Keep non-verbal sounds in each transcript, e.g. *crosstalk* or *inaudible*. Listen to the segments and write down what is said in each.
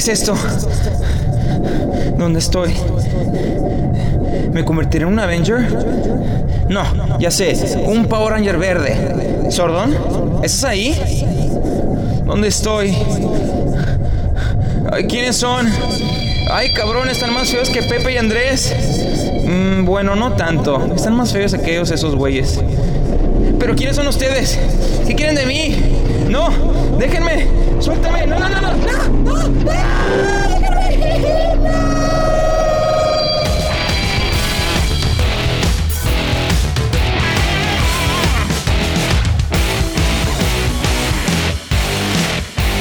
es esto? ¿Dónde estoy? ¿Me convertiré en un Avenger? No, ya sé, un Power Ranger verde. ¿Sordón? ¿Estás ahí? ¿Dónde estoy? Ay, ¿Quiénes son? Ay, cabrón, están más feos que Pepe y Andrés. Mm, bueno, no tanto. Están más feos aquellos esos güeyes. Pero ¿quiénes son ustedes? ¿Qué quieren de mí? No, déjenme. Suéltame. No, no, no, no. No, no, no.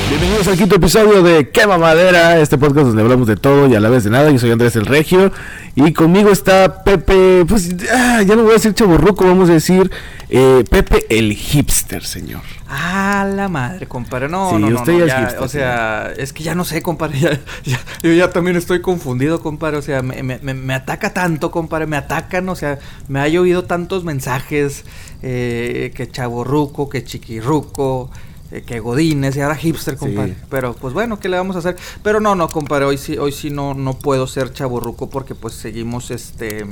Bienvenidos al quinto episodio de Quema Madera, este podcast donde hablamos de todo y a la vez de nada. Yo soy Andrés el Regio y conmigo está Pepe, pues ah, ya no voy a decir chaburruco, vamos a decir eh, Pepe el hipster, señor. Ah, la madre, compadre. No, Sí, no, no, usted no, ya, hipster, O sea, es que ya no sé, compadre. *laughs* ya- ya- yo ya también estoy confundido, compadre. O sea, me, me- me- me ataca tanto, compadre. Me atacan, o sea, me ha llovido tantos mensajes. eh, que chaborruco, que chiquirruco. eh, que godines y ahora hipster, compadre. Sí. Pero pues bueno, ¿qué le vamos a hacer? Pero no, no, compadre, hoy sí, hoy sí no, no puedo ser chaborruco porque pues seguimos este.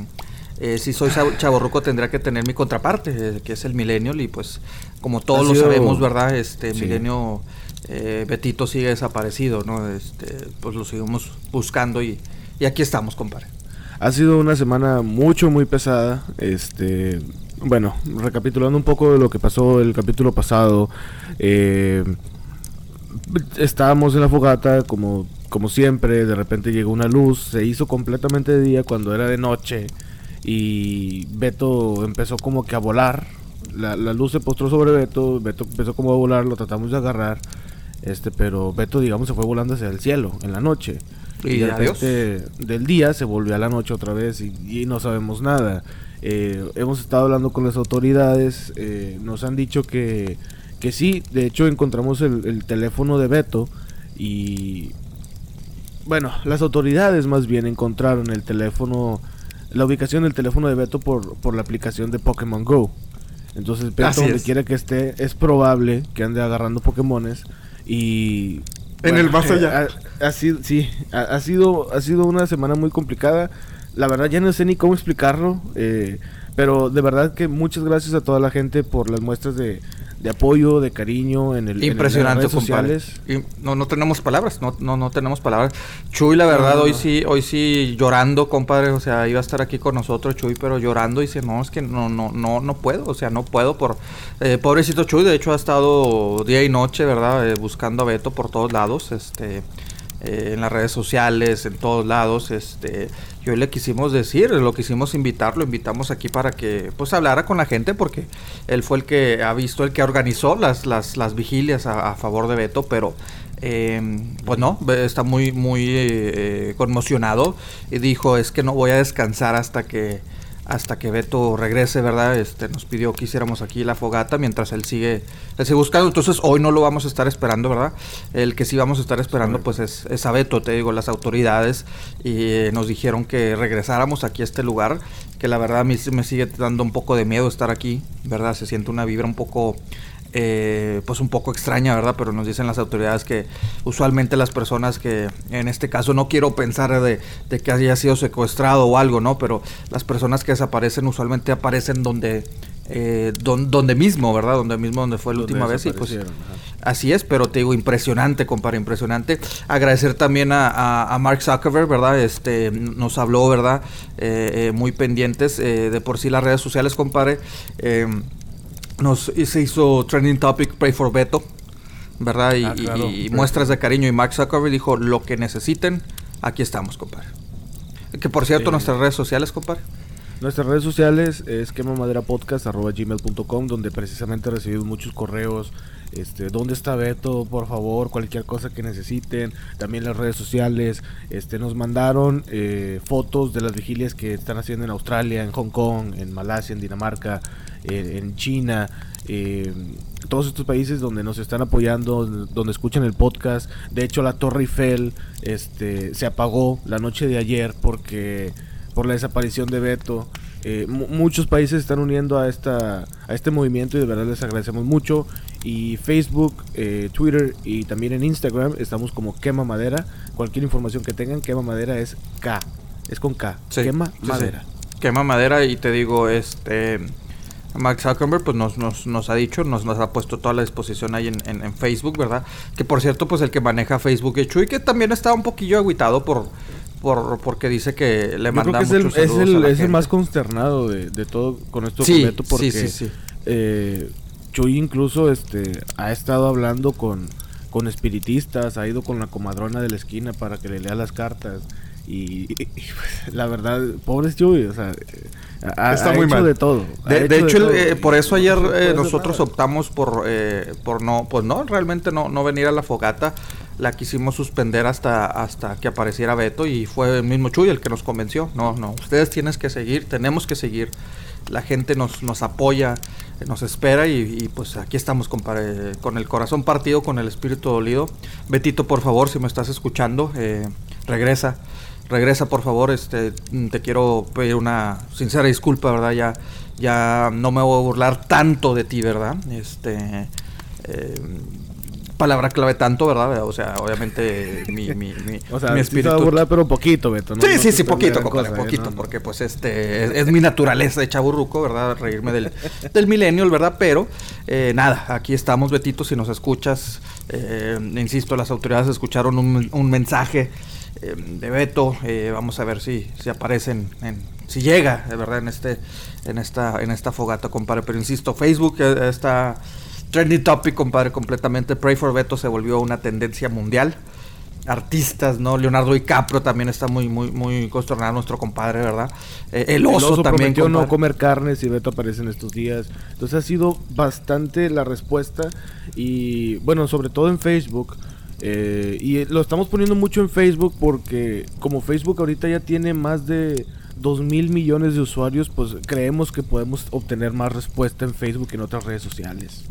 Eh, si soy chaborruco tendría que tener mi contraparte, eh, que es el millennial, y pues como todos lo sabemos, ¿verdad? Este Sí. milenio eh, Betito sigue desaparecido, ¿no? Este, pues lo seguimos buscando y, y aquí estamos, compadre. Ha sido una semana mucho, muy pesada. Este, bueno, recapitulando un poco de lo que pasó el capítulo pasado. eh, estábamos en la fogata, como, como siempre. De repente llegó una luz. Se hizo completamente de día cuando era de noche. Y Beto empezó como que a volar. La, la luz se postró sobre Beto. Beto empezó como a volar. Lo tratamos de agarrar. Este, pero Beto, digamos, se fue volando hacia el cielo en la noche. Y de adiós. repente, del día se volvió a la noche otra vez y, y no sabemos nada. Eh, hemos estado hablando con las autoridades, eh, nos han dicho que, que sí, de hecho encontramos el, el teléfono de Beto y bueno, las autoridades más bien encontraron el teléfono, la ubicación del teléfono de Beto por, por la aplicación de Pokémon Go. Entonces Beto Así donde es. quiera que esté es probable que ande agarrando Pokémones y En el más allá. eh, Ha, ha sido, sí, ha, ha sido, ha sido una semana muy complicada. La verdad ya no sé ni cómo explicarlo, eh, pero de verdad que muchas gracias a toda la gente por las muestras de, de apoyo, de cariño en el en Impresionante, las redes sociales. Y no, no tenemos palabras, no, no, no tenemos palabras. Chuy, la verdad, No, no, hoy sí, hoy sí llorando, compadre. O sea, iba a estar aquí con nosotros, Chuy, pero llorando. Y dice, no, es que no, no, no, no puedo. O sea, no puedo por. eh, pobrecito Chuy, de hecho, ha estado día y noche, ¿verdad? Eh, buscando a Beto por todos lados. Este. Eh, en las redes sociales, en todos lados, este, y hoy le quisimos decir, lo quisimos invitar, lo invitamos aquí para que, pues, hablara con la gente, porque él fue el que ha visto, el que organizó las, las, las vigilias a, favor de Beto, pero, eh, pues no, está muy, muy eh, conmocionado y dijo, es que no voy a descansar hasta que, hasta que Beto regrese, ¿verdad? Este, nos pidió que hiciéramos aquí la fogata mientras él sigue, él buscando. Entonces hoy no lo vamos a estar esperando, ¿verdad? El que sí vamos a estar esperando pues es, es a Beto, te digo, las autoridades y eh, nos dijeron que regresáramos aquí a este lugar, que la verdad a mí me sigue dando un poco de miedo estar aquí, ¿verdad? Se siente una vibra un poco eh, pues un poco extraña, ¿verdad? Pero nos dicen las autoridades que usualmente las personas que, en este caso no quiero pensar de, de que haya sido secuestrado o algo, ¿no? Pero las personas que desaparecen usualmente aparecen donde, eh, don- donde mismo, ¿verdad? Donde mismo donde fue la Donde última vez y pues ajá. Así es, pero te digo, impresionante, compadre, impresionante. Agradecer también a, a- a Mark Zuckerberg, ¿verdad? Este, nos habló, ¿verdad? Eh, eh, muy pendientes eh, de por sí las redes sociales, compadre. Eh, nos y se hizo trending topic Pray for Beto, ¿verdad? Y, Ah, y- claro. y muestras de cariño. Y Mark Zuckerberg dijo, lo que necesiten, aquí estamos, compadre. Que por cierto, nuestras redes sociales, compadre. Nuestras redes sociales es quemamaderapodcast.gmail.com donde precisamente recibimos muchos correos. Este, ¿Dónde está Beto? Por favor, cualquier cosa que necesiten. También las redes sociales. Este, nos mandaron eh, fotos de las vigilias que están haciendo en Australia, en Hong Kong, en Malasia, en Dinamarca, eh, en China. eh, todos estos países donde nos están apoyando, donde escuchan el podcast. De hecho, la Torre Eiffel este, se apagó la noche de ayer porque por la desaparición de Beto. Eh, mu- muchos países se están uniendo a esta a este movimiento y de verdad les agradecemos mucho Y Facebook, eh, Twitter y también en Instagram estamos como Quema Madera. Cualquier información que tengan, Quema Madera es K. Es con K. Quema Madera. Quema Madera y te digo, este... Mark Zuckerberg pues nos, nos, nos ha dicho, nos, nos, ha puesto toda la disposición ahí en, en, Facebook, ¿verdad? Que por cierto, pues el que maneja Facebook es Chuy, que también está un poquillo aguitado por, por porque dice que le manda es el, es el, es el más consternado de, de, todo con esto sí, porque sí, sí, sí. Eh, Chuy incluso este ha estado hablando con, con espiritistas, ha ido con la comadrona de la esquina para que le lea las cartas. Y, pues, la verdad, pobre Chuy, o sea, ha, está ha muy hecho mal. de todo. De, de hecho, todo. el, eh, por eso ayer eh, nosotros optamos por, eh, por no, pues no, realmente no, no venir a la fogata. La quisimos suspender hasta, hasta que apareciera Beto y fue el mismo Chuy el que nos convenció. No, no, ustedes tienen que seguir, tenemos que seguir. La gente nos, nos apoya, nos espera y, y, pues aquí estamos, compadre, con el corazón partido, con el espíritu dolido. Betito, por favor, si me estás escuchando, eh, regresa. Regresa, por favor, este, te quiero pedir una sincera disculpa, ¿verdad? Ya, ya no me voy a burlar tanto de ti, ¿verdad? Este, eh, palabra clave tanto, ¿verdad? O sea, obviamente mi, mi, mi, *laughs* O sea, mi sí va a burlar, pero poquito, Beto. ¿no? Sí, No sí, sí, poquito, gran compadre, cosa, ¿eh? poquito, no. porque pues este es, es mi naturaleza de chaburruco, ¿verdad? Reírme del, *laughs* del millennial, ¿verdad? Pero eh, nada, aquí estamos, Betito, si nos escuchas, eh, insisto, las autoridades escucharon un, un mensaje eh, de Beto, eh, vamos a ver si, si aparecen, en, si llega, de verdad, en este, en esta, en esta fogata, compadre. Pero insisto, Facebook eh, está trending topic, compadre, completamente. Pray for Beto se volvió una tendencia mundial artistas, ¿no? Leonardo DiCaprio también está muy, muy, muy consternado, nuestro compadre, ¿verdad? Eh, el, oso también. prometió no compadre. comer carne si Beto aparece en estos días. Entonces ha sido bastante la respuesta. Y bueno, sobre todo en Facebook. Eh, y lo estamos poniendo mucho en Facebook porque como Facebook ahorita ya tiene más de 2 mil millones de usuarios, pues creemos que podemos obtener más respuesta en Facebook que en otras redes sociales.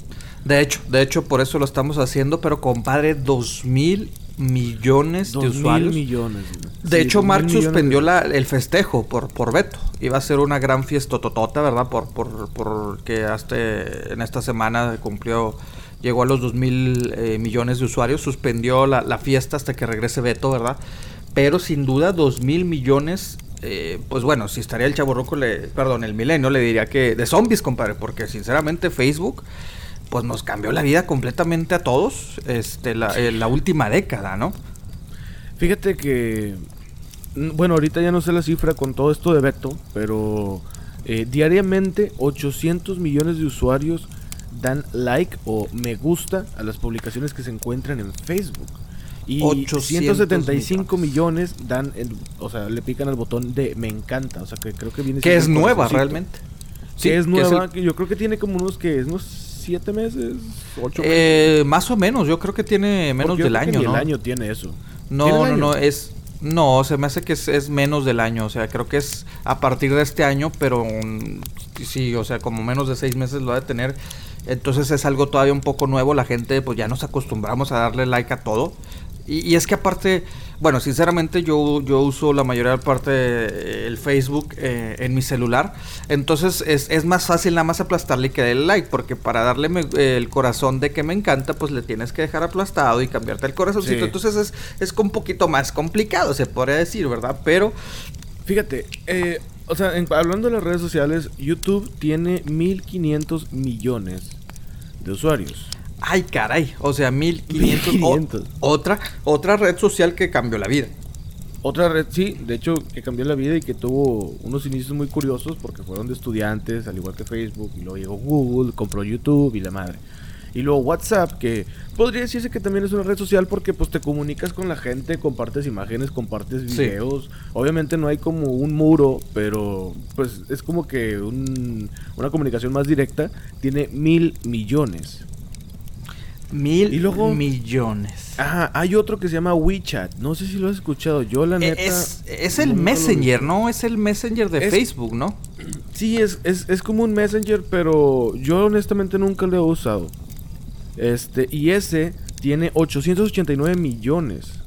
De hecho, de hecho, por eso lo estamos haciendo, pero compadre, dos mil millones de 2 usuarios. millones. De Sí, hecho, 2 Mark suspendió de- la, el festejo por, por Beto. Iba a ser una gran fiesta totota, ¿verdad? Por, por, por que hasta en esta semana cumplió, llegó a los 2 mil eh, millones de usuarios. Suspendió la, fiesta hasta que regrese Beto, ¿verdad? Pero sin duda, 2 mil millones. eh, pues bueno, si estaría el chaborroco, le, perdón, el milenio, le diría que de zombies, compadre, porque sinceramente Facebook, pues nos cambió la vida completamente a todos, este, la, eh, última década, ¿no? Fíjate que, bueno, ahorita ya no sé la cifra con todo esto de Beto, pero diariamente 800 millones de usuarios dan like o me gusta a las publicaciones que se encuentran en Facebook. Y 800 175 millones dan, el, o sea, le pican al botón de me encanta, o sea, que creo que viene Que es nueva realmente. que es nueva, que yo creo que tiene como unos que unos 7 meses, 8 meses. eh, más o menos, yo creo que tiene menos Porque yo del que año, ni ¿no? el año tiene eso. ¿Tiene No, no, año? no, es... No, se me hace que es, es menos del año, o sea, creo que es a partir de este año, pero sí, o sea, como menos de seis meses lo ha de tener. Entonces es algo todavía un poco nuevo, la gente pues ya nos acostumbramos a darle like a todo. Y, y es que aparte, bueno, sinceramente yo, yo uso la mayoría de parte eh, el Facebook eh, en mi celular. Entonces es, es más fácil nada más aplastarle que el like. Porque para darle me- eh, el corazón de que me encanta, pues le tienes que dejar aplastado y cambiarte el corazoncito. Sí. Entonces es, es un poquito más complicado, se podría decir, ¿verdad? Pero Fíjate, eh, o sea, en- hablando de las redes sociales, YouTube tiene 1500 millones de usuarios. Ay, caray. O sea, 1500. 1500. O- otra, otra red social que cambió la vida. Otra red, sí, de hecho, que cambió la vida y que tuvo unos inicios muy curiosos porque fueron de estudiantes, al igual que Facebook, y luego llegó Google, compró YouTube y la madre. Y luego WhatsApp, que podría decirse que también es una red social porque pues te comunicas con la gente, compartes imágenes, compartes Sí. videos. Obviamente no hay como un muro, pero pues es como que un- una comunicación más directa. Tiene mil millones. Mil Y luego- millones. Ajá, hay otro que se llama WeChat. No sé si lo has escuchado. Yo la Eh, neta... es, es el. Messenger, ¿no? Es el Messenger de Es- Facebook, ¿no? Sí, es, es, es como un Messenger, pero yo honestamente nunca lo he usado. Este, y ese tiene 889 millones.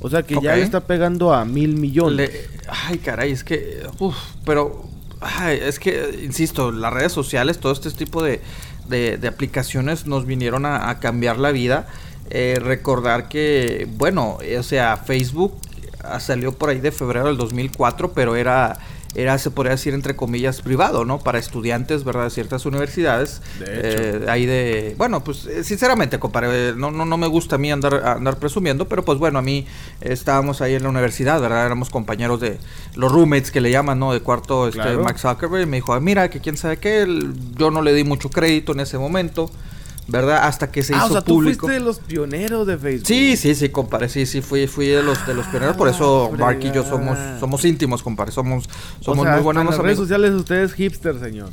O sea que ya le está pegando a mil millones. Le- ay, caray, es que. Uf, pero. ay, es que, insisto, las redes sociales, todo este tipo de, de, aplicaciones nos vinieron a, cambiar la vida. Eh, recordar que, bueno, o sea, Facebook ah, salió por ahí de febrero del 2004, pero era era, se podría decir, entre comillas, privado, ¿no? Para estudiantes, ¿verdad? De ciertas universidades. De hecho. Eh, ahí de... Bueno, pues, eh, sinceramente, compadre, no, no, no me gusta a mí andar, andar presumiendo, pero pues bueno, a mí estábamos ahí en la universidad, ¿verdad? Éramos compañeros de los roommates que le llaman, ¿no? De cuarto, este, Max Zuckerberg, me dijo, ah, mira, que quién sabe qué, yo no le di mucho crédito en ese momento. ¿Verdad? Hasta que se ah, hizo o sea, público. Tú fuiste de los pioneros de Facebook. Sí, sí, sí, compadre, sí, sí, fui, fui de los de los pioneros, por eso ah, Mark y yo somos somos íntimos, compadre, somos somos muy buenos en las redes sociales ustedes hipster, señor.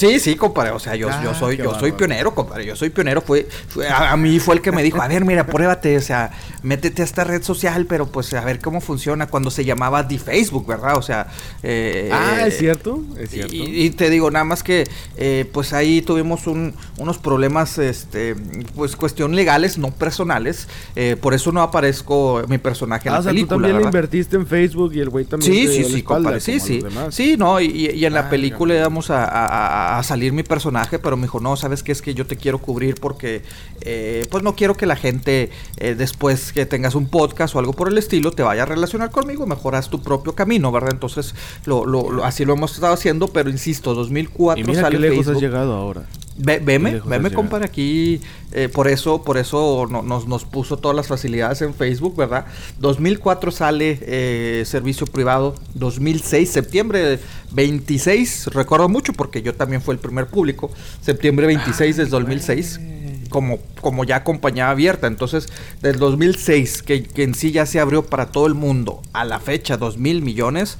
Sí, sí, compadre. O sea, yo, yo ah, soy, yo soy pionero, compadre. Yo soy pionero. Fue, a, mí fue el que me dijo, a ver, mira, pruébate, o sea, métete a esta red social, pero pues a ver cómo funciona cuando se llamaba The Facebook, ¿verdad? O sea. Eh, ah, es cierto, es cierto. Y, te digo, nada más que, eh, pues ahí tuvimos un, unos problemas, este, pues cuestión legales, no personales. Eh, por eso no aparezco mi personaje en ah, la o sea, película. Tú también invertiste en Facebook y el güey también. Sí, sí, sí, compadre. Sí, sí. Sí, no, y, en la ah, película íbamos a a, salir mi personaje, pero me dijo, no, ¿sabes qué? Es que yo te quiero cubrir porque eh, pues no quiero que la gente eh, después que tengas un podcast o algo por el estilo te vaya a relacionar conmigo, mejoras tu propio camino, ¿verdad? Entonces lo, lo, así lo hemos estado haciendo, pero insisto, 2004 y mira sale qué lejos has llegado ahora. Ve, veme, veme, compadre, aquí. Eh, por eso, por eso nos, nos puso todas las facilidades en Facebook, ¿verdad? 2004 sale eh, servicio privado. 2006, septiembre 26, recuerdo mucho porque yo también fue el primer público. Septiembre 26 del 2006. Como, como ya compañía abierta. Entonces, del 2006, que, que en sí ya se abrió para todo el mundo, a la fecha, 2 mil millones.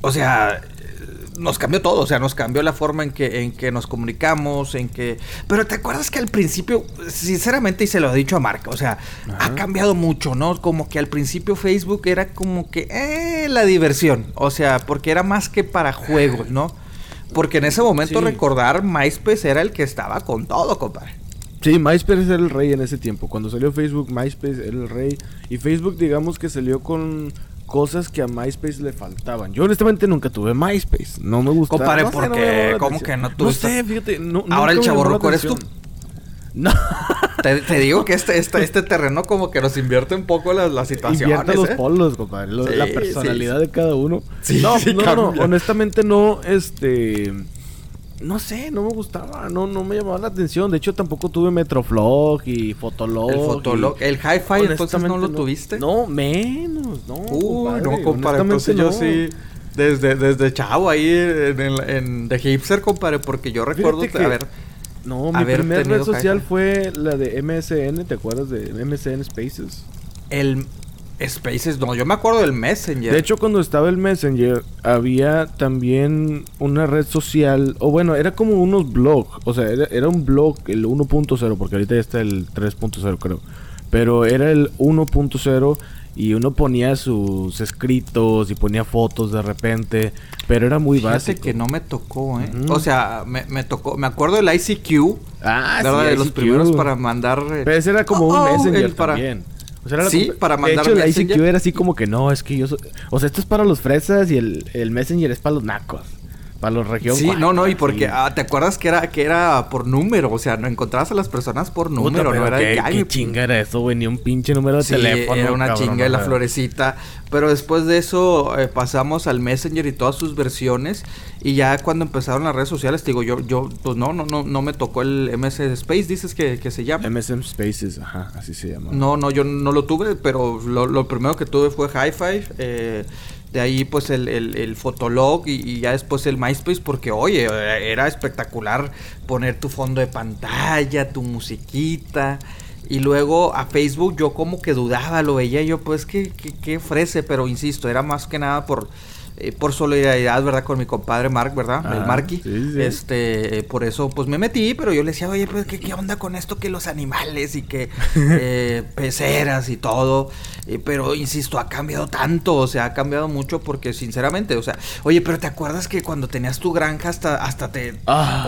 O sea, nos cambió todo, o sea, nos cambió la forma en que, en que nos comunicamos, en que... Pero te acuerdas que al principio, sinceramente, y se lo he dicho a Marca, o sea, ha cambiado mucho, ¿no? Como que al principio Facebook era como que, eh, la diversión, o sea, porque era más que para juegos, ¿no? Porque en ese momento recordar, MySpace era el que estaba con todo, compadre. Sí, MySpace era el rey en ese tiempo. Cuando salió Facebook, MySpace era el rey. Y Facebook, digamos que salió con cosas que a MySpace le faltaban. Yo honestamente nunca tuve MySpace, no me gustaba. Compare, porque ¿cómo que no tuviste? No sé, fíjate, Ahora el chaborroco eres tú. *laughs* No. Te, digo que este, este, este terreno como que nos invierte un poco las, las situaciones. Invierte los ¿eh? polos, compadre. la personalidad de cada uno. Sí, no, no, no, honestamente no, este no sé, no me gustaba, no, no me llamaba la atención. De hecho, tampoco tuve Metroflog y Fotolog. El Fotolog, el Hi-Fi, entonces no lo tuviste. No, menos, no. Uh, no, compadre. Entonces yo sí, desde, desde chavo ahí en, en, de hipster, compadre, porque yo recuerdo, a ver. No, mi primer red social fue la de MSN, ¿te acuerdas de MSN Spaces? El Spaces, no, yo me acuerdo del Messenger. De hecho, cuando estaba el Messenger, había también una red social, o bueno, era como unos blogs, o sea, era, un blog, el 1.0, porque ahorita ya está el 3.0 creo, pero era el 1.0 y uno ponía sus escritos y ponía fotos de repente, pero era muy Fíjate básico. que no me tocó, ¿eh? O sea, me, tocó, me acuerdo del ICQ, ah, ¿verdad? de los primeros para mandar... Pero ese era como un oh, Messenger también. O sea, era sí, para mandar De hecho, la ICQ era así como que no, es que yo... O sea, esto es para los fresas y el, el Messenger es para los nacos. Para los regiones. Sí, no, no, y porque ah, te acuerdas que era que era por número, o sea, no encontrabas a las personas por número, no era qué, de qué chinga era eso, güey, ni un pinche número de teléfono. Era una chinga de la florecita. Pero después de eso eh, pasamos al Messenger y todas sus versiones. Y ya cuando empezaron las redes sociales, digo, yo, yo, pues no, no, no, no me tocó el MS Space, dices que, que se llama. MSN Spaces, ajá, así se llama. No, no, yo no lo tuve, pero lo, lo primero que tuve fue Hi-Fi. Eh, de ahí pues el, el, Fotolog y, ya después el MySpace porque oye, era espectacular poner tu fondo de pantalla, tu musiquita. Y luego a Facebook yo como que dudaba, lo veía yo pues que, que ofrece, pero insisto, era más que nada por eh, por solidaridad, ¿verdad? Con mi compadre Mark, ¿verdad? el Marky. Este, eh, por eso, pues me metí, pero yo le decía, oye, pues, ¿qué, qué onda con esto que los animales y que *laughs* eh, peceras y todo? pero, insisto, ha cambiado tanto, o sea, ha cambiado mucho porque, sinceramente, o sea, oye, pero ¿te acuerdas que cuando tenías tu granja hasta, hasta te...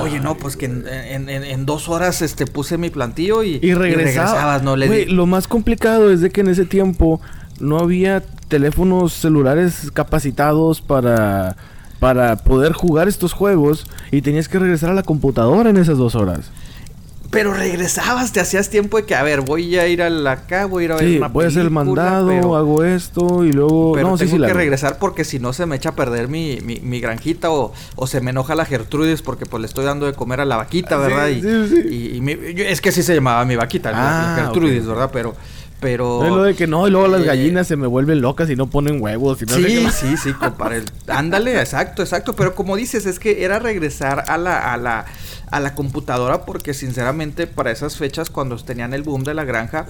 oye, no, pues que en, dos horas este, puse mi plantillo y, y, regresabas, ¿no? Le lo más complicado es de que en ese tiempo no había teléfonos celulares capacitados para para poder jugar estos juegos y tenías que regresar a la computadora en esas dos horas. Pero regresabas, te hacías tiempo de que, a ver, voy a ir a la acá, voy a ir a ver Sí, una voy a hacer el mandado, pero- hago esto y luego... Pero no, tengo sí, que regresar porque si no se me echa a perder mi, mi, mi granjita o, o se me enoja la Gertrudis porque pues le estoy dando de comer a la vaquita, Ah, sí, ¿verdad? y, sí, sí. y- y mi- yo- es que sí se llamaba mi vaquita, Ah, Gertrudis. ¿verdad? Pero, pero... Es lo de que no, y luego las Eh, gallinas se me vuelven locas y no ponen huevos y no Sí, sí, sí, compadre. Ándale, exacto, exacto. Pero como dices, es que era regresar a la, a la, a la computadora porque sinceramente para esas fechas cuando tenían el boom de la granja,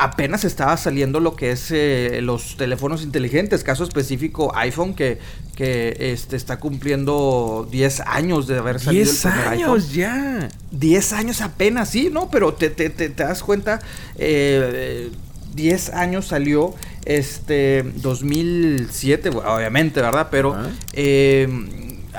apenas estaba saliendo lo que es eh, los teléfonos inteligentes, caso específico iPhone que, que este, está cumpliendo 10 años de haber salido el 10 primer iPhone. años ya. 10 años apenas, sí, ¿no? Pero te, te, te, te das cuenta, eh, 10 años salió, este, 2007, bueno, obviamente, ¿verdad? Pero eh,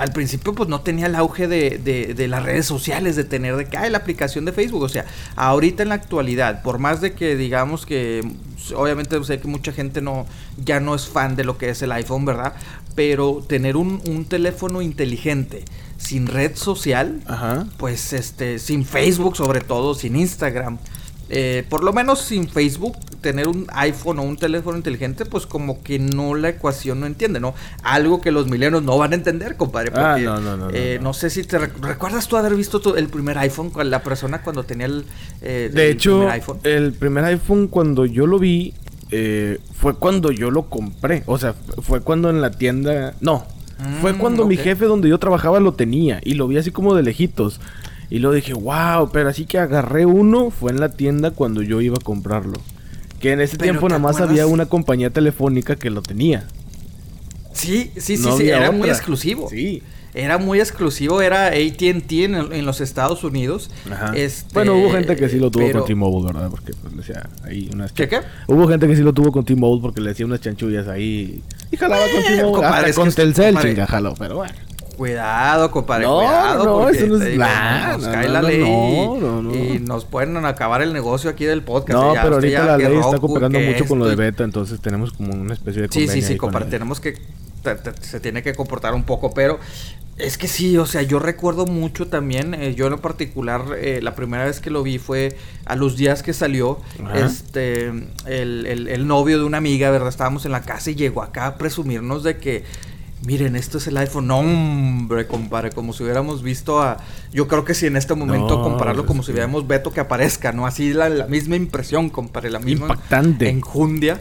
al principio pues no tenía el auge de, de, de las redes sociales, de tener de que hay la aplicación de Facebook, o sea, ahorita en la actualidad, por más de que digamos que, obviamente sé que mucha gente no, ya no es fan de lo que es el iPhone, ¿verdad? Pero tener un, un teléfono inteligente sin red social, Ajá. pues este, sin Facebook sobre todo, sin Instagram. Eh, por lo menos sin Facebook, tener un iPhone o un teléfono inteligente, pues como que no la ecuación no entiende, ¿no? Algo que los milenios no van a entender, compadre. Ah, porque, no, no, no, no, eh, no. sé si te rec- recuerdas tú haber visto tu- el primer iPhone con la persona cuando tenía el, eh, De el hecho, primer iPhone. el primer iPhone cuando yo lo vi eh, fue cuando yo lo compré. O sea, fue cuando en la tienda... No, fue Mm, cuando mi jefe donde yo trabajaba lo tenía y lo vi así como de lejitos. Y lo dije, wow, pero así que agarré uno fue en la tienda cuando yo iba a comprarlo. Que en ese Pero, tiempo ¿te nada más acuerdas? había una compañía telefónica que lo tenía. Sí, sí, sí, No sí, era muy exclusivo. Sí. Era muy exclusivo, era AT&T en, en los Estados Unidos. Ajá. Este, bueno, hubo gente que sí lo tuvo pero- con T-Mobile, ¿verdad? Porque pues, le decía ahí unas... ¿Qué, qué? Hubo gente que sí lo tuvo con T-Mobile porque le decía unas chanchullas ahí. Y jalaba con T-Mobile. Hasta es que con Telcel, chinga, jaló. Pero bueno. Cuidado, compadre, No, cuidado. no, porque eso no es- te digo, nah, nos no, cae no, la ley y nos pueden acabar el negocio aquí del podcast. No, ya, pero ahorita la ley está cooperando mucho con lo de beta, entonces tenemos como una especie de Sí, convenio sí, sí, compadre, tenemos que... te- te- se tiene que comportar un poco, pero... Es que sí, o sea, yo recuerdo mucho también, eh, yo en lo particular, eh, la primera vez que lo vi fue a los días que salió, Ajá. este, el, el- el novio de una amiga, ¿verdad? Estábamos en la casa y llegó acá a presumirnos de que, miren, esto es el iPhone, no, hombre, compadre, como si hubiéramos visto a, yo creo que si en este momento No, compararlo como si viéramos Beto que aparezca, ¿no? Así la, la misma impresión, compadre, la misma Impactante. enjundia,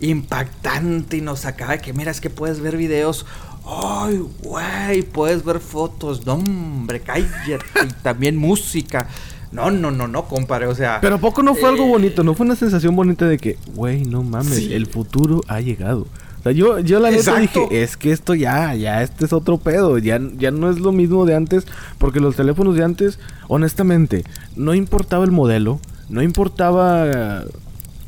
impactante y nos acaba de que, mira, es que puedes ver videos, ay, güey, puedes ver fotos, no, hombre, cállate, y también música. No, no, no, no, compadre, o sea. Pero ¿a poco no fue algo eh, bonito? ¿No fue una sensación bonita de que, güey, no mames, Sí. el futuro ha llegado? Sea, yo, yo la neta dije, es que esto ya, ya, este es otro pedo, ya, ya no es lo mismo de antes, porque los teléfonos de antes, honestamente, no importaba el modelo, no importaba...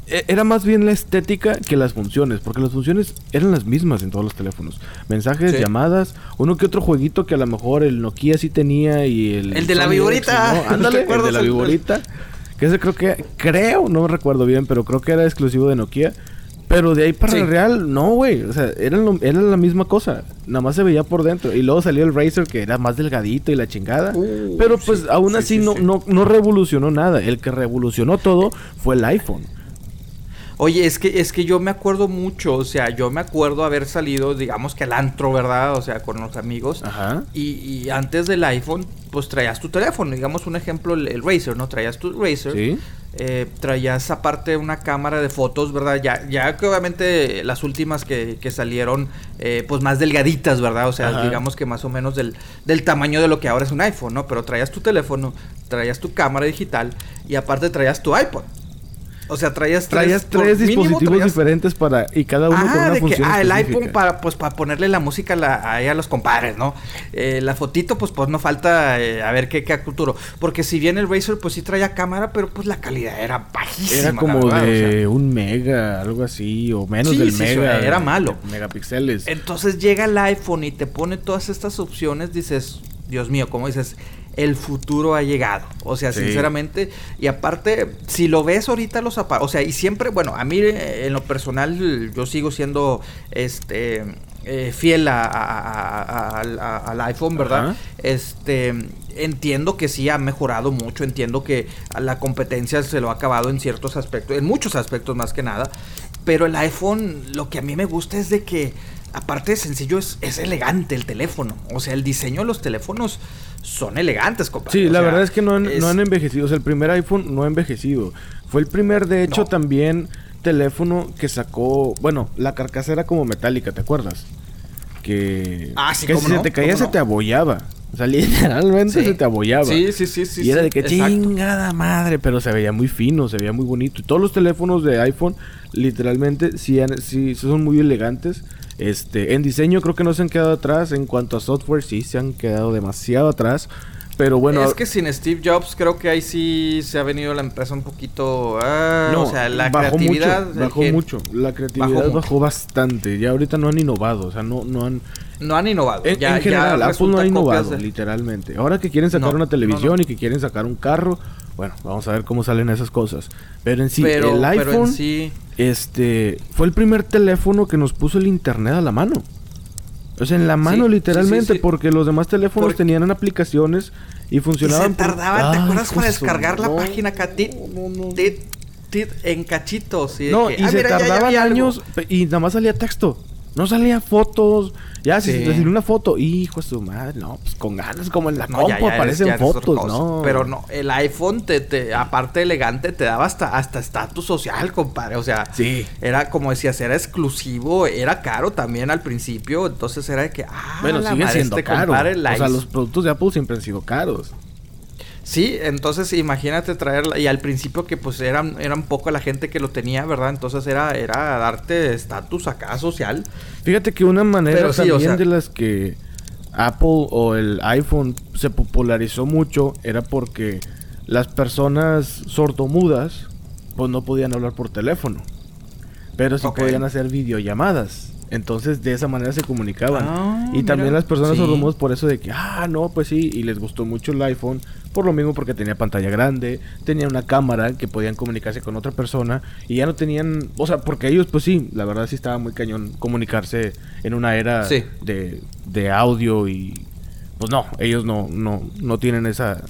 e- Era más bien la estética que las funciones, porque las funciones eran las mismas en todos los teléfonos. Mensajes, Sí. llamadas, uno que otro jueguito que a lo mejor el Nokia sí tenía y el... El de la viborita. ¿no? *laughs* Ándale, ¿Te el de la viborita. Que ese creo que, creo, no me recuerdo bien, pero creo que era exclusivo de Nokia. Pero de ahí para Sí. el real, no, güey. O sea, eran lo- era la misma cosa. Nada más se veía por dentro. Y luego salió el Razer que era más delgadito y la chingada. Uh, pero sí, pues aún sí, así sí, no. No, no revolucionó nada. El que revolucionó todo fue el iPhone. Oye, es que, es que yo me acuerdo mucho, o sea, yo me acuerdo haber salido, digamos que al antro, ¿verdad? O sea, con los amigos. Ajá. Y, y antes del iPhone, pues traías tu teléfono. Digamos un ejemplo, el, el Razer, ¿no? Traías tu Razer. Sí. Eh, traías aparte una cámara de fotos, ¿verdad? Ya, ya que obviamente las últimas que, que salieron, eh, pues más delgaditas, ¿verdad? O sea, Ajá. digamos que más o menos del, del tamaño de lo que ahora es un iPhone, ¿no? Pero traías tu teléfono, traías tu cámara digital y aparte traías tu iPod. O sea, traías Traías por tres mínimo dispositivos traías- diferentes para. Y cada uno con una de que, función. ah, el específica. iPhone para, pues, para ponerle la música a, la- ahí a los compadres, ¿no? Eh, la fotito, pues, pues no falta eh, a ver qué, qué futuro. Porque si bien el Razer, pues sí traía cámara, pero pues la calidad era bajísima. Era como verdad, o de sea. un mega, algo así, o menos Sí, del sí, mega. era malo. Megapíxeles. Entonces llega el iPhone y te pone todas estas opciones, dices, Dios mío, como dices, el futuro ha llegado. O sea, Sí. sinceramente, y aparte, si lo ves ahorita los aparatos, o sea, y siempre, bueno, a mí eh, en lo personal yo sigo siendo este eh, fiel a, a- a- al- iPhone, ¿verdad? Ajá. Este, entiendo que sí ha mejorado mucho, entiendo que la competencia se lo ha acabado en ciertos aspectos, en muchos aspectos más que nada, pero el iPhone lo que a mí me gusta es de que aparte de sencillo es, es elegante el teléfono, o sea, el diseño de los teléfonos son elegantes, compadre. Sí, o la sea, verdad es que no han, no han envejecido. O sea, el primer iPhone no ha envejecido. Fue el primer, de hecho, No. también teléfono que sacó. Bueno, la carcasa era como metálica, ¿te acuerdas? Que. Ah, sí, que si se te caía, se no. te abollaba. O sea, *laughs* literalmente Sí. se te abollaba. Sí, sí, sí, sí. y era de que exacto. chingada madre, pero se veía muy fino, se veía muy bonito. Y todos los teléfonos de iPhone, literalmente, sí, sí son muy elegantes. Este, en diseño creo que no se han quedado atrás. En cuanto a software, sí se han quedado demasiado atrás. Pero bueno, es que sin Steve Jobs creo que ahí sí se ha venido la empresa un poquito... ah, no, o sea, la bajó creatividad... mucho, bajó mucho. La creatividad Bajó bastante. Ya ahorita no han innovado, o sea, no, no han. No han innovado. En, ya, en general, ya Apple no ha innovado, de- literalmente. Ahora que quieren sacar No, una televisión no. y que quieren sacar un carro, bueno, vamos a ver cómo salen esas cosas. Pero en sí, pero, el pero iPhone, en sí... este, fue el primer teléfono que nos puso el internet a la mano. O sea, en la mano sí, literalmente, sí, sí. porque los demás teléfonos Porque- tenían aplicaciones y Y funcionaban. se por- tardaban, ¿te Ay, acuerdas para descargar la página acá? Tit, no, no, no. tit, tit, en cachitos. Y No, que, y "Ah, se mira, ya- ya tardaban vi algo". años y nada más salía texto. No salía fotos. Ya, si Sí. se te salió una foto, hijo de su madre, no, pues con ganas, como en la No, compu ya, aparecen eres fotos, no. Pero no, el iPhone, te, te, aparte elegante, te daba hasta hasta estatus social, compadre. O sea, Sí. era como decías, era exclusivo, era caro también al principio. Entonces era de que, ah, Bueno, sigue madre, siendo este caro. compadre O sea, los productos de Apple siempre han sido caros. Sí, entonces imagínate traerla. Y al principio que pues eran, eran poco la gente que lo tenía, ¿verdad? Entonces era, era darte estatus acá social. Fíjate que una manera o también sea- de las que Apple o el iPhone se popularizó mucho era porque las personas sordomudas pues no podían hablar por teléfono. Pero sí podían hacer videollamadas. Entonces de esa manera se comunicaban. Ah, y también las personas Sí. sordomudas por eso de que, ah, no, pues sí, y les gustó mucho el iPhone, por lo mismo porque tenía pantalla grande, tenía una cámara que podían comunicarse con otra persona y ya no tenían, o sea, porque ellos pues sí, la verdad sí estaba muy cañón comunicarse en una era Sí. de, de audio y pues no, ellos no, no, no tienen esa,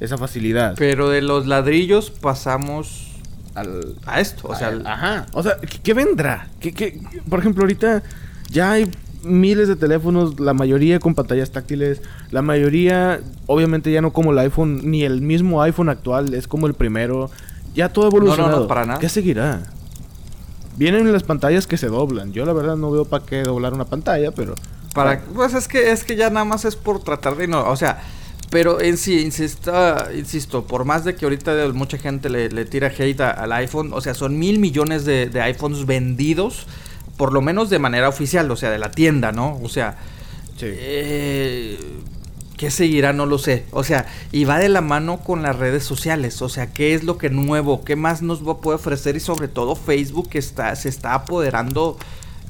esa facilidad. Pero de los ladrillos pasamos Al- a esto. O sea, al- Ajá. O sea, ¿qué, qué vendrá? ¿Qué, qué- Por ejemplo, ahorita ya hay miles de teléfonos, la mayoría con pantallas táctiles, la mayoría, obviamente ya no como el iPhone, ni el mismo iPhone actual, es como el primero. Ya todo evolucionado. para nada. ¿Qué seguirá? Vienen las pantallas que se doblan. Yo la verdad no veo para qué doblar una pantalla, pero... Para, pues es que es que ya nada más es por tratar de no, o sea, pero en sí, insista, insisto, por más de que ahorita mucha gente le, le tira hate a- al iPhone, o sea, son mil millones de, de iPhones vendidos, por lo menos de manera oficial, o sea, de la tienda, ¿no? O sea, Sí. eh, ¿qué seguirá? No lo sé. O sea, y va de la mano con las redes sociales. O sea, ¿qué es lo que nuevo? ¿Qué más nos va- puede ofrecer? Y sobre todo Facebook que está, se está apoderando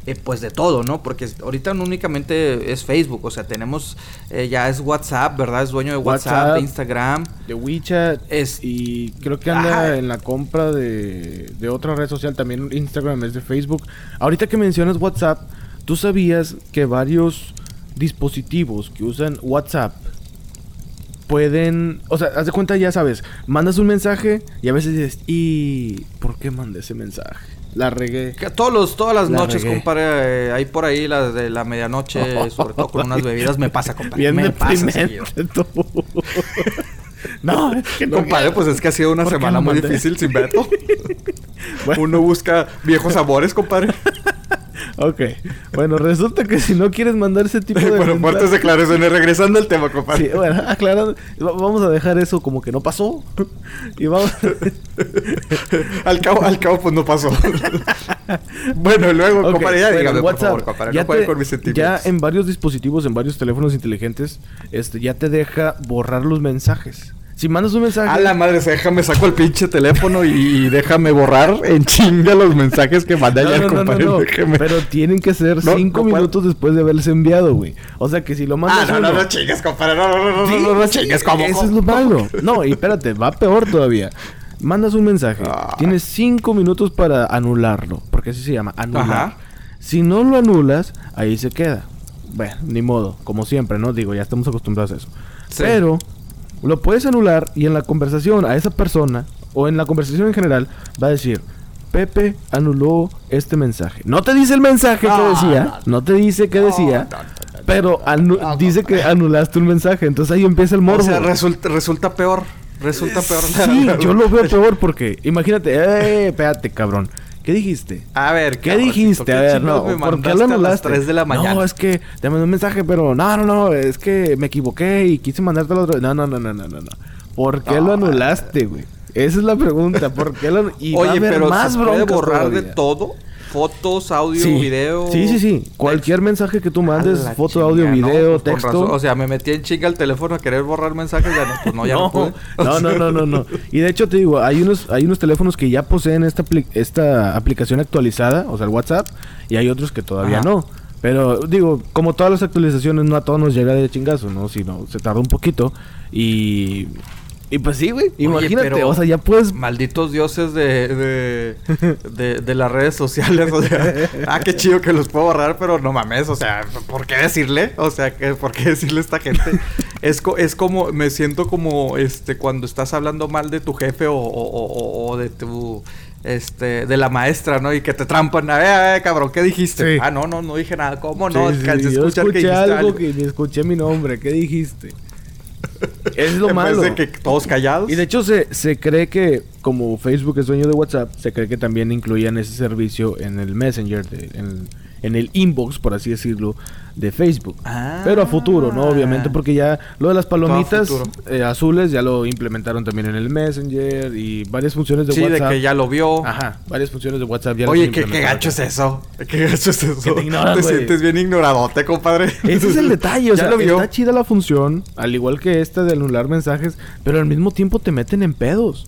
eh, pues de todo, ¿no? Porque ahorita no únicamente es Facebook. O sea, tenemos, eh, ya es WhatsApp, ¿verdad? Es dueño de WhatsApp, WhatsApp. de Instagram. De WeChat Es- y creo que anda Ajá. en la compra de, de otra red social, también Instagram es de Facebook. Ahorita que mencionas WhatsApp, ¿tú sabías que varios dispositivos que usan WhatsApp pueden, o sea, haz de cuenta, ya sabes, mandas un mensaje y a veces dices, ¿y por qué mandé ese mensaje? La regué. Que todos los, todas las La noches, regué. compadre, eh, ahí por ahí, las de la medianoche, *laughs* sobre todo con unas bebidas, me pasa, compadre. Bien me pasa *laughs* no, es que no. Compadre, pues es que ha sido una ¿Por qué semana muy difícil sin Beto. *laughs* Bueno. Uno busca viejos amores, compadre. Ok. Bueno, resulta que si no quieres mandar ese tipo de *laughs* bueno, fuertes declaraciones. Regresando al tema, Sí, compadre. bueno, aclarando, va- vamos a dejar eso como que no pasó. Y vamos *laughs* al, cabo, al cabo, pues no pasó. *laughs* bueno, luego, Ok, compadre, ya bueno, dígame, por WhatsApp, favor, compadre. ya no te- con mis Ya sentimientos. en varios dispositivos, en varios teléfonos inteligentes, este ya te deja borrar los mensajes. Si mandas un mensaje, A la madre, se déjame saco el pinche teléfono y, y déjame borrar en chinga los mensajes que mandé No, ayer, no, no, no, compadre. no, pero tienen que ser No, cinco no minutos después de haberles enviado, güey. O sea que si lo mandas Ah, no, no, uno- no chingues, compadre. No, no, no, no, Sí, no, no chingues, ¿cómo? Eso es lo malo. No, y espérate, va peor todavía. Mandas un mensaje. Ah. Tienes cinco minutos para anularlo. Porque así se llama, anular. Ajá. Si no lo anulas, ahí se queda. Bueno, ni modo, como siempre, ¿no? Digo, ya estamos acostumbrados a eso. Sí. Pero lo puedes anular y en la conversación a esa persona, o en la conversación en general, va a decir, Pepe anuló este mensaje. No te dice el mensaje que No, decía, no, te dice qué decía, pero dice que anulaste un mensaje. Entonces ahí empieza el morbo. O sea, resulta, resulta peor. Resulta peor. Sí, yo lo veo peor porque, imagínate, eh, espérate, cabrón. ¿Qué dijiste? A ver, ¿Qué cabroncito, dijiste? A ¿qué ver, no, me ¿por qué lo a las anulaste? 3 de la mañana? No, es que te mandé un mensaje, pero no, no, no, es que me equivoqué y quise mandarte al otro. No, no, no, no, no, no. no. ¿Por qué lo anulaste, güey? Esa es la pregunta, ¿por qué lo y va a Oye, haber pero más se puede broncas borrar de todo. Fotos, audio, Sí. video. Sí, sí, sí. Cualquier mensaje que tú mandes, foto, audio, no, video, pues texto. razón. O sea, me metí en chinga el teléfono a querer borrar mensajes. Ya no, pues no, ya no, *laughs* no, no, no, no, no. *laughs* Y de hecho te digo, hay unos, hay unos teléfonos que ya poseen esta, apli- esta aplicación actualizada, o sea, el WhatsApp, y hay otros que todavía Ajá. no. Pero digo, como todas las actualizaciones, no a todos nos llega de chingazo, ¿no? Sino se tarda un poquito. Y. Y pues sí, güey. Imagínate, pero- o sea, ya puedes. Malditos dioses de, de, de, de las redes sociales. O sea, *laughs* ah, qué chido que los puedo borrar, pero no mames. O sea, ¿por qué decirle? O sea, ¿qué- ¿por qué decirle a esta gente? *laughs* Es, co- es como, me siento como este cuando estás hablando mal de tu jefe o, o- o- o de tu. Este, de la maestra, ¿no? Y que te trampan. A ver, a ver, cabrón, ¿qué dijiste? Sí. Ah, no, no, no dije nada. ¿Cómo no? Sí, sí, yo que escuché dijiste algo algo. que ni escuché mi nombre. ¿Qué dijiste? Es lo En malo. vez de que todos callados. Y de hecho se, se cree que, como Facebook es dueño de WhatsApp, se cree que también incluían ese servicio en el Messenger, de- en, en el inbox, por así decirlo, de Facebook. Ah. Pero a futuro, ¿no? Obviamente, porque ya lo de las palomitas eh, azules ya lo implementaron también en el Messenger y varias funciones de sí, de WhatsApp. que ya lo vio. Ajá, varias funciones de WhatsApp ya Oye, ¿qué, qué implementaron. gacho es eso? ¿Qué gacho es eso? Te güey. sientes bien ignoradote, compadre. Ese es el *laughs* detalle, o Ya sea, lo vio. está chida la función, al igual que esta de anular mensajes, pero al mismo tiempo te meten en pedos.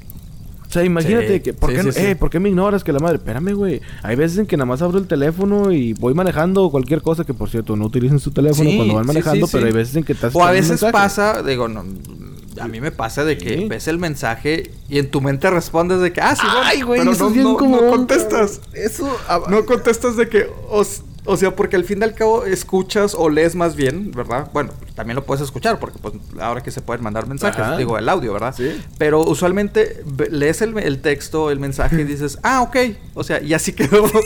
O sea, imagínate Sí, que, ¿por, sí, qué, eh, ¿por qué me ignoras? Que la madre, espérame, güey. Hay veces en que nada más abro el teléfono y voy manejando cualquier cosa, que por cierto, no utilicen su teléfono cuando van manejando, pero hay veces en que estás O a veces pasa, digo, no, a mí me pasa de que ves el mensaje y en tu mente respondes de que, ah, sí, bueno, Ay, güey, pero eso no, es bien no- no contestas. Eso, No contestas de que, o, s- o sea, porque al fin y al cabo escuchas o lees más bien, ¿verdad? Bueno, también lo puedes escuchar porque pues ahora que se pueden mandar mensajes, Ajá. digo, el audio, ¿verdad? Sí. Pero usualmente lees el, el texto, el mensaje y *laughs* dices, ah, ok, o sea, y así quedó. *laughs*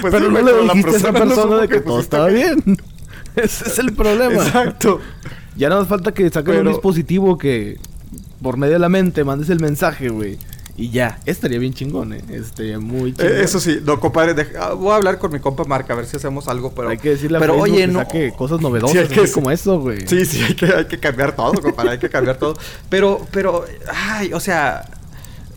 Pues pero sí, no le la dijiste a esa persona de que todo estaba que- bien. *laughs* Ese es el problema. Exacto. Ya nada más falta que saquen un dispositivo que por medio de la mente mandes el mensaje, güey. Y ya, estaría bien chingón, eh. Estaría muy chingón. Eh, eso sí, no, compadre, deja- ah, voy a hablar con mi compa Marca a ver si hacemos algo, pero... hay que decirle a pero Facebook oye, que no... saque cosas novedosas, Sí, que- como eso, güey. Sí, sí, hay que, hay que cambiar todo, compadre, hay que cambiar todo. Pero, pero, ay, o sea,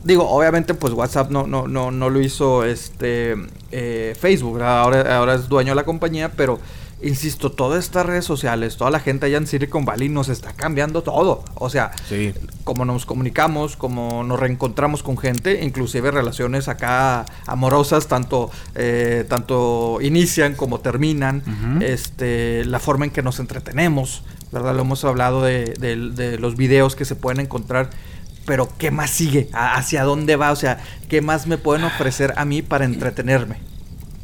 digo, obviamente, pues WhatsApp no, no, no, no lo hizo este eh, Facebook, ¿verdad? ahora, ahora es dueño de la compañía, pero insisto, todas estas redes sociales, toda la gente allá en Silicon Valley nos está cambiando todo. O sea, Sí. cómo nos comunicamos, cómo nos reencontramos con gente, inclusive relaciones acá amorosas, tanto, eh, tanto inician como terminan, este, la forma en que nos entretenemos, ¿verdad? Lo hemos hablado de, de- de los videos que se pueden encontrar, pero ¿qué más sigue? ¿A- ¿Hacia dónde va? O sea, ¿qué más me pueden ofrecer a mí para entretenerme?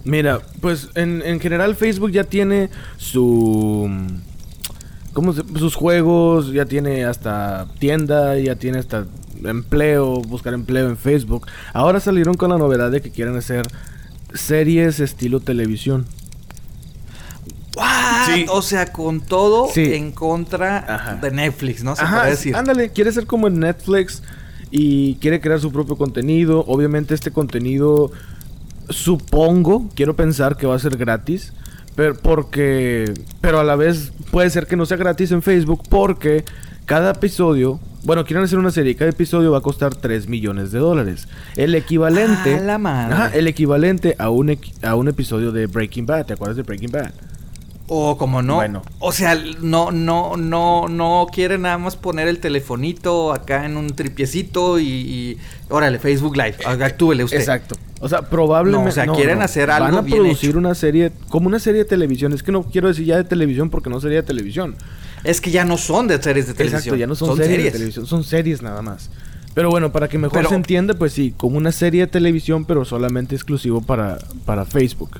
Mira, pues en, en general Facebook ya tiene su... ¿Cómo se- sus juegos, ya tiene hasta tienda, ya tiene hasta empleo, buscar empleo en Facebook. Ahora salieron con la novedad de que quieren hacer series estilo televisión. ¿What? Sí. O sea, con todo Sí. en contra Ajá. de Netflix, ¿no? Se Ajá, puede decir. ándale, quiere ser como en Netflix y quiere crear su propio contenido. Obviamente este contenido, supongo, quiero pensar que va a ser gratis. Pero porque, pero a la vez puede ser que no sea gratis en Facebook porque cada episodio, bueno, quieren hacer una serie, cada episodio va a costar 3 millones de dólares. El equivalente, ¡A la madre! Ajá, el equivalente a un, a un episodio de Breaking Bad. ¿Te acuerdas de Breaking Bad? O como no. Bueno. O sea, no, no, no, no quiere nada más poner el telefonito acá en un tripiecito y, y órale, Facebook Live, actúele usted. Exacto. O sea, probablemente. No, o sea, quieren hacer algo Van a bien producir hecho. una serie, como una serie de televisión. Es que no quiero decir ya de televisión porque no sería de televisión. Es que ya no son de series de televisión. Exacto, ya no son, series, de televisión, son series nada más. Pero bueno, para que mejor Pero- se entienda, pues sí, como una serie de televisión, pero solamente exclusivo para, para Facebook.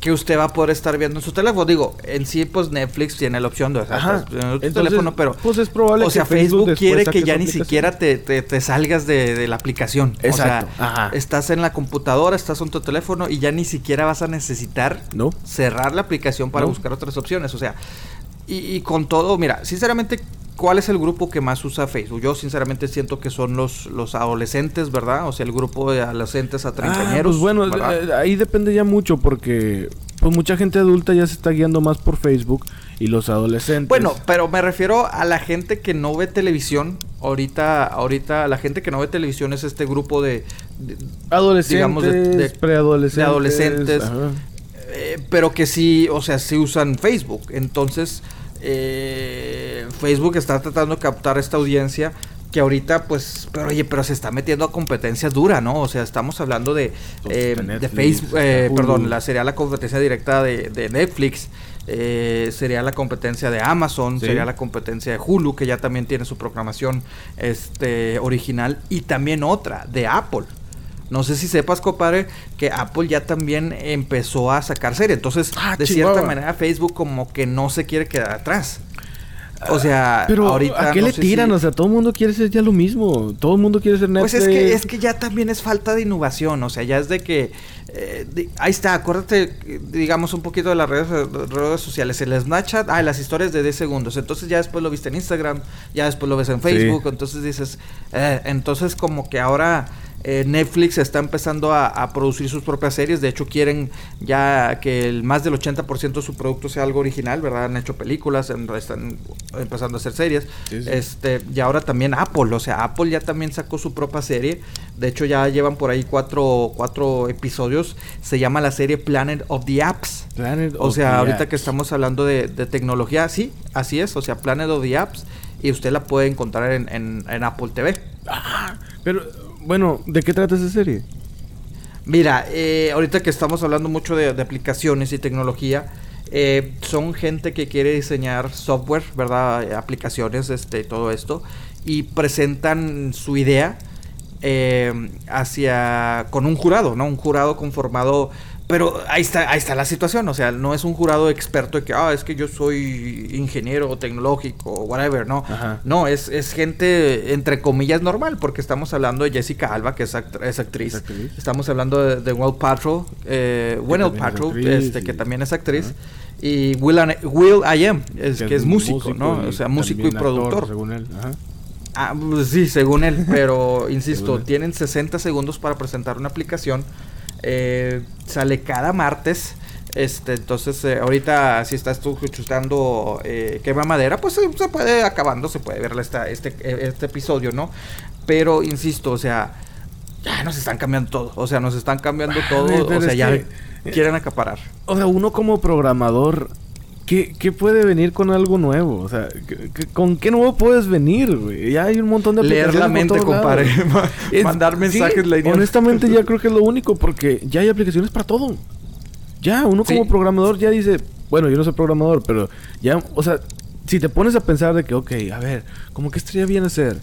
Que usted va a poder estar viendo en su teléfono. Digo, en sí, pues Netflix tiene la opción de Ajá. pues, en tu teléfono, pero. pues es probable O sea, que Facebook Facebook, quiere que ya ni siquiera te, te- te salgas de, de la aplicación. Exacto, O sea, ajá. estás en la computadora, estás en tu teléfono y ya ni siquiera vas a necesitar ¿No? cerrar la aplicación para No. buscar otras opciones. O sea, y, y con todo, mira, sinceramente, ¿cuál es el grupo que más usa Facebook? Yo sinceramente siento que son los, los adolescentes, ¿verdad? O sea, el grupo de adolescentes a Ah, treintañeros. pues bueno, ¿verdad? eh, ahí depende ya mucho porque pues mucha gente adulta ya se está guiando más por Facebook y los adolescentes. Bueno, pero me refiero a la gente que no ve televisión. Ahorita, ahorita la gente que no ve televisión es este grupo de, de- adolescentes, digamos, de- de- preadolescentes, de adolescentes. eh, pero que sí, o sea, sí usan Facebook. Entonces, eh, Facebook está tratando de captar esta audiencia que ahorita, pues, pero oye, pero se está metiendo a competencia dura, ¿no? O sea, estamos hablando de, eh, de Netflix, Facebook, eh, perdón, la sería la competencia directa de, de Netflix. eh, sería la competencia de Amazon, Sí. sería la competencia de Hulu, que ya también tiene su programación este, original, y también otra, de Apple. No sé si sepas, compadre, que Apple ya también empezó a sacar serie. Entonces, Ah, de Chihuahua. cierta manera, Facebook como que no se quiere quedar atrás. O sea, Pero ahorita. ¿a qué no le tiran? si- O sea, todo el mundo quiere ser ya lo mismo. Todo el mundo quiere ser Netflix. Pues es que, es que ya también es falta de innovación, o sea, ya es de que, eh, ahí está, acuérdate, digamos, un poquito de las redes, redes sociales, el Snapchat, ah, las historias de 10 segundos, entonces ya después lo viste en Instagram, ya después lo ves en Facebook, entonces dices, eh, entonces como que ahora eh, Netflix está empezando a, a producir sus propias series, de hecho quieren ya que el más del 80% de su producto sea algo original, ¿verdad? Han hecho películas, en- están empezando a hacer series, Sí, sí. este, y ahora también Apple, o sea, Apple ya también sacó su propia serie. De hecho, ya llevan por ahí cuatro, cuatro episodios. Se llama la serie Planet of the Apps. Planet O of sea, the ahorita Apps. que estamos hablando de, de tecnología, sí, así es. O sea, Planet of the Apps. Y usted la puede encontrar en, en- en Apple TV. Pero, bueno, ¿de qué trata esa serie? Mira, eh, ahorita que estamos hablando mucho de, aplicaciones y tecnología, eh, son gente que quiere diseñar software, ¿verdad? Eh, Aplicaciones, este, todo esto, y presentan su idea eh, hacia con un jurado, ¿no? Un jurado conformado, pero ahí está, ahí está la situación, o sea, no es un jurado experto de que, ah, es que yo soy ingeniero tecnológico, whatever, ¿no? Ajá. No, es, es gente, entre comillas, normal, porque estamos hablando de Jessica Alba, que es, act- es actriz. Es actriz. Estamos hablando de, de Will Patrol, eh, es Paltrow, actriz este, que también es actriz. Y Will, An- Will I Am, es, que, es músico, ¿no? O sea, músico y actor, productor. según él. Ajá. Ah, pues sí, según él, pero insisto, tienen 60 segundos para presentar una aplicación. Eh, sale cada martes. Este, entonces, eh, ahorita si estás tú chutando eh, quema madera, pues eh, se puede acabando, se puede ver esta, este, eh, este episodio, ¿no? Pero insisto, o sea, ya nos están cambiando todo. O sea, nos están cambiando todo. pero O sea, ya que- quieren acaparar. O sea, uno como programador, ¿qué, qué puede venir con algo nuevo? O sea, ¿qué- qué- ¿con qué nuevo puedes venir, güey? Ya hay un montón de Leer la aplicaciones por mente, todos compadre. *laughs* Es- Mandar mensajes sí, honestamente ya *laughs* creo que es lo único porque ya hay aplicaciones para todo. Ya, uno como Sí. programador ya dice, bueno, yo no soy programador, pero ya, o sea, si te pones a pensar de que, ok, a ver, ¿cómo que estaría bien hacer?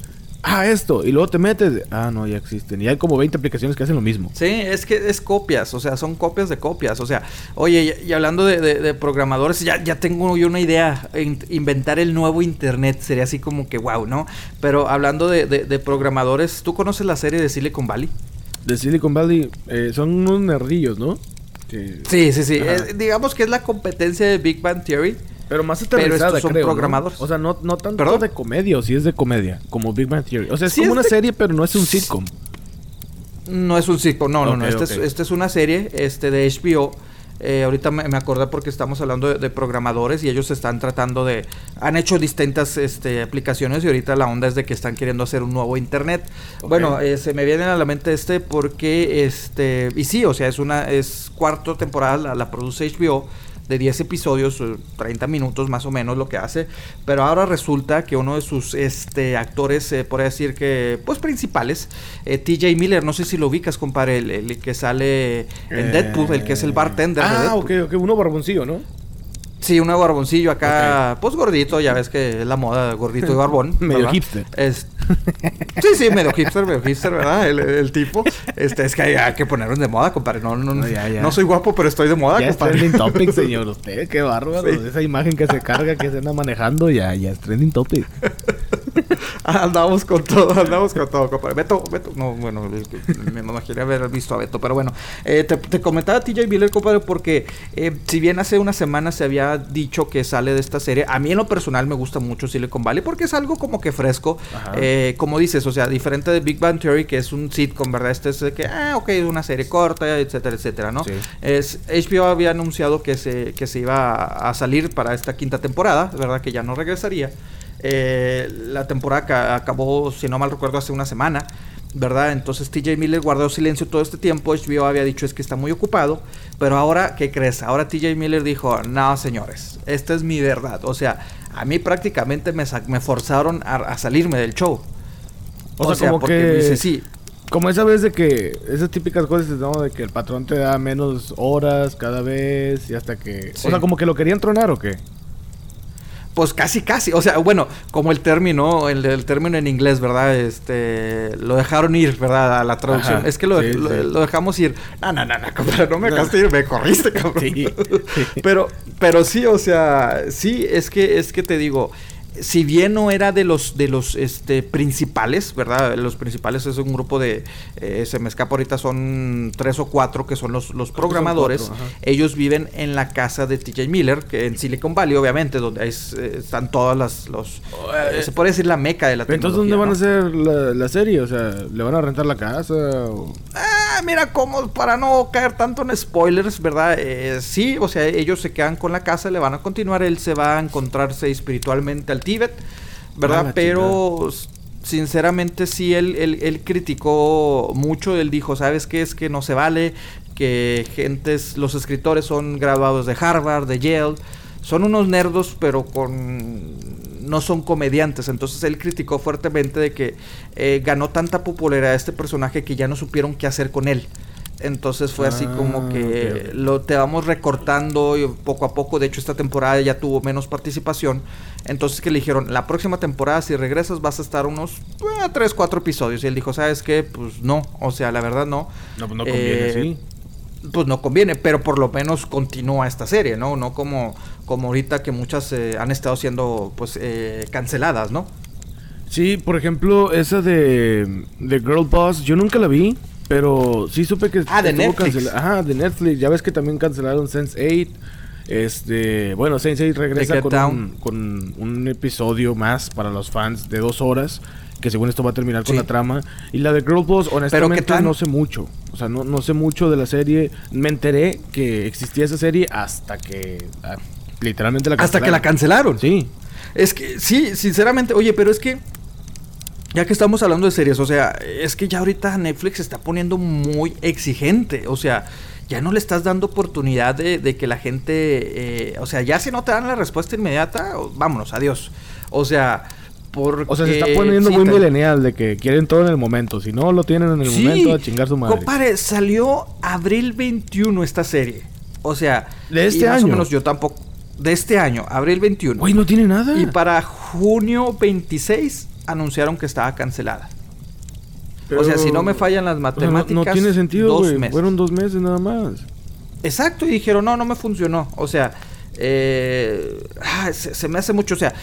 Ah, esto, y luego te metes, ah, no, ya existen. Y hay como 20 aplicaciones que hacen lo mismo. Sí, es que es copias, o sea, son copias de copias. O sea, oye, y, y hablando de, de- de programadores, ya, ya tengo yo una idea. in- inventar el nuevo Internet sería así como que wow, ¿no? Pero hablando de, programadores, ¿tú conoces la serie de Silicon Valley? De Silicon Valley, eh, son unos nerdillos, ¿no? Sí, sí, sí. Es- digamos que es la competencia de Big Bang Theory. Pero más Pero aterrizada, estos son creo, ¿no? programadores. O sea, no, no tanto ¿Perdón? de comedia, o si es de comedia, como Big Bang Theory. O sea, es Sí como es una de- serie, pero no es un sitcom. No es un sitcom, no, no, no. Esta, es, esta es una serie este, de HBO. Eh, ahorita me, me acordé porque estamos hablando de, de programadores y ellos están tratando de... Han hecho distintas este, aplicaciones y ahorita la onda es de que están queriendo hacer un nuevo internet. Bueno, eh, se me viene a la mente este porque... este Y sí, o sea, es una... Es cuarto temporada, la, la produce HBO de 10 episodios, eh, 30 minutos más o menos lo que hace, pero ahora resulta que uno de sus este actores, eh, por decir que, pues principales, eh, TJ Miller, no sé si lo ubicas, compadre, el, el que sale en Deadpool, el que es el bartender de Ah, Deadpool. ok, ok, uno barboncillo, ¿no? Sí, un barboncillo acá, pues gordito, ya ves que es la moda, gordito y *laughs* barbón. Medio hipster. Es, Sí, sí, medio hipster, medio hipster, ¿verdad? El, el tipo. Este, es que hay, hay que ponernos de moda, compadre. No, no, No, ya, ya. no soy guapo, pero estoy de moda, Ya es compadre. trending topic, señor. Usted, qué bárbaro. Sí. Esa imagen que se carga, que se anda manejando, ya, ya es trending topic. *laughs* Andamos con todo, andamos con todo, compadre. Beto, Beto, no, bueno, me imaginé haber visto a Beto, pero bueno, eh, te, te comentaba TJ Miller, compadre, porque eh, si bien hace una semana se había dicho que sale de esta serie, a mí en lo personal me gusta mucho Silicon Valley porque es algo como que fresco, eh, como dices, o sea, diferente de Big Bang Theory, que es un sitcom, ¿verdad? Este es de que, ah, ok, es una serie corta, etcétera, etcétera, ¿no? Sí. Es, HBO había anunciado que se, que se iba a, a salir para esta quinta temporada, ¿verdad? Que ya no regresaría. Eh, la temporada ca- acabó, si no mal recuerdo, hace una semana, ¿verdad? Entonces TJ Miller guardó silencio todo este tiempo. HBO había dicho es que está muy ocupado. Pero ahora, ¿qué crees? Ahora TJ Miller dijo, no, señores, esta es mi verdad. O sea, a mí prácticamente me, me forzaron a, a salirme del show. O, sea, como porque que. dice, sí, Como esa vez de que. Esas típicas cosas, ¿no? De que el patrón te da menos horas cada vez y hasta que. Sí. O sea, como que lo querían tronar o qué. Pues casi, casi. O sea, bueno, como el término, el, el término en inglés, ¿verdad? Este, lo dejaron ir, ¿verdad? A la traducción. Ajá, es que lo, sí, lo- sí. lo dejamos ir. No, no, no, no, compadre, no me dejaste ir, me corriste, cabrón. Sí. *laughs* pero, pero sí, o sea, sí, es que, es que te digo, si bien no era de los, de los, este, principales, ¿verdad? Los principales es un grupo de, eh, se me escapa ahorita, son tres o cuatro que son los, los que son programadores. cuatro. Ellos viven en la casa de TJ Miller, que en Silicon Valley, obviamente, donde es, eh, están todas las, los, eh, se puede decir la meca de la Entonces, ¿dónde van a hacer la, la serie? O sea, ¿le van a rentar la casa? O... Ah, mira, como para no caer tanto en spoilers, ¿verdad? Eh, sí, o sea, ellos se quedan con la casa, le van a continuar, él se va a encontrarse espiritualmente al Tíbet, Ah, ¿verdad? la Pero sinceramente sí, él, él, él criticó mucho, él dijo, ¿sabes qué? Es que no se vale, que gentes, los escritores son graduados de Harvard, de Yale, son unos nerdos, pero con no son comediantes. Entonces él criticó fuertemente de que eh, ganó tanta popularidad este personaje que ya no supieron qué hacer con él. Entonces fue así como Ah, que lo te vamos recortando y poco a poco. De hecho, esta temporada ya tuvo menos participación. Entonces que le dijeron, la próxima temporada si regresas vas a estar unos 3, 4 episodios. Y él dijo, ¿sabes qué? Pues no. O sea, la verdad no. No, pues no conviene, Eh, sí. Pues no conviene, pero por lo menos continúa esta serie, ¿no? No como, como ahorita que muchas eh, han estado siendo pues eh, canceladas, ¿no? Sí, por ejemplo, esa de, de Girl Boss, yo nunca la vi, pero sí supe que Ah, de Netflix. Ajá, de Netflix. Ya ves que también cancelaron Sense8. Este, bueno, Sense8 regresa Get con un, con un episodio más para los fans de dos horas, que según esto va a terminar con la trama. Y la de Girl Boss, honestamente, no sé mucho. O sea, no, no sé mucho de la serie. Me enteré que existía esa serie hasta que ah, literalmente la Hasta que la cancelaron. cancelaron. Sí. Es que, sí, sinceramente, oye, pero es que, ya que estamos hablando de series, o sea, es que ya ahorita Netflix se está poniendo muy exigente, o sea, ya no le estás dando oportunidad de, de que la gente, eh, o sea, ya si no te dan la respuesta inmediata, vámonos, adiós. O sea, porque... O sea, se está poniendo sí, muy milenial de que quieren todo en el momento. Si no lo tienen en el Sí, momento, a chingar su madre. Compadre, salió abril 21 esta serie. O sea, ¿De y este más año? o menos yo tampoco. De este año, abril 21. Güey, no tiene nada. Y para junio 26 anunciaron que estaba cancelada. Pero- o sea, si no me fallan las no- matemáticas, no, tiene sentido, dos meses. Fueron dos meses nada más. Exacto, y dijeron, no, no me funcionó. O sea, eh, ah, se, se me hace mucho, o sea,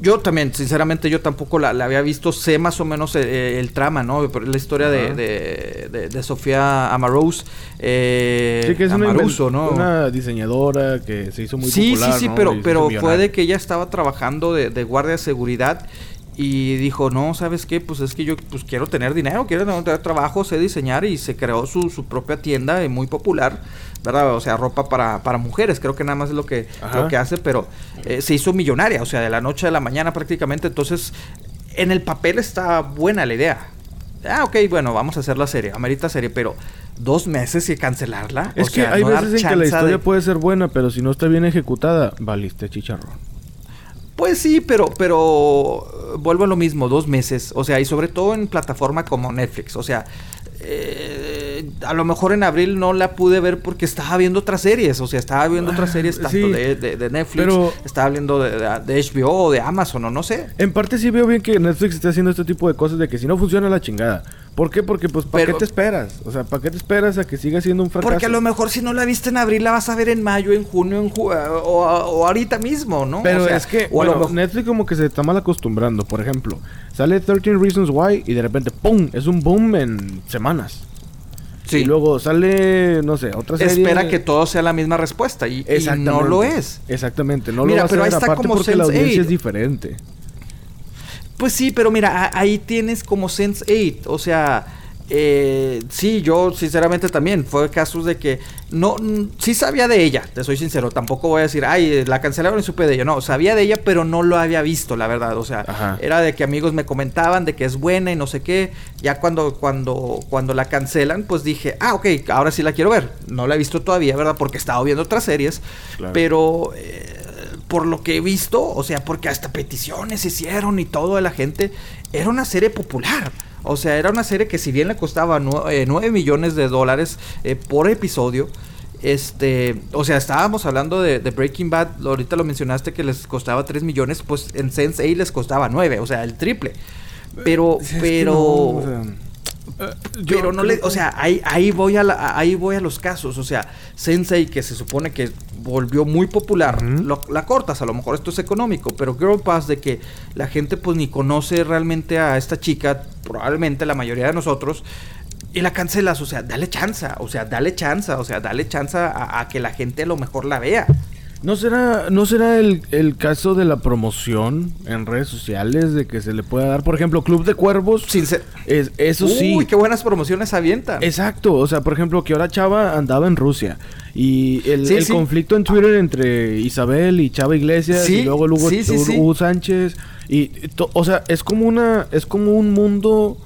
yo también, sinceramente, yo tampoco la, la había visto, sé más o menos eh, el, trama, ¿no? Pero La historia de, de, de- de Sofía Amarose. Eh, sí, que es una, Amoruso, inven- ¿no? una diseñadora que se hizo muy sí, popular. sí, sí, ¿no? pero, pero fue de que ella estaba trabajando de, de guardia de seguridad y dijo, no, ¿sabes qué? Pues es que yo pues quiero tener dinero, quiero tener trabajo, sé diseñar y se creó su, su propia tienda eh, muy popular, ¿verdad? O sea, ropa para, para mujeres, creo que nada más es lo que, Ajá. lo que hace, pero eh, se hizo millonaria, o sea, de la noche a la mañana prácticamente, entonces en el papel está buena la idea. Ah, ok, bueno, vamos a hacer la serie, amerita serie, pero dos meses y cancelarla. Es o que sea, hay no veces en que la historia de- puede ser buena, pero si no está bien ejecutada, valiste chicharrón. Pues sí, pero, pero eh, vuelvo a lo mismo, dos meses. O sea, y sobre todo en plataforma como Netflix. O sea, eh, a lo mejor en abril no la pude ver porque estaba viendo otras series. O sea, estaba viendo otras series tanto sí. de, de- de Netflix, Pero- estaba viendo de, de- de HBO o de Amazon o no sé. En parte sí veo bien que Netflix esté haciendo este tipo de cosas de que si no funciona la chingada. ¿Por qué? Porque pues ¿para qué te esperas? O sea, ¿para qué te esperas a que siga siendo un fracaso? Porque a lo mejor si no la viste en abril la vas a ver en mayo, en junio, en ju- o, o ahorita mismo, ¿no? Pero O sea, es que o bueno, Netflix como que se está mal acostumbrando. Por ejemplo, sale 13 Reasons Why y de repente ¡pum! Es un boom en semanas. sí, Y luego sale, no sé, otra serie. espera que todo sea la misma respuesta y, y no lo es. Exactamente, no Mira, lo pero a ahí ver está aparte como porque la Sense8. audiencia es diferente. Pues sí, pero mira, ahí tienes como Sense 8, o sea, eh, sí, yo sinceramente también, fue casos de que no, sí sabía de ella, te soy sincero, tampoco voy a decir, ay, la cancelaron y supe de ella, no, sabía de ella, pero no lo había visto, la verdad, o sea, Ajá. era de que amigos me comentaban de que es buena y no sé qué, ya cuando, cuando, cuando la cancelan, pues dije, ah, ok, ahora sí la quiero ver, no la he visto todavía, ¿verdad? Porque he estado viendo otras series, Claro. pero... eh, por lo que he visto, o sea, porque hasta peticiones hicieron y todo de la gente, era una serie popular. O sea, era una serie que si bien le costaba 9 millones de dólares eh, por episodio, este, o sea, estábamos hablando de, de Breaking Bad, ahorita lo mencionaste que les costaba 3 millones, pues en Sense8 les costaba 9, o sea, el triple. Pero, que pero... no, o sea, eh, yo Pero no le, o sea, ahí, ahí voy a la- ahí voy a los casos, o sea, Sensei que se supone que volvió muy popular, lo- la cortas, a lo mejor esto es económico, pero Girl Pass de que la gente pues ni conoce realmente a esta chica, probablemente la mayoría de nosotros, y la cancelas, o sea, dale chance, o sea, dale chance, o sea, dale chance a, a que la gente a lo mejor la vea. ¿No será, no será el, el caso de la promoción en redes sociales de que se le pueda dar, por ejemplo, Club de Cuervos? Sin ser- Es, eso sí. Uy, qué buenas promociones avientan. Exacto, o sea, por ejemplo, que ahora Chava andaba en Rusia y el, Sí, el sí. conflicto en Twitter entre Isabel y Chava Iglesias Sí, y luego Hugo, Sánchez y to- o sea, es como una es como un mundo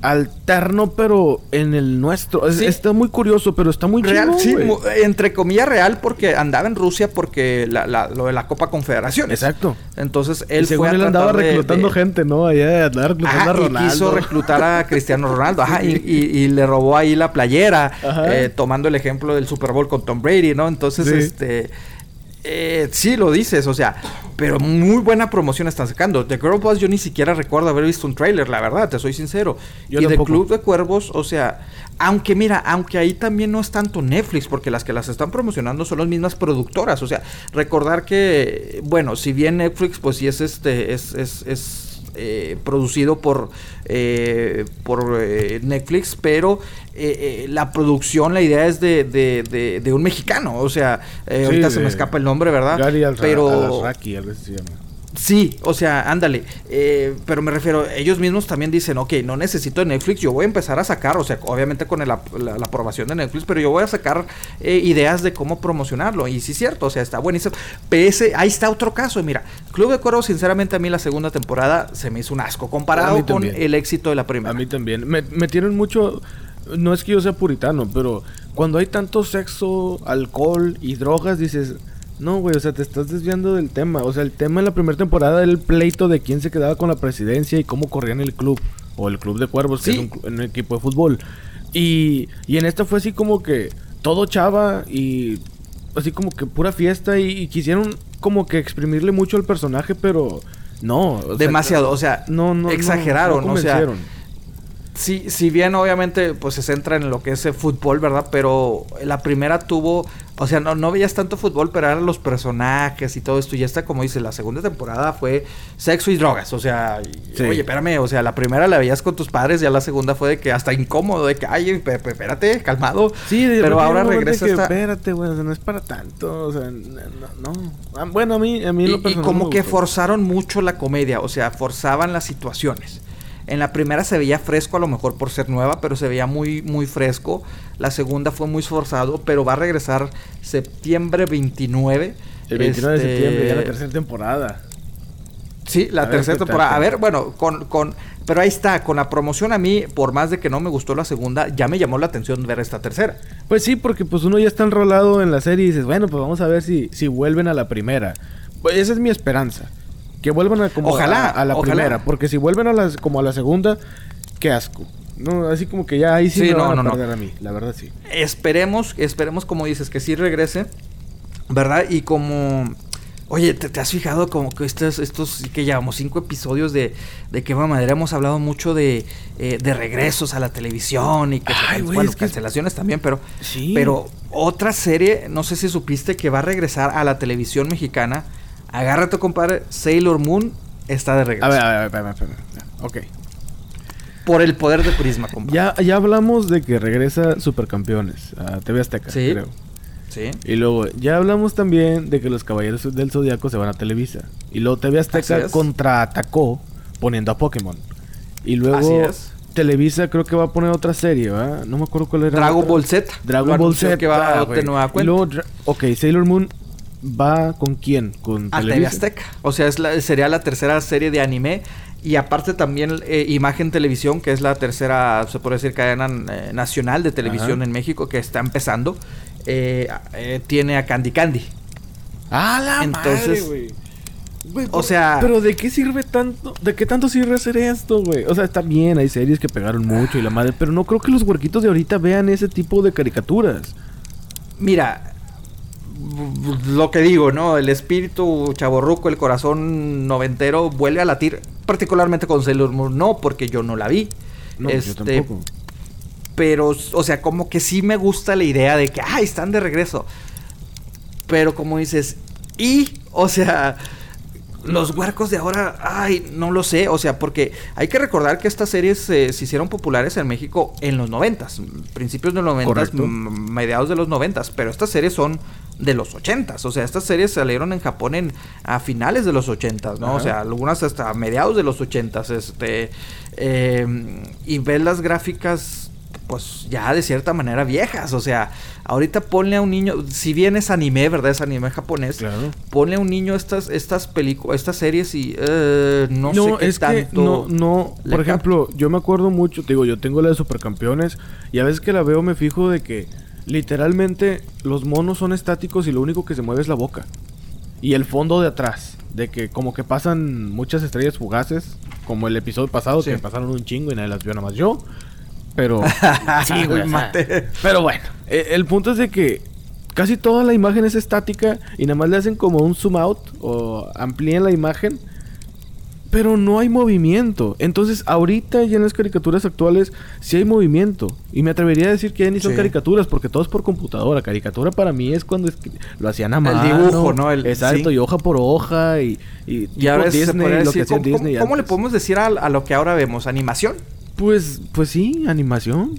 alterno pero en el nuestro. Sí. Está muy curioso, pero está muy Real, sí, entre comillas real porque andaba en Rusia porque la, la- lo de la Copa Confederaciones. Exacto. Entonces Él y según fue a él andaba de- reclutando de- gente, ¿no? Allá andaba reclutando Ajá, a y Ronaldo. quiso reclutar a Cristiano Ronaldo, ajá, y, y- y le robó ahí la playera, eh, tomando el ejemplo del Super Bowl con Tom Brady, ¿no? Entonces, Sí. este, eh, sí lo dices, o sea, pero muy buena promoción están sacando. The Girl Boss yo ni siquiera recuerdo haber visto un tráiler, la verdad, te soy sincero. Yo y tampoco. Club de Cuervos, o sea, aunque mira, aunque ahí también no es tanto Netflix, porque las que las están promocionando son las mismas productoras, o sea, recordar que, bueno, si bien Netflix, pues sí es este, es, es, es eh, producido por, eh, por eh, Netflix, pero eh, eh, la producción, la idea es de, de, de- de un mexicano, o sea, eh, Sí, ahorita se me escapa el nombre, ¿verdad? Gary Alra- pero algo así se llama. Sí, o sea, ándale. eh, pero me refiero, ellos mismos también dicen, ok, no necesito Netflix, yo voy a empezar a sacar, o sea, obviamente con el la, la aprobación de Netflix, pero yo voy a sacar eh, ideas de cómo promocionarlo. Y sí es cierto, o sea, está buenísimo. PS, ahí está otro caso, mira, Club de Cuervos, sinceramente a mí la segunda temporada se me hizo un asco, comparado con el éxito de la primera. A mí también. Me, me tienen mucho. No es que yo sea puritano, pero cuando hay tanto sexo, alcohol y drogas, dices. No, güey, o sea, te estás desviando del tema. O sea, el tema en la primera temporada era el pleito de quién se quedaba con la presidencia y cómo corrían el club. O el club de cuervos, que es un, equipo de fútbol. Y, y en esta fue así como que todo chava y así como que pura fiesta. Y, y quisieron como que exprimirle mucho al personaje, pero no. o sea, Demasiado, o sea, no, no, no, exageraron, no o sea. Sí, si bien obviamente pues se centra en lo que es el fútbol, ¿verdad? Pero la primera tuvo, o sea, no, no veías tanto fútbol, pero eran los personajes y todo esto. Y esta, como dice, la segunda temporada fue sexo y drogas. O sea, y- Sí. oye, espérame, o sea, la primera la veías con tus padres, ya la segunda fue de que hasta incómodo, de que, ay, espérate, calmado. Sí, de pero ahora regresa que, esta... Espérate, güey, o sea, no es para tanto, o sea, no. no. Ah, Bueno, a mí, a mí Y, lo y personal como me que forzaron mucho la comedia, o sea, forzaban las situaciones. En la primera se veía fresco, a lo mejor por ser nueva, pero se veía muy, muy fresco. La segunda fue muy forzado, pero va a regresar septiembre 29. El 29 de Este, septiembre, ya la tercera temporada. Sí, la A tercera temporada. A ver, bueno, con, con, pero ahí está, con la promoción a mí, por más de que no me gustó la segunda, ya me llamó la atención ver esta tercera. Pues sí, porque pues uno ya está enrolado en la serie y dices, bueno, pues vamos a ver si, si vuelven a la primera. Pues esa es mi esperanza. Que vuelvan a como Ojalá, a, a la ojalá. primera. Porque si vuelven a las, como a la segunda, qué asco. No, así como que ya ahí sí, Sí, me no, van a no, no. perder a mí, la verdad sí. Esperemos, esperemos como dices, que sí regrese, ¿verdad? Y como... Oye, ¿te, te has fijado como que estos, estos que llevamos cinco episodios de, de que Madera hemos hablado mucho de, eh, de regresos a la televisión y que Ay, güey, bueno, es que- cancelaciones también, pero Sí. pero otra serie, no sé si supiste que va a regresar a la televisión mexicana. Agárrate, compadre, Sailor Moon está de regreso. A ver, a ver, espérame, espérame. Ok. Por el poder de Prisma, compadre. Ya, ya hablamos de que regresa Supercampeones a TV Azteca, Sí. creo. Sí. Y luego, ya hablamos también de que los Caballeros del Zodiaco se van a Televisa. Y luego TV Azteca Así es. contraatacó poniendo a Pokémon. Y luego Así es. Televisa creo que va a poner otra serie, ¿verdad? No me acuerdo cuál era. Dragon. Ball Z. Dragon Ball Z. que va a Y luego, Dra- ok, Sailor Moon va con quién? Con a TV. Azteca. O sea, es la- sería la tercera serie de anime. Y aparte también eh, Imagen Televisión, que es la tercera, se puede decir, cadena eh, nacional de televisión Ajá. en México, que está empezando. eh, tiene a Candy Candy. Ah, la Entonces, madre, güey. Güey, o por- sea- Pero ¿de qué sirve tanto? ¿De qué tanto sirve hacer esto, güey? O sea, está bien, hay series que pegaron mucho y la madre, pero no creo que los huerquitos de ahorita vean ese tipo de caricaturas. Mira, lo que digo, ¿no? El espíritu chaborruco, el corazón noventero vuelve a latir, particularmente con Sailor Moon, no, porque yo no la vi. No, yo Este, tampoco. Pero, o sea, como que sí me gusta la idea de que, ay, están de regreso. Pero como dices, y, o sea, los huercos de ahora, ay, no lo sé, o sea, porque hay que recordar que estas series eh, se hicieron populares en México en los noventas, principios de los noventas, mediados de los noventas, pero estas series son de los ochentas, o sea, estas series salieron en Japón en, a finales de los ochentas, ¿no? O sea, algunas hasta mediados de los ochentas, este, eh, y ves las gráficas pues ya de cierta manera viejas. O sea, ahorita ponle a un niño, si bien es anime, ¿verdad? Es anime japonés. Claro. Ponle a un niño estas, estas películas, estas series y eh, no, sé qué es que tanto. no, no, por cap- ejemplo, yo me acuerdo mucho, te digo, yo tengo la de Supercampeones y a veces que la veo me fijo de que literalmente los monos son estáticos y lo único que se mueve es la boca y el fondo de atrás, de que como que pasan muchas estrellas fugaces, como el episodio pasado Sí. que pasaron un chingo y nadie las vio nada más yo, pero *laughs* sí, güey, Mate. pero bueno, e- el punto es de que casi toda la imagen es estática y nada más le hacen como un zoom out o amplían la imagen, pero no hay movimiento. Entonces, ahorita ya en las caricaturas actuales sí hay movimiento. Y me atrevería a decir que ya ni son Sí. caricaturas porque todo es por computadora. Caricatura para mí es cuando es- lo hacían a El mano. dibujo, ¿no? El- Exacto, sí. y hoja por hoja y, y Y a tipo veces se lo que decir, hacía ¿cómo, Disney cómo- cómo le podemos decir a, a lo que ahora vemos? ¿Animación? Pues, pues sí, animación.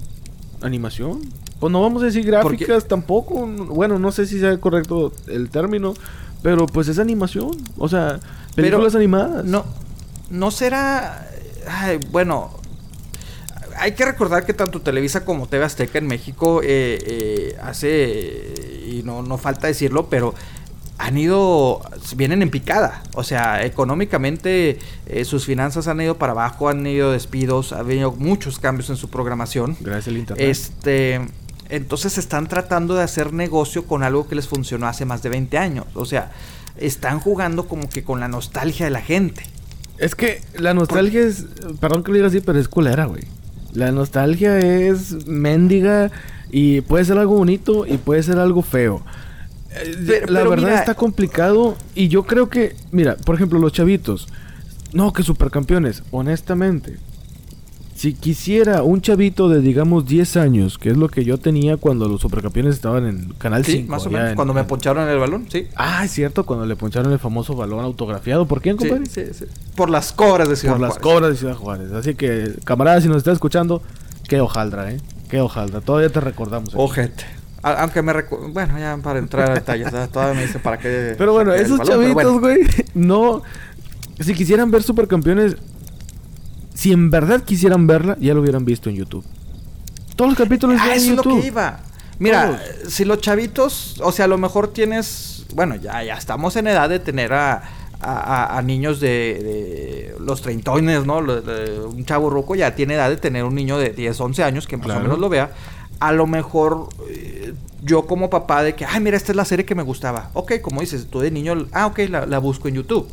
Animación. Pues no vamos a decir gráficas tampoco. Bueno, no sé si sea correcto el término. Pero pues es animación. O sea, películas animadas. No, no será. ay, bueno, hay que recordar que tanto Televisa como TV Azteca en México eh, eh, hace. Y no, no falta decirlo, pero han ido. Vienen en picada. O sea, económicamente eh, sus finanzas han ido para abajo, han ido despidos, ha habido muchos cambios en su programación. Gracias al internet. Este, entonces están tratando de hacer negocio con algo que les funcionó hace más de 20 años. O sea, están jugando como que con la nostalgia de la gente. Es que la nostalgia es. Perdón que lo diga así, pero es culera, güey. La nostalgia es mendiga y puede ser algo bonito y puede ser algo feo. Eh, Pero- la pero verdad mira- está complicado y yo creo que, mira, por ejemplo, los chavitos. No, que supercampeones, honestamente. Si quisiera un chavito de, digamos, 10 años, que es lo que yo tenía cuando los supercampeones estaban en Canal Sí, 5. más o menos. en- Cuando me en- poncharon el balón, sí. Ah, es cierto, cuando le poncharon el famoso balón autografiado. ¿Por quién, compadre? sí, sí. Por las cobras de Ciudad por las Juárez. cobras de Ciudad Juárez. Así que, camaradas, si nos está escuchando, qué hojaldra, ¿eh? Qué hojaldra. Todavía te recordamos. ¿eh? Ojete. A- Aunque me recu- Bueno, ya para entrar a detalles, todavía me dice para qué. Pero bueno, esos balón, chavitos, bueno. güey, no... Si quisieran ver Supercampeones, si en verdad quisieran verla, ya lo hubieran visto en YouTube. Todos los capítulos Ah, en es lo YouTube. que iba. Mira, Todos. si los chavitos, o sea, a lo mejor tienes, bueno, ya, ya estamos en edad de tener a, a- niños de, de los treintones, ¿no? Lo- de- un chavo ruco ya tiene edad de tener un niño de 10, 11 años que más Claro. o menos lo vea. A lo mejor eh, yo como papá de que, ay, mira, esta es la serie que me gustaba. Ok, como dices, tú de niño, ah, ok, la, la busco en YouTube.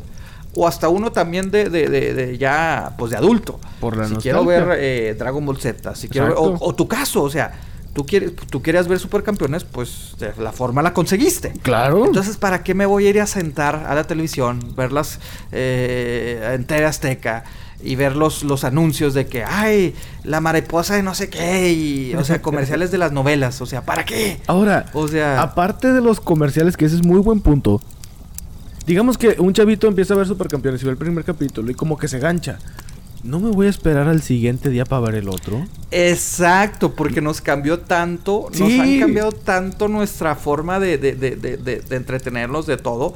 o hasta uno también de, de, de, ya, pues de adulto. Por la si quiero ver eh, Dragon Ball Z, si quiero o, o, tu caso, o sea, tú, quieres, tú querías ver supercampeones, pues de la forma la conseguiste. Claro. Entonces, ¿para qué me voy a ir a sentar a la televisión, verlas eh, en TV Azteca? Y ver los, los anuncios de que, ay, la mariposa de no sé qué, y, o sea, *laughs* comerciales de las novelas, o sea, ¿para qué? Ahora, o sea, aparte de los comerciales, que ese es muy buen punto, digamos que un chavito empieza a ver Supercampeones y ve el primer capítulo y como que se gancha. ¿No me voy a esperar al siguiente día para ver el otro? Exacto, porque nos cambió tanto, nos han cambiado tanto nuestra forma de, de, de, de entretenernos de todo,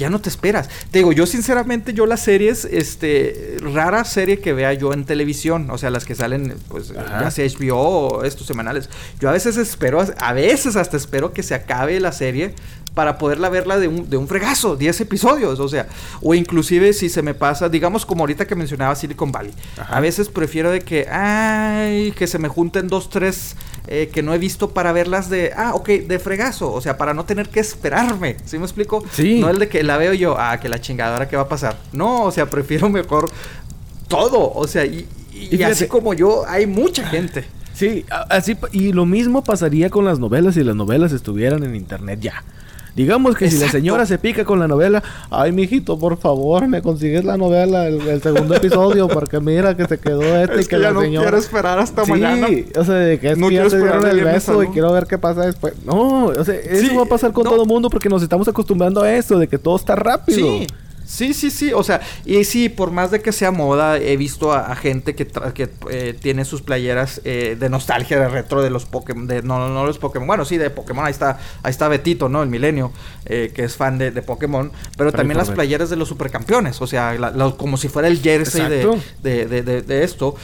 ya no te esperas. Te digo, yo sinceramente, yo las series, este, rara serie que vea yo en televisión, o sea, las que salen, pues, ya sea HBO o estos semanales, yo a veces espero, a veces hasta espero que se acabe la serie para poderla verla de un, de un fregazo, 10 episodios, o sea, o inclusive si se me pasa, digamos como ahorita que mencionaba Silicon Valley, a veces prefiero de que, ay, que se me junten dos, tres eh, que no he visto para verlas de, ah, ok, de fregazo, o sea, para no tener que esperarme, ¿sí me explico? Sí. No el de que la veo yo, ah, que la chingadora, ¿qué va a pasar? No, o sea, prefiero mejor todo, o sea, y, y, así como yo, hay mucha gente. Sí, así, y lo mismo pasaría con las novelas si las novelas estuvieran en internet ya. Digamos que si la señora se pica con la novela, ay, mijito, por favor, me consigues la novela, el, segundo episodio, porque mira que se quedó este y que, ya no quiero esperar hasta sí, mañana. o sea, de que es no que quiero esperar el beso y quiero ver qué pasa después. No, o sea, eso va a pasar con todo el mundo porque nos estamos acostumbrando a esto, de que todo está rápido. Sí. Sí, sí, sí. O sea, y sí, por más de que sea moda, he visto a, gente que, que eh, tiene sus playeras eh, de nostalgia, de retro de los Pokémon. De, no, no los Pokémon. Bueno, sí, de Pokémon. Ahí está, ahí está Betito, ¿no? El milenio, eh, que es fan de, Pokémon. Pero también las playeras de los supercampeones. O sea, como si fuera el jersey de, de, de, esto.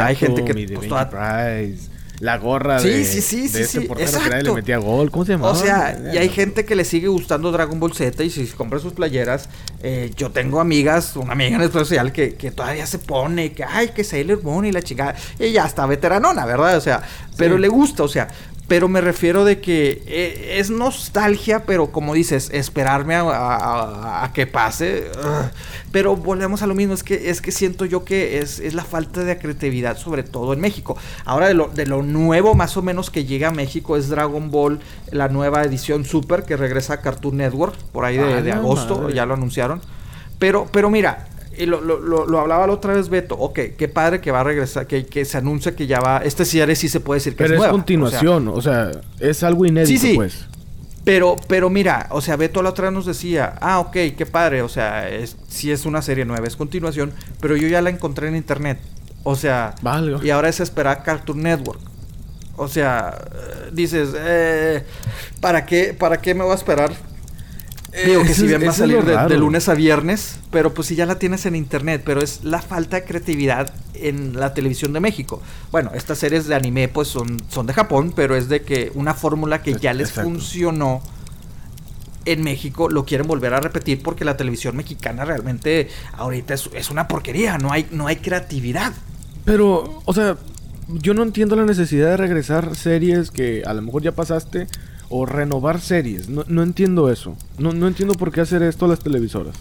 hay gente que. Pues, la gorra sí, de, sí, sí, de sí, este portero que nadie le metía gol. ¿Cómo se llama? O sea, y hay gente que le sigue gustando Dragon Ball Z y si compra sus playeras, eh, yo tengo amigas, una amiga en especial que, que todavía se pone, que ay, que Sailor Moon y la chingada. Y ya está veteranona, ¿verdad? O sea, pero le gusta, o sea, pero me refiero de que eh, es nostalgia, pero como dices, esperarme a, que pase. pero volvemos a lo mismo, es que, es que siento yo que es, es, la falta de creatividad, sobre todo en México. Ahora de lo, de lo nuevo más o menos que llega a México es Dragon Ball, la nueva edición Super que regresa a Cartoon Network, por ahí de, de agosto, ya lo anunciaron. Pero, pero mira, y lo, lo, lo, hablaba la otra vez Beto, ok, qué padre que va a regresar, que, que se anuncia que ya va, este cierre sí se puede decir que Pero es, es continuación, o sea, es algo inédito, sí, sí. pues. Pero, pero mira, o sea, Beto la otra vez nos decía, ah, ok, qué padre, o sea, es, sí es una serie nueva, es continuación, pero yo ya la encontré en internet. O sea, Valgo. y ahora es esperar Cartoon Network. O sea, dices, eh, ¿para qué, ¿para qué me voy a esperar Digo que si bien va a salir de, lunes a viernes, pero pues si ya la tienes en internet, pero es la falta de creatividad en la televisión de México. Bueno, estas series de anime pues son, son de Japón, pero es de que una fórmula que ya les funcionó en México lo quieren volver a repetir porque la televisión mexicana realmente ahorita es, es una porquería, no hay, no hay creatividad. Pero, o sea, yo no entiendo la necesidad de regresar series que a lo mejor ya pasaste o renovar series. No, no entiendo eso. No, no, entiendo por qué hacer esto las televisoras.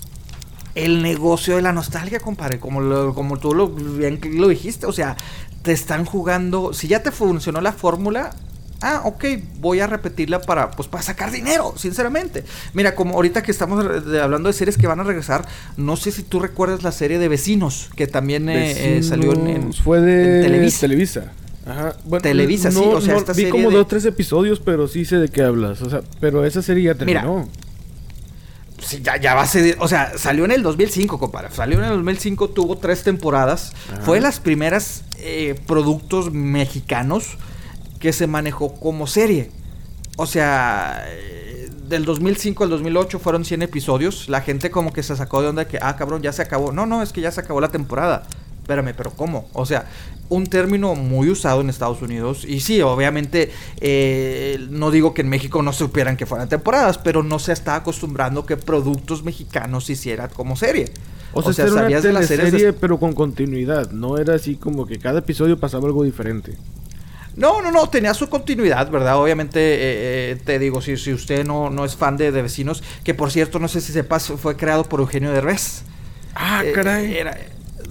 El negocio de la nostalgia, compadre, como, como tú lo, bien lo dijiste, o sea, te están jugando, si ya te funcionó la fórmula, ah, ok, voy a repetirla para, pues, para sacar dinero, sinceramente. Mira, como ahorita que estamos hablando de series que van a regresar, no sé si tú recuerdas la serie de Vecinos, que también eh, eh, salió en, Fue de Televisa. Ajá. Televisa, sí, o sea, esta vi como dos o tres episodios, pero sí sé de qué hablas. O sea, pero esa serie ya terminó. sí, ya, ya va a ser. O sea, salió en el 2005, compadre. Salió en el 2005, tuvo tres temporadas. Fue de las primeras eh, productos mexicanos que se manejó como serie. O sea, eh, del 2005 al 2008 fueron 100 episodios. La gente como que se sacó de onda que, ah, cabrón, ya se acabó. No, no, es que ya se acabó la temporada espérame, pero ¿cómo? O sea, un término muy usado en Estados Unidos. Y sí, obviamente, eh, no digo que en México no supieran que fueran temporadas, pero no se está acostumbrando que productos mexicanos se hicieran como serie. O sea, sabías de la serie, pero con continuidad. No era así como que cada episodio pasaba algo diferente. No, no, no, tenía su continuidad, ¿verdad? Obviamente, eh, eh, te digo, si, si usted no, no es fan de, de, Vecinos, que por cierto, no sé si sepas, fue creado por Eugenio Derbez. Ah, eh, caray. era-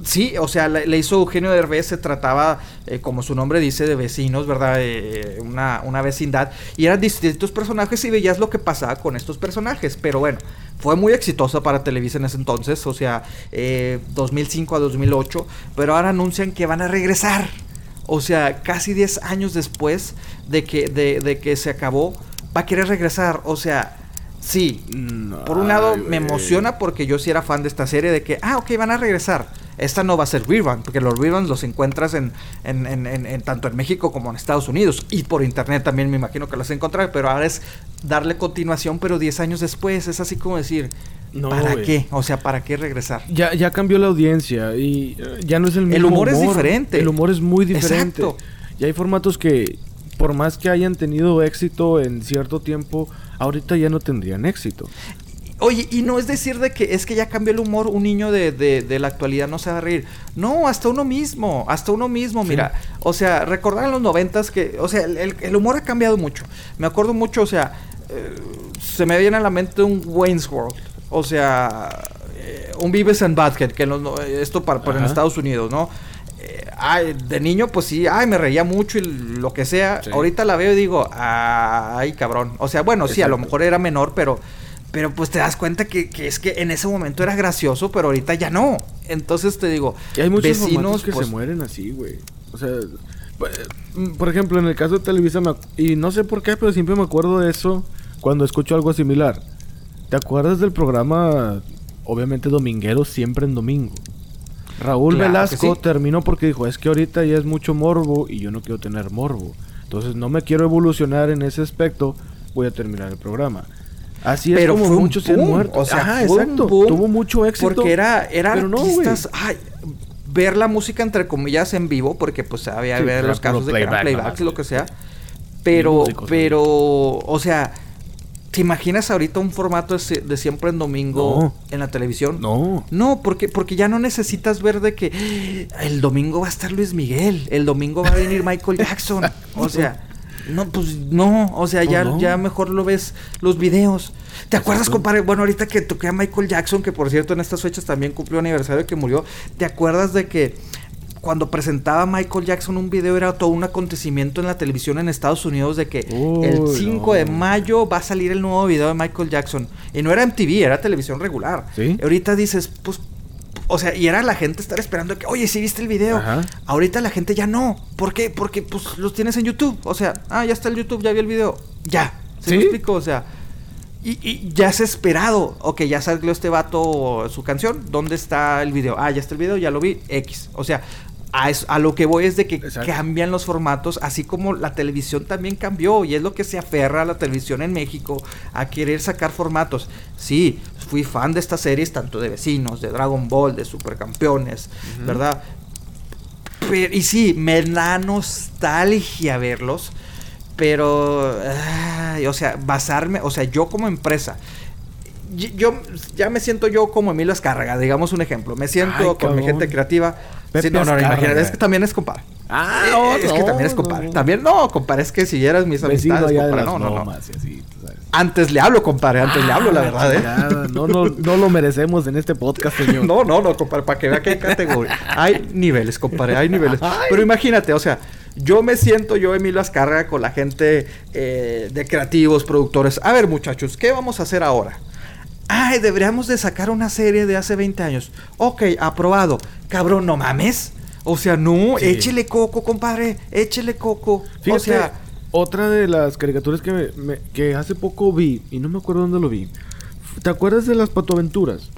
sí, o sea, le, hizo Eugenio Derbez, se trataba, eh, como su nombre dice, de vecinos, ¿verdad? Eh, una, una vecindad. Y eran distintos personajes y veías lo que pasaba con estos personajes. Pero bueno, fue muy exitosa para Televisa en ese entonces, o sea, eh, 2005 a 2008. Pero ahora anuncian que van a regresar. O sea, casi 10 años después de que, de, de que se acabó, va a querer regresar. O sea, sí, No, por un lado ay, me emociona porque yo sí era fan de esta serie de que, ah, ok, van a regresar. Esta no va a ser rerun, porque los reruns los encuentras en, en, en- tanto en México como en Estados Unidos. Y por internet también me imagino que los encontrar, pero ahora es darle continuación, pero 10 años después. Es así como decir, No, ¿para qué? O sea, ¿para qué regresar? Ya, ya cambió la audiencia y eh, ya no es el mismo El humor es diferente. El humor es muy diferente. Exacto. Y hay formatos que, por más que hayan tenido éxito en cierto tiempo, ahorita ya no tendrían éxito. Oye, y no es decir de que es que ya cambió el humor, un niño de, de- de la actualidad no se va a reír. No, hasta uno mismo, hasta uno mismo, Sí. mira. O sea, recordar en los noventas que, o sea, el, el- humor ha cambiado mucho. Me acuerdo mucho, o sea, eh, se me viene a la mente un Wayne's World. O sea, eh, un Beavis and Butthead, que en los no- esto para, para en. Estados Unidos, ¿no? Eh, ay, de niño, pues sí, ay, me reía mucho y lo que sea. Sí. Ahorita la veo y digo, ay, cabrón. O sea, bueno, sí, a lo mejor era menor, pero, pero pues te das cuenta que, que es que en ese momento era gracioso, pero ahorita ya no. Entonces te digo, Y hay muchos vecinos, que pues, se mueren así, güey. O sea, pues, mm, por ejemplo, en el caso de Televisa, me y no sé por qué, pero siempre me acuerdo de eso cuando escucho algo similar. ¿Te acuerdas del programa, obviamente dominguero, siempre en domingo? Raúl Claro Velasco sí. terminó porque dijo, es que ahorita ya es mucho morbo y yo no quiero tener morbo. Entonces no me quiero evolucionar en ese aspecto, voy a terminar el programa. Así es Pero como fue muchos se han muerto. o sea, Ajá, fue un exacto. boom Tuvo mucho éxito. Porque era, era pero no, artistas, ay, ver la música entre comillas en vivo, porque pues había Sí, ver era los casos de que eran playback playbacks lo que sea. Pero, músicos, pero, o sea, ¿te imaginas ahorita un formato de, siempre en domingo No. en la televisión? No. No, porque, porque ya no necesitas ver de que "Ah, el domingo va a estar Luis Miguel, el domingo va a venir Michael Jackson. *laughs* o sea, no, pues no, o sea, ya, no. ya mejor lo ves los videos. ¿Te acuerdas, compadre? Bueno, ahorita que toqué a Michael Jackson, que por cierto en estas fechas también cumplió aniversario que murió. ¿Te acuerdas de que cuando presentaba a Michael Jackson un video era todo un acontecimiento en la televisión en Estados Unidos de que Uy, el 5 de mayo va a salir el nuevo video de Michael Jackson? Y no era MTV, era televisión regular. ¿Sí? Ahorita dices, pues, o sea, y era la gente estar esperando que, oye, si viste el video. Ajá. Ahorita la gente ya no. ¿Por qué? Porque pues los tienes en YouTube. O sea, ah, ya está el YouTube, ya vi el video. Ya. ¿Se ¿Sí? me explico? O sea, y, y ya es esperado. Ok, ya salió este vato su canción. ¿Dónde está el video? Ah, ya está el video, ya lo vi. X. O sea, a, lo que voy es de que Exacto. cambian los formatos, así como la televisión también cambió. Y es lo que se aferra a la televisión en México, a querer sacar formatos. Sí, fui fan de estas series, tanto de vecinos, de Dragon Ball, de Supercampeones, ¿verdad? Pero- y sí, me da nostalgia verlos. Pero, ay, o sea, basarme, o sea, yo como empresa, yo ya me siento yo como Emilio Azcárraga, digamos un ejemplo. Me siento Ay, con mi gente creativa. Sí, no, no, imagínate, es que también es compadre. Ah, Eh, no, es que no, también es compadre. no. También, no, compadre, es que si eras mis Vecino amistades, compadre, no, no, no. así. Antes le hablo, compadre, antes le hablo, la Ah, verdad, ¿eh? No, no, no lo merecemos en este podcast, señor. *laughs* No, no, no, compadre, para que vea que hay categoría. Hay niveles, compadre, hay niveles. Pero imagínate, o sea, yo me siento yo, Emilio Azcárraga, con la gente eh, de creativos, productores. A ver, muchachos, ¿qué vamos a hacer ahora? Ay, deberíamos de sacar una serie de hace 20 años. Ok, aprobado. Cabrón, no mames. O sea, no, Sí. échele coco, compadre, échele coco. Fíjate, o sea, otra de las caricaturas que, me- me- que hace poco vi, y no me acuerdo dónde lo vi. ¿Te acuerdas de las patoaventuras?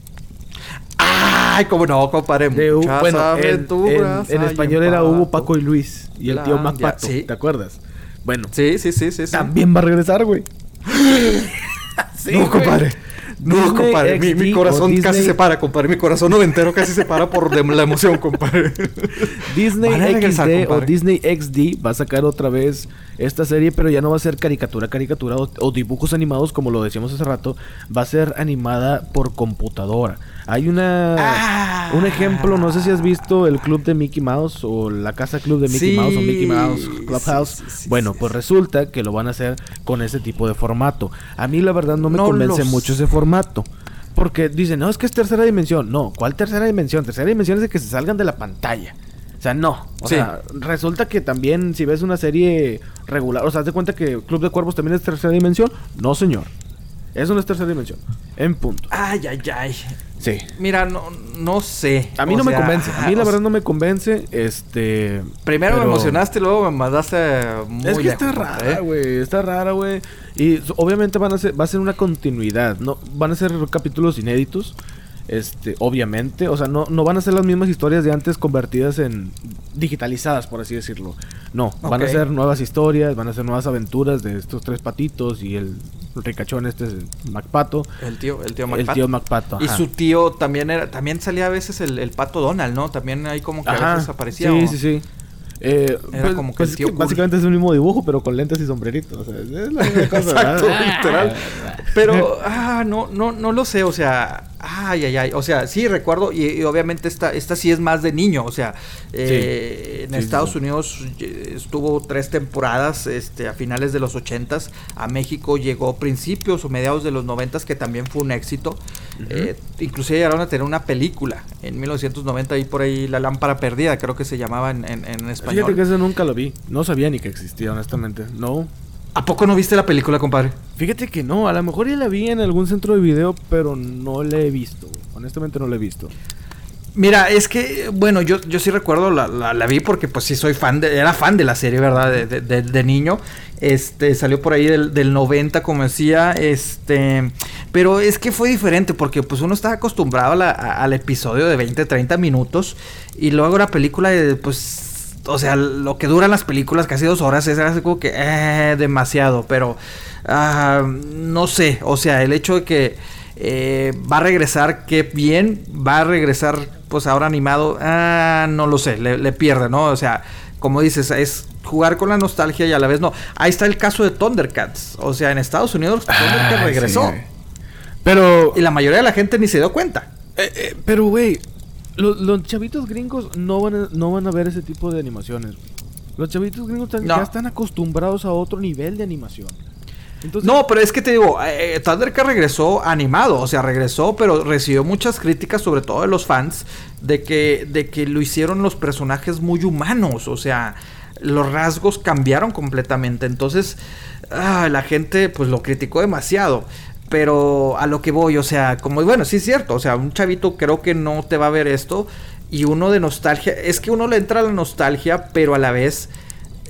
ay, cómo no, compadre. De bueno, en, aventuras en- español en era Hugo. Paco y Luis. Y el tío La- Mac ya, Pato, sí. ¿te acuerdas? Bueno, Sí, sí, sí, sí. sí. también va a regresar, güey. *laughs* Sí, no, güey. No, Disney compadre. Mi, mi corazón casi se para, compadre. Mi corazón noventero casi se para por la emoción, compadre. Disney regresar, XD o. Disney XD va a sacar otra vez esta serie, pero ya no va a ser caricatura, caricatura o, o dibujos animados como lo decíamos hace rato, va a ser animada por computadora. Hay una Ah. un ejemplo, no sé si has visto el club de Mickey Mouse o la casa club de Mickey Sí, Mouse o Mickey Mouse Clubhouse. sí, sí, sí, bueno, pues resulta que lo van a hacer con ese tipo de formato. A mí la verdad no me No convence los- mucho ese formato. Porque dicen, no, es que es tercera dimensión. No, ¿cuál tercera dimensión? Tercera dimensión es de que se salgan de la pantalla. O sea, no. O Sí. sea, resulta que también si ves una serie regular, o sea, haz de cuenta que Club de Cuervos también es tercera dimensión. No, señor. Eso no es tercera dimensión. En punto. Ay, ay, ay. Sí. Mira, no, no sé. A mí O no me convence. A mí la verdad no me convence. Este. Primero me emocionaste luego me mandaste muy Es que está lejos, rara, ¿eh? güey. Está rara, güey. Y obviamente van a ser, va a ser una continuidad. No, van a ser capítulos inéditos. Este, obviamente. O sea, no, no van a ser las mismas historias de antes convertidas en digitalizadas, por así decirlo. No, van a ser nuevas historias, van a ser nuevas aventuras de estos tres patitos y el ricachón este es el Macpato. El tío, el tío El tío Macpato. Y su tío también era, también salía a veces el, el pato Donald, ¿no? También ahí como que a veces aparecía. Sí, o- sí, sí. Eh, Era pues- como que pues el es tío que cool. básicamente es el mismo dibujo, pero con lentes y sombrerito. O sea, es la misma cosa. Exacto, ¿verdad? *laughs* literal. Pero, ah, no, no, no lo sé, o sea, ay, ay, ay, o sea, sí recuerdo, y, y obviamente esta, esta sí es más de niño, o sea, eh, en Sí, sí, Estados sí. Unidos eh, estuvo tres temporadas, este, a finales de los ochentas, a México llegó principios o mediados de los noventas, que también fue un éxito, Eh, inclusive llegaron a tener una película en 1990, ahí por ahí, La Lámpara Perdida, creo que se llamaba en, en, en español. Fíjate que ese nunca lo vi. No sabía ni que existía, honestamente. No. ¿A poco no viste la película, compadre? Fíjate que no. A lo mejor ya la vi en algún centro de video, pero no la he visto. Honestamente no la he visto. Mira, es que, bueno, yo, yo sí recuerdo, la, la, la vi porque pues sí soy fan, de, era fan de la serie, ¿verdad? De, de- de- de niño. Este, salió por ahí del, del 90, como decía, este, pero es que fue diferente porque pues uno estaba acostumbrado a la- a- al episodio de 20, 30 minutos y luego la película de, pues, o sea, lo que duran las películas, casi dos horas, es así como que, eh, demasiado, pero, ah, no sé, o sea, el hecho de que eh, va a regresar, qué bien, va a regresar, pues ahora animado, ah, no lo sé, le, le pierde, ¿no? O sea, como dices, es jugar con la nostalgia y a la vez no. Ahí está el caso de Thundercats, o sea, en Estados Unidos Thundercats Ay, regresó sí, pero, y la mayoría de la gente ni se dio cuenta. eh, eh, pero, güey, lo- los, chavitos gringos no van, a, no van a ver ese tipo de animaciones. Los chavitos gringos No. ya están acostumbrados a otro nivel de animación. Entonces, No, pero es que te digo, eh, Thundercats regresó animado, o sea, regresó, pero recibió muchas críticas, sobre todo de los fans, de que, de que lo hicieron los personajes muy humanos, o sea, los rasgos cambiaron completamente. Entonces, ah, la gente pues lo criticó demasiado. Pero a lo que voy, o sea, como bueno, sí es cierto, o sea, un chavito creo que no te va a ver esto y uno de nostalgia, es que uno le entra a la nostalgia, pero a la vez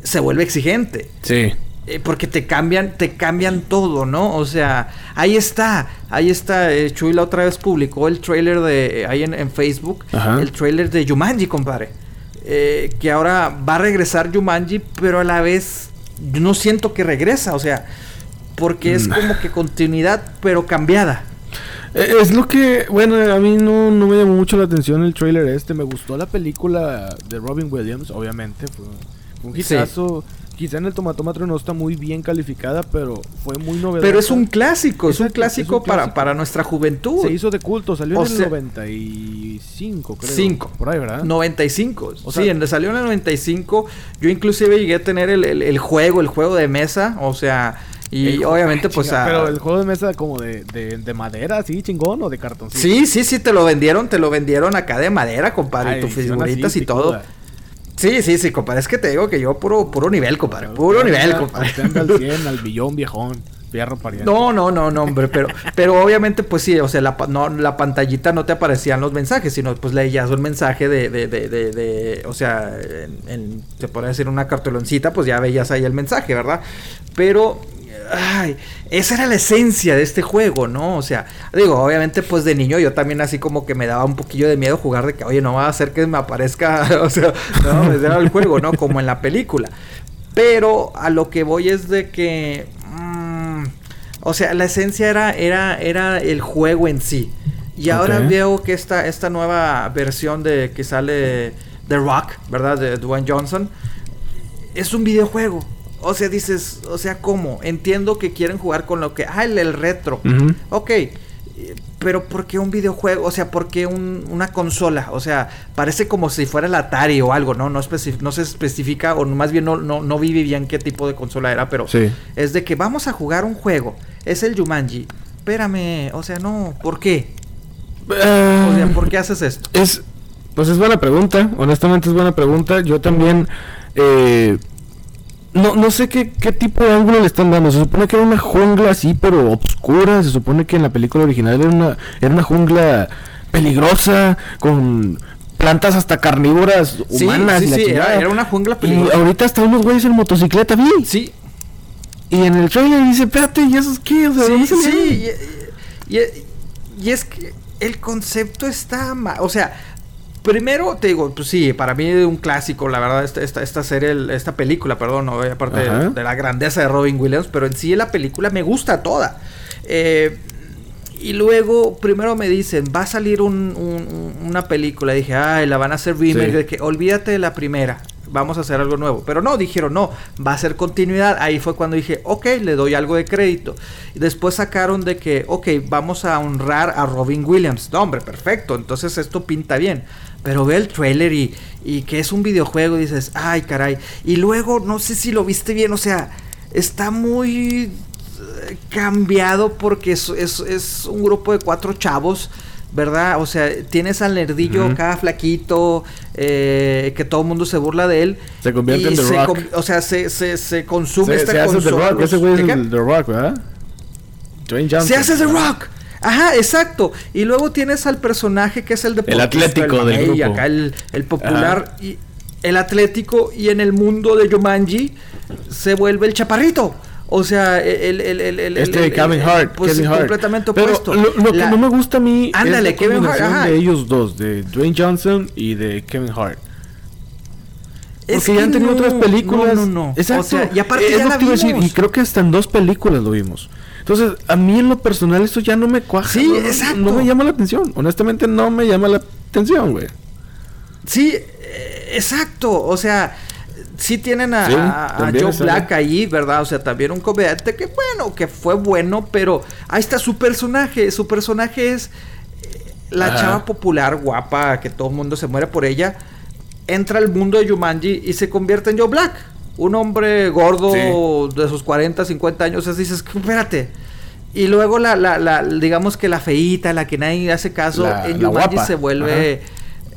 se vuelve exigente. Sí. Eh, porque te cambian, te cambian todo, ¿no? O sea, ahí está, ahí está. eh, Chuy la otra vez publicó el trailer de, eh, ahí en, en Facebook, Ajá. el trailer de Jumanji, compadre. Eh, que ahora va a regresar Jumanji, pero a la vez yo no siento que regresa, o sea, porque es Mm. como que continuidad, pero cambiada. Eh, Es lo que, bueno, a mí no, no me llamó mucho la atención el trailer este. Me gustó la película de Robin Williams, obviamente. Fue un Sí. hitazo. Quizá en el tomatómetro no está muy bien calificada, pero fue muy novedosa. Pero es un clásico, es un Exacto, es un clásico, para, para nuestra juventud. Se hizo de culto, salió O en el sea- 95, creo. Cinco. Por ahí, ¿verdad? 95. O sí, sea- en- salió en el 95. Yo inclusive llegué a tener el, el- el juego, el juego de mesa. O sea, y El obviamente pues... a- Pero el juego de mesa como de, de, de madera, así, chingón, o de cartoncito. Sí, sí, sí, te lo vendieron, te lo vendieron acá de madera, compadre, Ay, y tus figuritas así, y todo. Sí, sí, sí, compadre, es que te digo que yo puro, puro nivel, compadre, puro Usted nivel, anda- compadre. usted al *laughs* 100, al billón, viejón. Fierro pariente. No, no, no, no, hombre, pero, pero obviamente, pues sí, o sea, la, no, la pantallita no te aparecían los mensajes, sino pues leías un mensaje de, de, de, de, de- o sea, en, en- se podría decir una cartuloncita, pues ya veías ahí el mensaje, ¿verdad? Pero, ay, esa era la esencia de este juego, ¿no? O sea, digo, obviamente, pues de niño yo también así como que me daba un poquillo de miedo jugar de que, oye, no va a hacer que me aparezca, *laughs* o sea, no, ese era el juego, ¿no? Como en la película. Pero a lo que voy es de que. mm, o sea, la esencia era, era, era el juego en sí. Y ahora veo que esta, esta nueva versión de que sale The Rock, ¿verdad? De Dwayne Johnson. Es un videojuego. O sea, dices, o sea, ¿cómo? Entiendo que quieren jugar con lo que. Ah, el, el retro. Ujú. Ok, eh, pero ¿por qué un videojuego? O sea, ¿por qué un- una consola? O sea, parece como si fuera el Atari o algo, ¿no? No, se especifica, o más bien no, no, no vi bien qué tipo de consola era, pero Sí. es de que vamos a jugar un juego. Es el Jumanji. Espérame, o sea, no, ¿por qué? o sea, ¿por qué haces esto? Es, pues es buena pregunta, honestamente es buena pregunta. Yo también, eh, no, no sé qué, qué tipo de ángulo le están dando. Se supone que era una jungla así, pero oscura. Se supone que en la película original era una, era una jungla peligrosa, con plantas hasta carnívoras humanas. Sí, sí, sí era, una jungla peligrosa. Y ahorita hasta unos güeyes en motocicleta, vi. Sí. Y en el trailer dice, espérate, ¿y esos qué? O sea, sí, sí. Y, y, es que el concepto está mal. O sea, primero te digo, pues sí, para mí es un clásico, la verdad, esta, esta, esta serie, esta película, perdón, aparte de, la grandeza de Robin Williams, pero en sí la película me gusta toda. Eh, y luego, primero me dicen, va a salir una película. dije, ay, la van a hacer remake. De que olvídate de la primera, vamos a hacer algo nuevo. Pero no, dijeron, no, va a ser continuidad. Ahí fue cuando dije, ok, le doy algo de crédito. Y después sacaron de que, ok, vamos a honrar a Robin Williams. No, hombre, perfecto. Entonces esto pinta bien. Pero ve el trailer y, y que es un videojuego y dices, ay, caray. Y luego, no sé si lo viste bien, o sea, está muy cambiado porque es, es, un grupo de cuatro chavos. ¿verdad? O sea, tienes al nerdillo cada flaquito, eh, que todo el mundo se burla de él. Se convierte en The Rock. O sea, se, se, se consume esta se hace The Rock. Ese güey es The Rock, ¿verdad? Dwayne Johnson. Se hace The Rock. Ajá, exacto. Y luego tienes al personaje que es el de El atlético del grupo. acá el, el popular. Y el atlético y en el mundo de Jumanji se vuelve el chaparrito. O sea, el, el, el, este Kevin Hart, pues Kevin Hart. completamente opuesto. lo, que no me gusta a mí Ándale, es la Kevin Hart, de ellos dos, de Dwayne Johnson y de Kevin Hart. Es Porque ya han tenido otras películas. No, no, no. Exacto. O sea, y aparte es ya la vimos. Decir, y creo que hasta en dos películas lo vimos. Entonces, a mí en lo personal esto ya no me cuaja. Sí, exacto. No me llama la atención. Honestamente, no me llama la atención, güey. Sí, eh, exacto. O sea, sí tienen a, Joe Black ahí, ¿verdad? O sea, también un comediante que, bueno, que fue bueno, pero ahí está su personaje. Su personaje es eh, la chava popular, guapa, que todo el mundo se muere por ella. Entra al mundo de Jumanji y se convierte en Joe Black. Un hombre gordo de sus 40, 50 años. Así dices, espérate. Y luego la, la, la, digamos que la feíta, la que nadie hace caso, en Jumanji se vuelve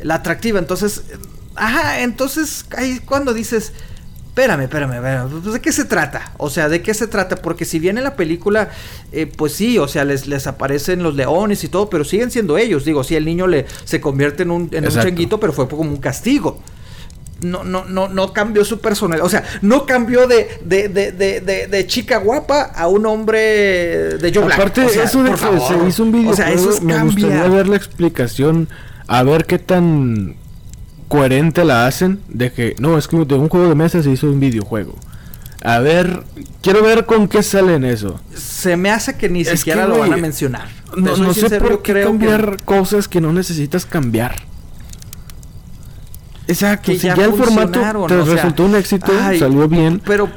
la atractiva. Entonces, Ajá, entonces ahí cuando dices, espérame, espérame, espérame, pues, ¿de qué se trata? O sea, ¿de qué se trata? Porque si bien en la película, eh, pues sí, o sea, les, les aparecen los leones y todo, pero siguen siendo ellos. Digo, sí, el niño le, se convierte en un, en un changuito, pero fue como un castigo. No, no, no, no cambió su personalidad. O sea, no cambió de, de, de, de, de chica guapa a un hombre de Joe Aparte, Black. eso de que se hizo un video. O sea, eso me gustaría ver la explicación. A ver qué tan coherente la hacen de que no, es que de un juego de mesa se hizo un videojuego. A ver, quiero ver con qué sale en eso. Se me hace que ni siquiera lo van a mencionar. No, no sé por qué cambiar cosas que no necesitas cambiar. Exacto, si ya, el formato te resultó un éxito, salió bien. Pero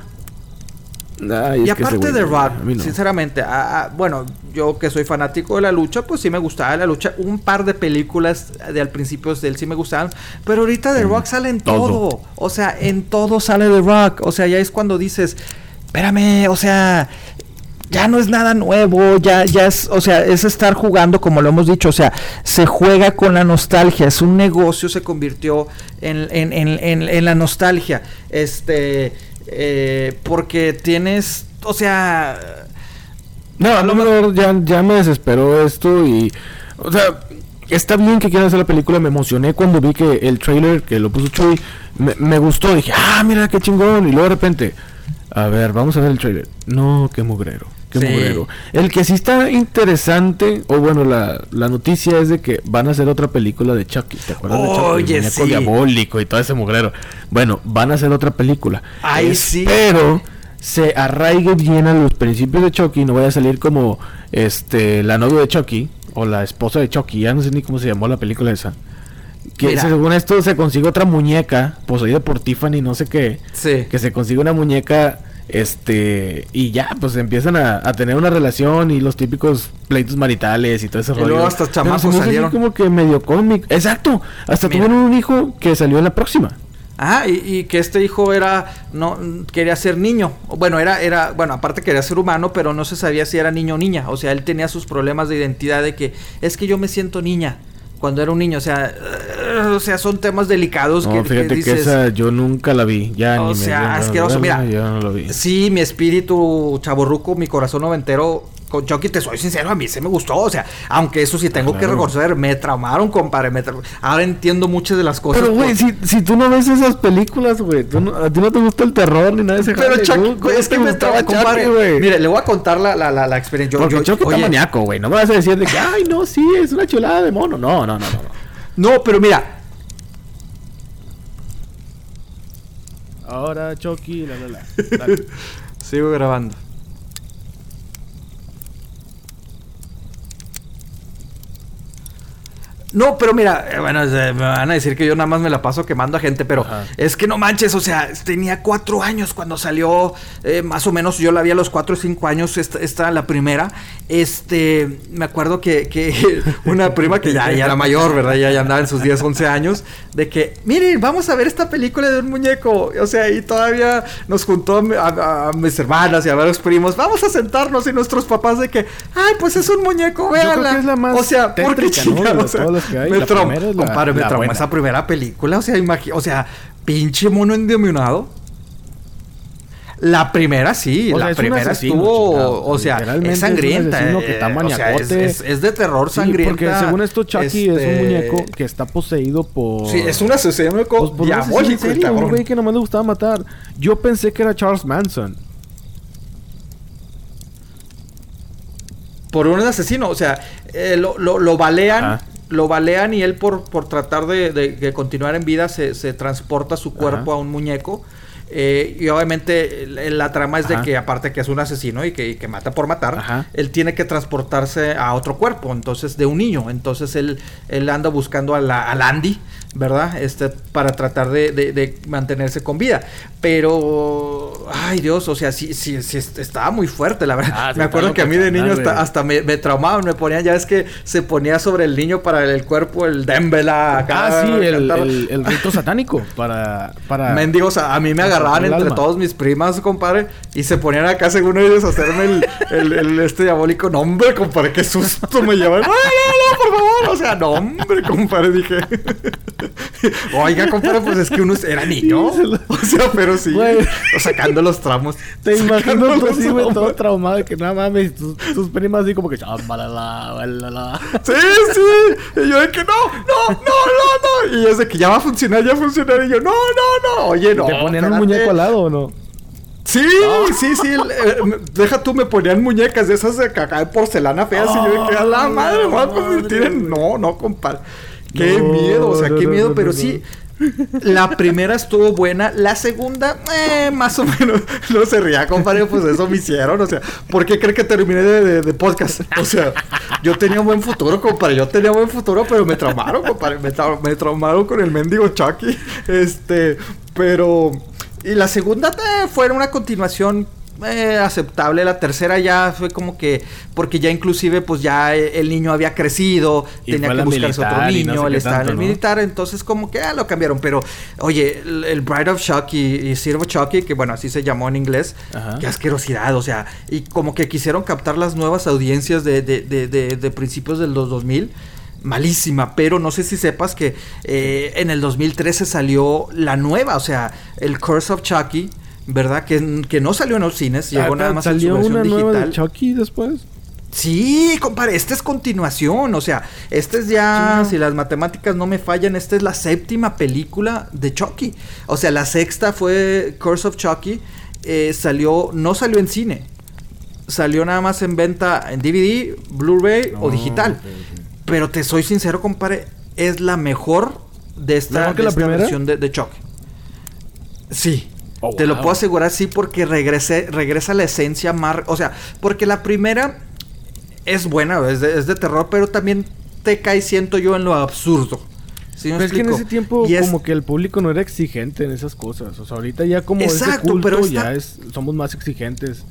y aparte de Rock, sinceramente, bueno, yo que soy fanático de la lucha, pues sí me gustaba la lucha. Un par de películas de al principio de él sí me gustaban, pero ahorita The Rock sale en todo. O sea, en todo sale The Rock. O sea, ya es cuando dices, espérame, o sea, ya no es nada nuevo, ya, ya es, o sea, es estar jugando, como lo hemos dicho, o sea, se juega con la nostalgia, es un negocio, se convirtió en, en, en, en la nostalgia. Este eh, porque tienes, o sea... No, a lo mejor ya, ya me desesperó esto y... O sea, está bien que quieran hacer la película. Me emocioné cuando vi que el trailer que lo puso Chuy me, gustó. Dije, ah, mira qué chingón. Y luego de repente, a ver, vamos a ver el trailer. No, qué mugrero. El que sí está interesante, o bueno, la, la, noticia es de que van a hacer otra película de Chucky. ¿Te acuerdas de Chucky? El sí. diabólico y todo ese mugrero. Bueno, van a hacer otra película. Ay, sí. Pero se arraigue bien a los principios de Chucky. No vaya a salir como este la novia de Chucky o la esposa de Chucky. Ya no sé ni cómo se llamó la película esa. Que según esto se consigue otra muñeca poseída por Tiffany, no sé qué. Sí. Que se consigue una muñeca este, y ya, pues empiezan a, tener una relación y los típicos pleitos maritales y todo ese y Luego hasta chamacos salieron. como que medio cómic. Exacto, hasta tuvieron un hijo que salió en la próxima. Ajá, y, y que este hijo era, no, quería ser niño. Bueno, era, era, bueno, aparte quería ser humano, pero no se sabía si era niño o niña. O sea, él tenía sus problemas de identidad de que es que yo me siento niña cuando era un niño. O sea, o sea, son temas delicados No, que, fíjate que, dices, esa yo nunca la vi. Ya O ni sea, me asqueroso, mira. Yo no la vi. Sí, mi espíritu chaborruco, mi corazón noventero. Con Chucky, te soy sincero, a mí se me gustó. O sea, aunque eso sí tengo que reconocer, me traumaron, compadre. me tra- Ahora entiendo muchas de las cosas. Pero, güey, por- si, si tú no ves esas películas, güey, tú no- a ti no te gusta el terror ni nada de ese Pero jale, Chucky, ¿cómo- güey, cómo es que me estaba, compadre. Chucky, güey? Mire, le voy a contar la, la, la, la experiencia. Yo, Porque yo- Chucky oye, está maníaco, güey. No me vas a decir de que, ay, no, sí, es una chulada de mono. No, no, no, no. no. No, pero mira, Ahora Chucky, la, la, la. *laughs* Dale. sigo grabando. No, pero mira, eh, bueno, me van a decir que yo nada más me la paso quemando a gente, pero Ajá. es que no manches, o sea, tenía cuatro años cuando salió, eh, más o menos, yo la vi a los cuatro o cinco años, esta, esta la primera, este, me acuerdo que, que *laughs* una prima que ya, ya era mayor, ¿verdad? Ya, ya andaba en sus 10, 11 años, de que, miren, vamos a ver esta película de un muñeco, o sea, y todavía nos juntó a, a- a mis hermanas y a varios primos, vamos a sentarnos y nuestros papás de que, ay, pues es un muñeco, creo véanla. que es la más o sea, ¿por qué tétrica, ¿no? O sea, que hay, me la primera es la- compadre, me la traumó esa primera película, o sea, o sea, pinche mono endemoniado. La primera sí, O la primera asesino, estuvo, chingado. o sea, es sangrienta. asesino que está eh, o sea, es, maniacote. es- es de terror Sí, sangrienta. porque según esto, Chucky es este, un muñeco que está poseído por. Sí, es un asesino Pues, por un asesino en diabólico, un güey que nomás le gustaba matar. Yo pensé que era Charles Manson. por un asesino, o sea, eh, lo, lo, lo balean, Ajá. Lo balean y él por, por tratar de, de- de continuar en vida se, se transporta su cuerpo Ajá. a un muñeco. Eh, y obviamente la, trama es de Ajá. que aparte que es un asesino y que, y que mata por matar, Ajá. él tiene que transportarse a otro cuerpo, entonces de un niño. Entonces él, él anda buscando a la, al Andy, ¿verdad? Este, para tratar de, de- de mantenerse con vida. Pero, ay Dios, o sea, sí, sí, sí est- estaba muy fuerte, la verdad. Ah, me acuerdo que a mí de niño hasta, hasta me, me traumaban, me ponían, ya es que se ponía sobre el niño para el cuerpo el Dembela. acá, Ah, sí, el, el, el rito satánico. Para. para Mendigos, a, a mí me para agarraban entre alma. todos mis primas, compadre, y se ponían acá según ellos a hacerme el, el- el- este diabólico. No, hombre, compadre, qué susto me llevan. No, no, no, por favor. O sea, no, hombre, compadre, dije. *laughs* Oiga, compadre, pues es que uno era niño. O sea, pero sí. Güey. o Sacando los tramos. Te imagino tú así, güey, todo traumado que nada mames, tus, tus primas así como que balala. Sí, sí. Y yo de que no, no, no, no, no. Y es de que ya va a funcionar, ya va a funcionar. Y yo, no, no, no. Oye, no. ¿Te ponían un. Muñeco al lado o no? Sí, sí, sí. eh, me- deja tú, me ponían muñecas de esas de caca de porcelana feas. y yo de que a la Ay, madre, me voy a convertir en. No, no, compadre. Qué No, miedo, o sea, no, qué miedo, pero sí. La primera estuvo buena, la segunda, eh, más o menos, *laughs* no se ría, compadre, pues eso me hicieron, o sea, ¿por qué cree que terminé de, de- de podcast? O sea, yo tenía buen futuro, compadre, yo tenía buen futuro, pero me traumaron, compadre, me, me traumaron con el mendigo Chucky, este, pero, y la segunda eh, fue una continuación eh, aceptable. La tercera ya fue como que, porque ya inclusive pues ya eh, el niño había crecido, Y tenía que buscarse otro no niño, sé él estaba en el ¿no? militar, entonces como que ah, lo cambiaron. Pero, oye, el, el Bride of Chucky y Sir of Chucky, que bueno, así se llamó en inglés, Ajá. qué asquerosidad, o sea, y como que quisieron captar las nuevas audiencias de, de, de, de- de principios del 2000 malísima, pero no sé si sepas que eh, en el 2013 salió la nueva, o sea, el Curse of Chucky, ¿verdad? Que, que no salió en los cines, llegó Ah, nada más en su ¿Salió versión una nueva de digital. Chucky después? Sí, compadre, esta es continuación, o sea, esta es ya, Sí. si las matemáticas no me fallan, esta es la séptima película de Chucky. O sea, la sexta fue Curse of Chucky, eh, salió, no salió en cine, salió nada más en venta en DVD, Blu-ray o digital. Pero te soy sincero, compadre, es la mejor de esta, ¿Mejor que de la esta versión de, de Chucky. Sí. Oh, te lo puedo asegurar, sí, porque regrese, regresa la esencia más... O sea, porque la primera es buena, es de, es de terror, pero también te cae, siento yo, en lo absurdo. ¿Sí me Pero es que en ese tiempo Y es- como que el público no era exigente en esas cosas. O sea, ahorita ya como Exacto, culto pero esta- ya es, somos más exigentes.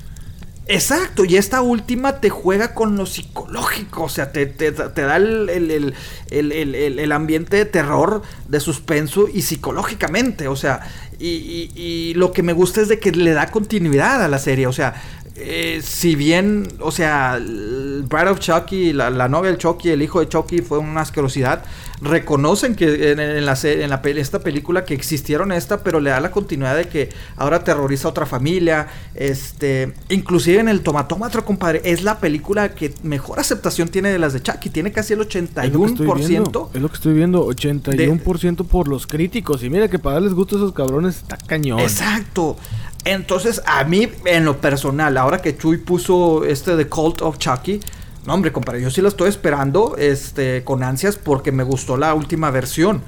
Exacto, y esta última te juega con lo psicológico, o sea, te, te, te da el, el, el, el, ambiente de terror, de suspenso y psicológicamente, o sea, y, y, y, lo que me gusta es de que le da continuidad a la serie, o sea, eh, si bien, o sea, el Bride of Chucky, la, la, novia del Chucky, el hijo de Chucky fue una asquerosidad, reconocen que en, en la, en la esta película que existieron esta, pero le da la continuidad de que ahora terroriza a otra familia, este, inclusive en el tomatómetro, compadre, es la película que mejor aceptación tiene de las de Chucky, tiene casi el 81%. Es lo que estoy viendo, 81% por los críticos, y mira que para darles gusto a esos cabrones está cañón. Exacto. Entonces, a mí, en lo personal, ahora que Chuy puso este The Cult of Chucky, no, hombre, compadre, yo sí lo estoy esperando este, con ansias porque me gustó la última versión.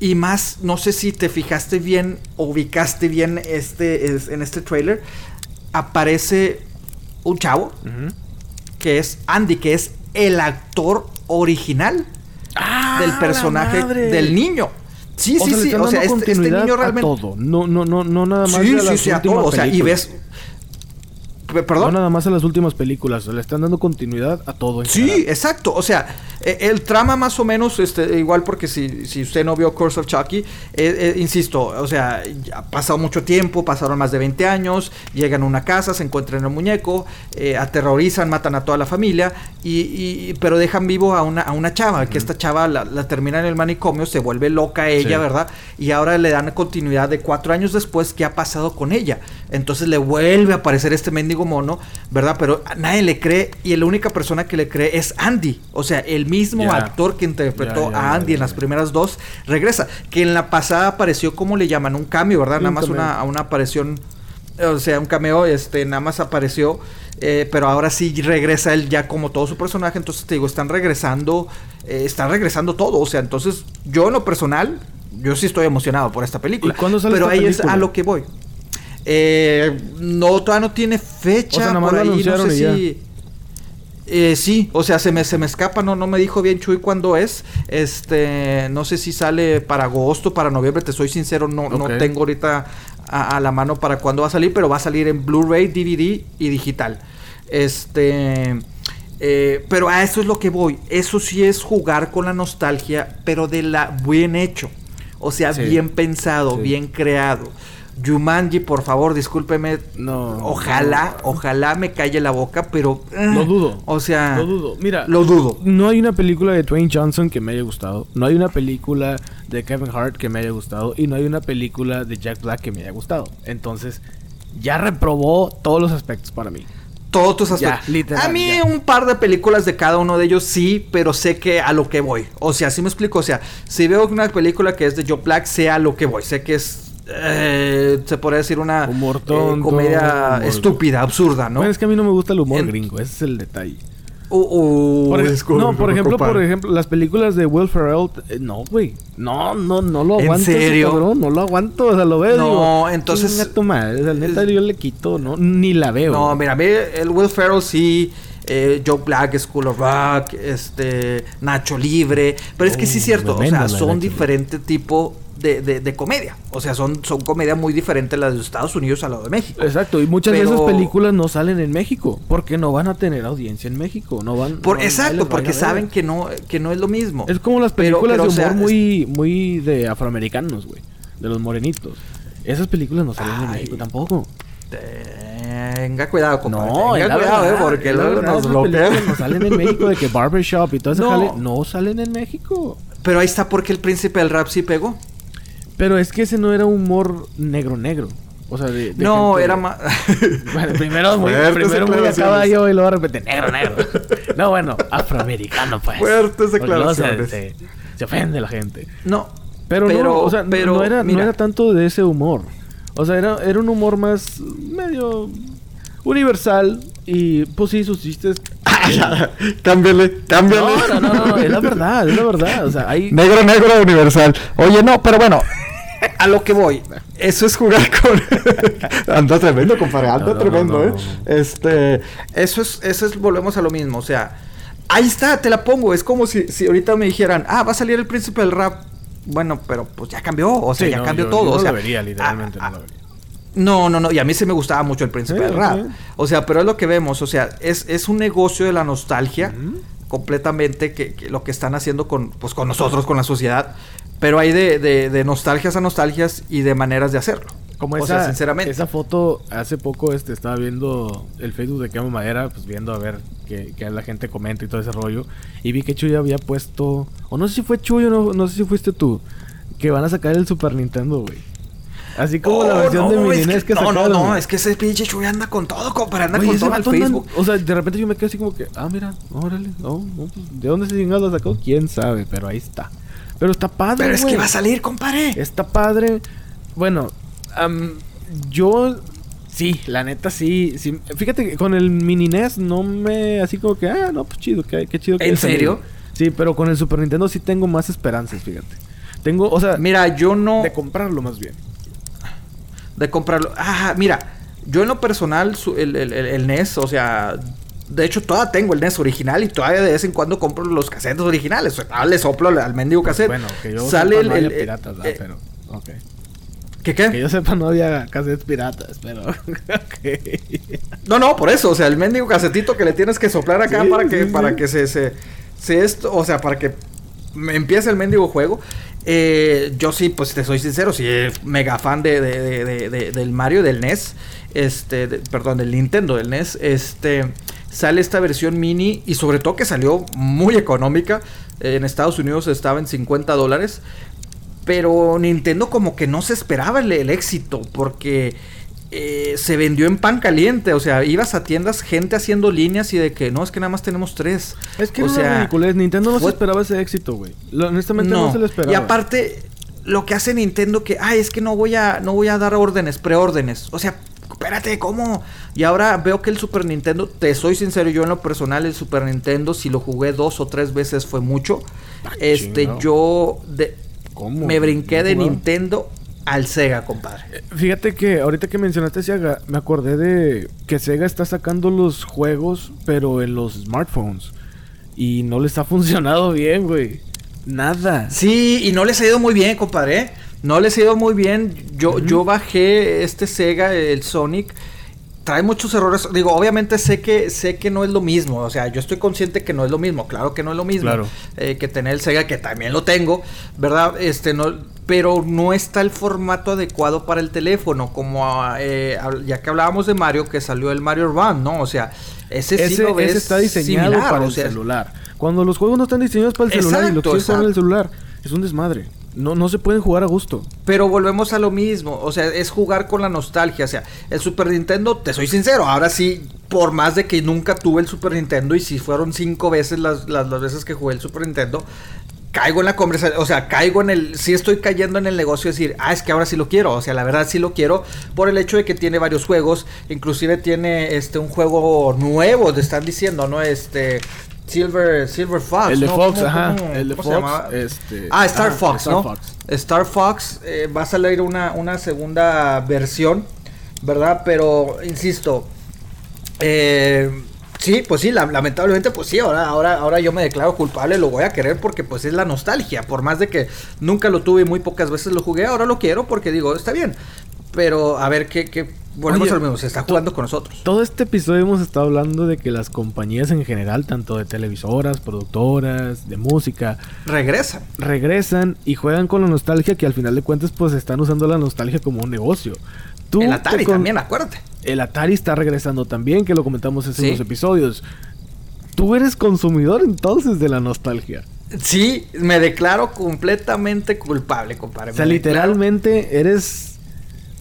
Y más, no sé si te fijaste bien o ubicaste bien este, es, en este trailer, aparece un chavo que es Andy, que es el actor original ah, del personaje del niño. Sí, sí, sí. O sea, este, este, niño realmente. todo. No, no, no, no nada más. Sí, sí, sí, a todo. O sea, y ves Perdón. No nada más a las últimas películas, le están dando continuidad a todo. sí, exacto. O sea, e, el trama más o menos, este, igual porque si, si usted no vio Curse of Chucky, eh, eh, insisto, o sea, ha pasado mucho tiempo, pasaron más de 20 años, llegan a una casa, se encuentran el muñeco, eh, aterrorizan, matan a toda la familia, y, pero dejan vivo a una, a una chava, que esta chava la, termina en el manicomio, se vuelve loca ella, ¿verdad? Y ahora le dan continuidad de cuatro años después, ¿qué ha pasado con ella? Entonces le vuelve a aparecer este mendigo mono, ¿verdad? Pero nadie le cree y la única persona que le cree es Andy. O sea, el mismo actor que interpretó a Andy en las primeras dos regresa. Que en la pasada apareció, como le llaman? Un cambio, ¿verdad? nada más una, una aparición o sea, un cameo, este, nada más apareció, eh, pero ahora sí regresa él ya como todo su personaje, entonces te digo, están regresando, eh, están regresando todo, o sea, entonces yo en lo personal, yo sí estoy emocionado por esta película, pero ahí es a lo que voy. Eh, no, todavía no tiene fecha. por ahí, no sé si. Eh, sí, o sea, se me, se me escapa, no, no me dijo bien Chuy cuándo es. Este, no sé si sale para agosto, para noviembre, te soy sincero, no, no tengo ahorita a, la mano para cuándo va a salir, pero va a salir en Blu-ray, DVD y digital. Este, eh, pero a eso es lo que voy. Eso sí es jugar con la nostalgia, pero de la bien hecho. O sea, bien pensado, bien creado. Yumanji, por favor, discúlpeme. No. Ojalá, ojalá me calle la boca, pero. lo dudo. O sea. Lo dudo. Mira. Lo dudo. No hay una película de Dwayne Johnson que me haya gustado. No hay una película de Kevin Hart que me haya gustado. Y no hay una película de Jack Black que me haya gustado. Entonces, ya reprobó todos los aspectos para mí. Todos tus aspectos. a mí un par de películas de cada uno de ellos sí, pero sé que a lo que voy. O sea, si me explico. O sea, si veo una película que es de Joe Black, sé a lo que voy. Sé que es eh, se podría decir una humor eh, comedia estúpida, absurda, ¿no? es que a mí no me gusta el humor gringo, ese es el detalle. Uh, uh, no, por ejemplo, por ejemplo, las películas de Will Ferrell, eh, no, güey. No, no, no lo aguanto. ¿En serio? no lo aguanto, o sea, lo veo. No, entonces. Madre, o sea, neta, yo le quito, ¿no? Ni la veo. No, mira, a mí el Will Ferrell sí. Eh, Joe Black, School of Rock, este, Nacho Libre. Pero es que sí es cierto, o sea, son diferentes tipo de, de, comedia. O sea, son, son comedia muy diferentes las de Estados Unidos a la de México. Exacto, y muchas de esas películas no salen en México, porque no van a tener audiencia en México, no van... Por, exacto, porque saben que no, que no es lo mismo. Es como las películas de humor muy, muy de afroamericanos, güey, de los morenitos. Esas películas no salen en México tampoco. Tenga cuidado, compadre. No, tenga cuidado, eh, porque luego nos bloquean. No salen en México de que Barbershop y todo eso *laughs* no. no salen en México. Pero ahí está porque el príncipe del rap sí pegó. Pero es que ese no era humor negro negro. O sea, de, no, era más. *laughs* bueno, primero muy, primero muy a caballo y luego de repente negro, negro. No, bueno, afroamericano, pues. Fuertes declaraciones. Se, se, ofende la gente. No. Pero, no, o sea, pero, no, era, no era tanto de ese humor. O sea, era, era un humor más medio universal. Y pues sí, sus chistes. *laughs* cámbiale, cámbiale. No, no, no, no, es la verdad, es la verdad. O sea, hay. Negro, negro, universal. Oye, no, pero bueno, *laughs* a lo que voy. Eso es jugar *laughs* con. *laughs* anda tremendo, compadre. Anda tremendo, ¿eh? Este. Eso es, eso es. Volvemos a lo mismo. O sea, ahí está, te la pongo. Es como si, si ahorita me dijeran, ah, va a salir el príncipe del rap. Bueno, pero pues ya cambió. O sea, ya cambió todo. o sea, vería, literalmente no lo vería. No, no, no. Y a mí sí me gustaba mucho el príncipe del rap. O sea, pero es lo que vemos. O sea, es, es un negocio de la nostalgia completamente que, que lo que están haciendo con, pues, con nosotros, con la sociedad. Pero hay de, de, de nostalgias a nostalgias y de maneras de hacerlo. Como o esa, sea, sinceramente. esa foto, hace poco este, estaba viendo el Facebook de Quema Madera, pues viendo a ver que, que la gente comenta y todo ese rollo. Y vi que Chuy había puesto, o no sé si fue Chuy o no, no sé si fuiste tú, que van a sacar el Super Nintendo, güey. Así como la Oh, versión de no, Mini es NES que, no, sacaron. no, no, es que ese pinche Chuy anda con todo, compadre, anda Güey, con todo anda- Facebook. o sea, de repente yo me quedé así como que, ah, mira, órale, no, no, pues, ¿de dónde se chingado lo sacó? ¿Quién sabe? Pero ahí está. Pero está padre, Pero es que va a salir, compadre. Está padre. Bueno, am, yo sí, la neta sí, sí. Fíjate que con el mini NES no me así como que, ah, no, pues chido, qué, qué chido que ¿En serio? Sí, pero con el Super Nintendo sí tengo más esperanzas, fíjate. Tengo, o sea, Mira, yo no... de comprarlo más bien. de comprarlo. Ah, mira, yo en lo personal, el- el- el NES, o sea, de hecho todavía tengo el NES original y todavía de vez en cuando compro los cassettes originales. O sea, le soplo al, mendigo cassette. Bueno, que yo Sale el, no el- había piratas, eh, pero, ok. ¿Qué Que qué? yo sepa no había cassettes piratas, pero, *laughs* ok. No, no, por eso, o sea, el mendigo casetito que le tienes que soplar acá Sí, para que, sí, para que se, se, se esto, o sea, para que me empiece el mendigo juego. Eh, yo sí, pues te soy sincero, sí, eh, mega fan de, de- de- de- de- del Mario, del NES, este, perdón, del Nintendo, del NES, este, sale esta versión mini y sobre todo que salió muy económica, en Estados Unidos estaba en 50 dólares, pero Nintendo como que no se esperaba el, el éxito porque eh, se vendió en pan caliente. O sea, ibas a tiendas, gente haciendo líneas y de que no, es que nada más tenemos tres. Es que o sea, ridiculez. Nintendo no fue- se esperaba ese éxito, güey. Honestamente no, se lo esperaba. Y aparte, lo que hace Nintendo que, ay, es que no voy a, no voy a dar órdenes, preórdenes. O sea, espérate, ¿cómo? Y ahora veo que el Super Nintendo, te soy sincero, yo en lo personal, el Super Nintendo, si lo jugué dos o tres veces fue mucho. Ah, este, chingado. yo de- ¿Cómo? me brinqué ¿No de? Nintendo al Sega, compadre. Eh, Fíjate que ahorita que mencionaste Sega, me acordé de que Sega está sacando los juegos, pero en los smartphones. Y no les ha *laughs* funcionado bien, güey. Nada. Sí, y no les ha ido muy bien, compadre. ¿Eh? No les ha ido muy bien. Yo, yo bajé este Sega, el Sonic. Trae muchos errores. Digo, obviamente sé que sé que no es lo mismo. O sea, yo estoy consciente que no es lo mismo. Claro que no es lo mismo. Claro. eh, que tener el Sega, que también lo tengo. ¿Verdad? Este, no. Pero no está el formato adecuado para el teléfono. Como eh, hab- ya que hablábamos de Mario, que salió el Mario Run, ¿no? O sea, ese, sí lo ves ese está diseñado similar, para o el celular. Cuando los juegos no están diseñados para el celular y lo quieres jugar en el celular, es un desmadre. No, no se pueden jugar a gusto. Pero volvemos a lo mismo, o sea, es jugar con la nostalgia, o sea, el Super Nintendo, te soy sincero, ahora sí, por más de que nunca tuve el Super Nintendo y si fueron cinco veces las, las, las veces que jugué el Super Nintendo, caigo en la conversación, o sea, caigo en el, sí estoy cayendo en el negocio de decir, ah, es que ahora sí lo quiero, o sea, la verdad sí lo quiero por el hecho de que tiene varios juegos, inclusive tiene este un juego nuevo, te están diciendo, ¿no? Este... Silver, Silver Fox. El de ¿no? Fox, ¿Cómo- ajá. cómo- El de Fox, este... Ah, Star ah, Fox, Star ¿no? Fox. Star Fox eh, va a salir una, una segunda versión, ¿verdad? Pero, insisto, eh, sí, pues sí, la- lamentablemente, pues sí, ahora, ahora, ahora yo me declaro culpable, lo voy a querer porque pues es la nostalgia, por más de que nunca lo tuve y muy pocas veces lo jugué, ahora lo quiero porque digo, está bien, pero a ver qué, qué volvemos Oye, al mismo, se está jugando con nosotros. Todo este episodio hemos estado hablando de que las compañías en general, tanto de televisoras, productoras, de música, Regresan. regresan y juegan con la nostalgia que al final de cuentas pues están usando la nostalgia como un negocio. Tú El Atari con- también, acuérdate. El Atari está regresando también, que lo comentamos hace Sí. unos episodios. Tú eres consumidor entonces de la nostalgia. Sí, me declaro completamente culpable, compadre. O sea, literalmente eres.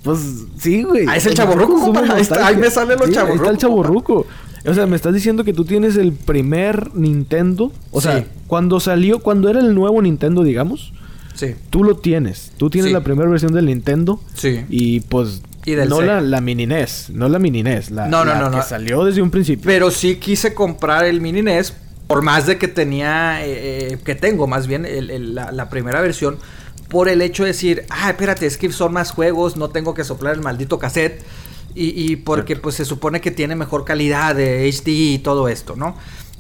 Pues sí, güey. Ah, es el O sea, chavorruco, consumes compadre. Ahí está, ahí me salen los Sí, Ahí está el chaborruco. O sea, me estás diciendo que tú tienes el primer Nintendo. O sea, cuando salió, cuando era el nuevo Nintendo, digamos, Sí, tú lo tienes. Tú tienes Sí. la primera versión del Nintendo. sí. Y pues. Y del no la, la mini NES, no la mini NES, la, No, no, la no, que no. salió desde un principio. Pero sí quise comprar el mini NES, por más de que tenía, eh, eh, que tengo más bien el- el- la, la primera versión, por el hecho de decir, ah, espérate, es que son más juegos, no tengo que soplar el maldito cassette. Y, y porque Cierto. pues se supone que tiene mejor calidad de HD y todo esto, ¿no?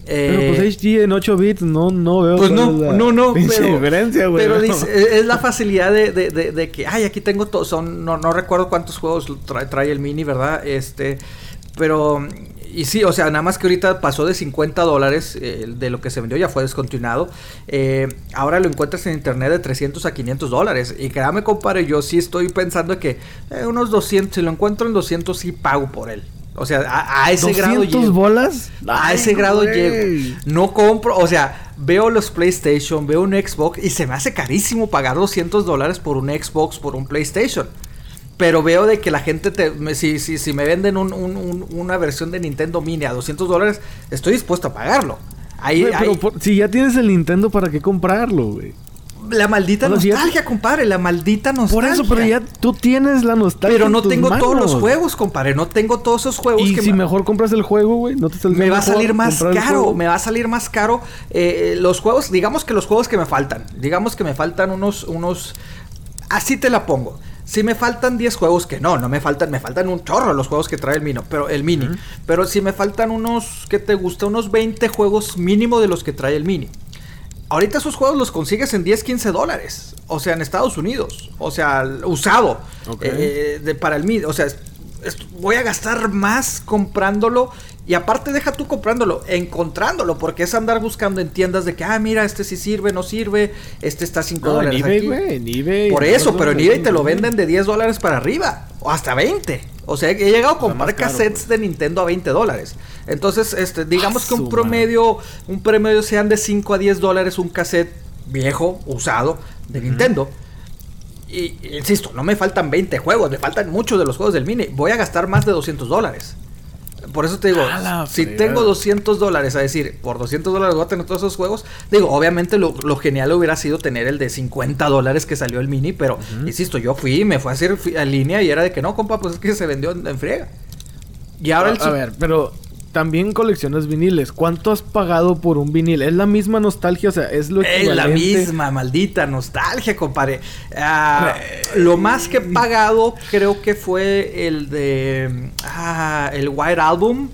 pero pues Eh, HD en 8 bits no, no veo Pues no, no, no, *laughs* pero, diferencia, güey. pero dice, eh, es la facilidad de, de- de- de que, ay, aquí tengo todo, son, no, no recuerdo cuántos juegos trae, trae el mini, ¿verdad? Este, pero, y sí, o sea, nada más que ahorita pasó de 50 dólares eh, de lo que se vendió, ya fue descontinuado. Eh, ahora lo encuentras en internet de 300 a 500 dólares. Y créame, compadre, yo sí estoy pensando que eh, unos 200, si lo encuentro en 200, sí pago por él. O sea, a, a ese grado 200 llego. bolas? A Ay, ese grado güey. llego. No compro, o sea, veo los PlayStation, veo un Xbox y se me hace carísimo pagar 200 dólares por un Xbox, por un PlayStation. Pero veo de que la gente, te, me- si, si, si me venden un- un- un- una versión de Nintendo Mini a 200 dólares, estoy dispuesto a pagarlo. Ahí, pero ahí- por- si ya tienes el Nintendo, ¿para qué comprarlo, güey? la maldita sea, si nostalgia, compadre, la maldita nostalgia. Por eso, pero ya tú tienes la nostalgia. Pero en no tus tengo todos los juegos, compadre, no tengo todos esos juegos Y que si me- mejor compras el juego, güey, no te saldría me va a salir más caro, me va a salir más caro eh, los juegos, digamos que los juegos que me faltan, digamos que me faltan unos, unos, así te la pongo. Si me faltan 10 juegos, que no, no me faltan, me faltan un chorro los juegos que trae el Mini, pero el Mini. Pero si me faltan unos, ¿qué te gusta? Unos 20 juegos mínimo de los que trae el Mini. Ahorita esos juegos los consigues en 10, 15 dólares. O sea, en Estados Unidos. O sea, usado. Eh, de, para el Mini. O sea, voy a gastar más comprándolo. Y aparte deja tú comprándolo, encontrándolo. Porque es andar buscando en tiendas de que, ah, mira, este sí sirve, no sirve. Este está 5 No, en dólares eBay, aquí. en eBay. Por en eso, pero en eBay te lo en venden de 10 dólares para arriba. O hasta 20. O sea, he llegado a comprar caro, cassettes de Nintendo a 20 dólares. Entonces, este, digamos Ah, que un promedio, un promedio sean de 5 a 10 dólares un cassette viejo, usado, de Nintendo. Y, y insisto, no me faltan 20 juegos, me faltan muchos de los juegos del mini. Voy a gastar más de 200 dólares. Por eso te digo, A si tengo 200 dólares, a decir, por 200 dólares voy a tener todos esos juegos. Digo, obviamente lo, lo genial hubiera sido tener el de 50 dólares que salió el mini, pero insisto, yo fui, me fui a hacer a línea y era de que no, compa, pues es que se vendió en, en friega. Y ahora el a ver, pero también coleccionas viniles. ¿Cuánto has pagado por un vinil? ¿Es la misma nostalgia? O sea, es lo Es la misma maldita nostalgia, compadre. Ah, lo más que he pagado creo que fue el de ah, el White Album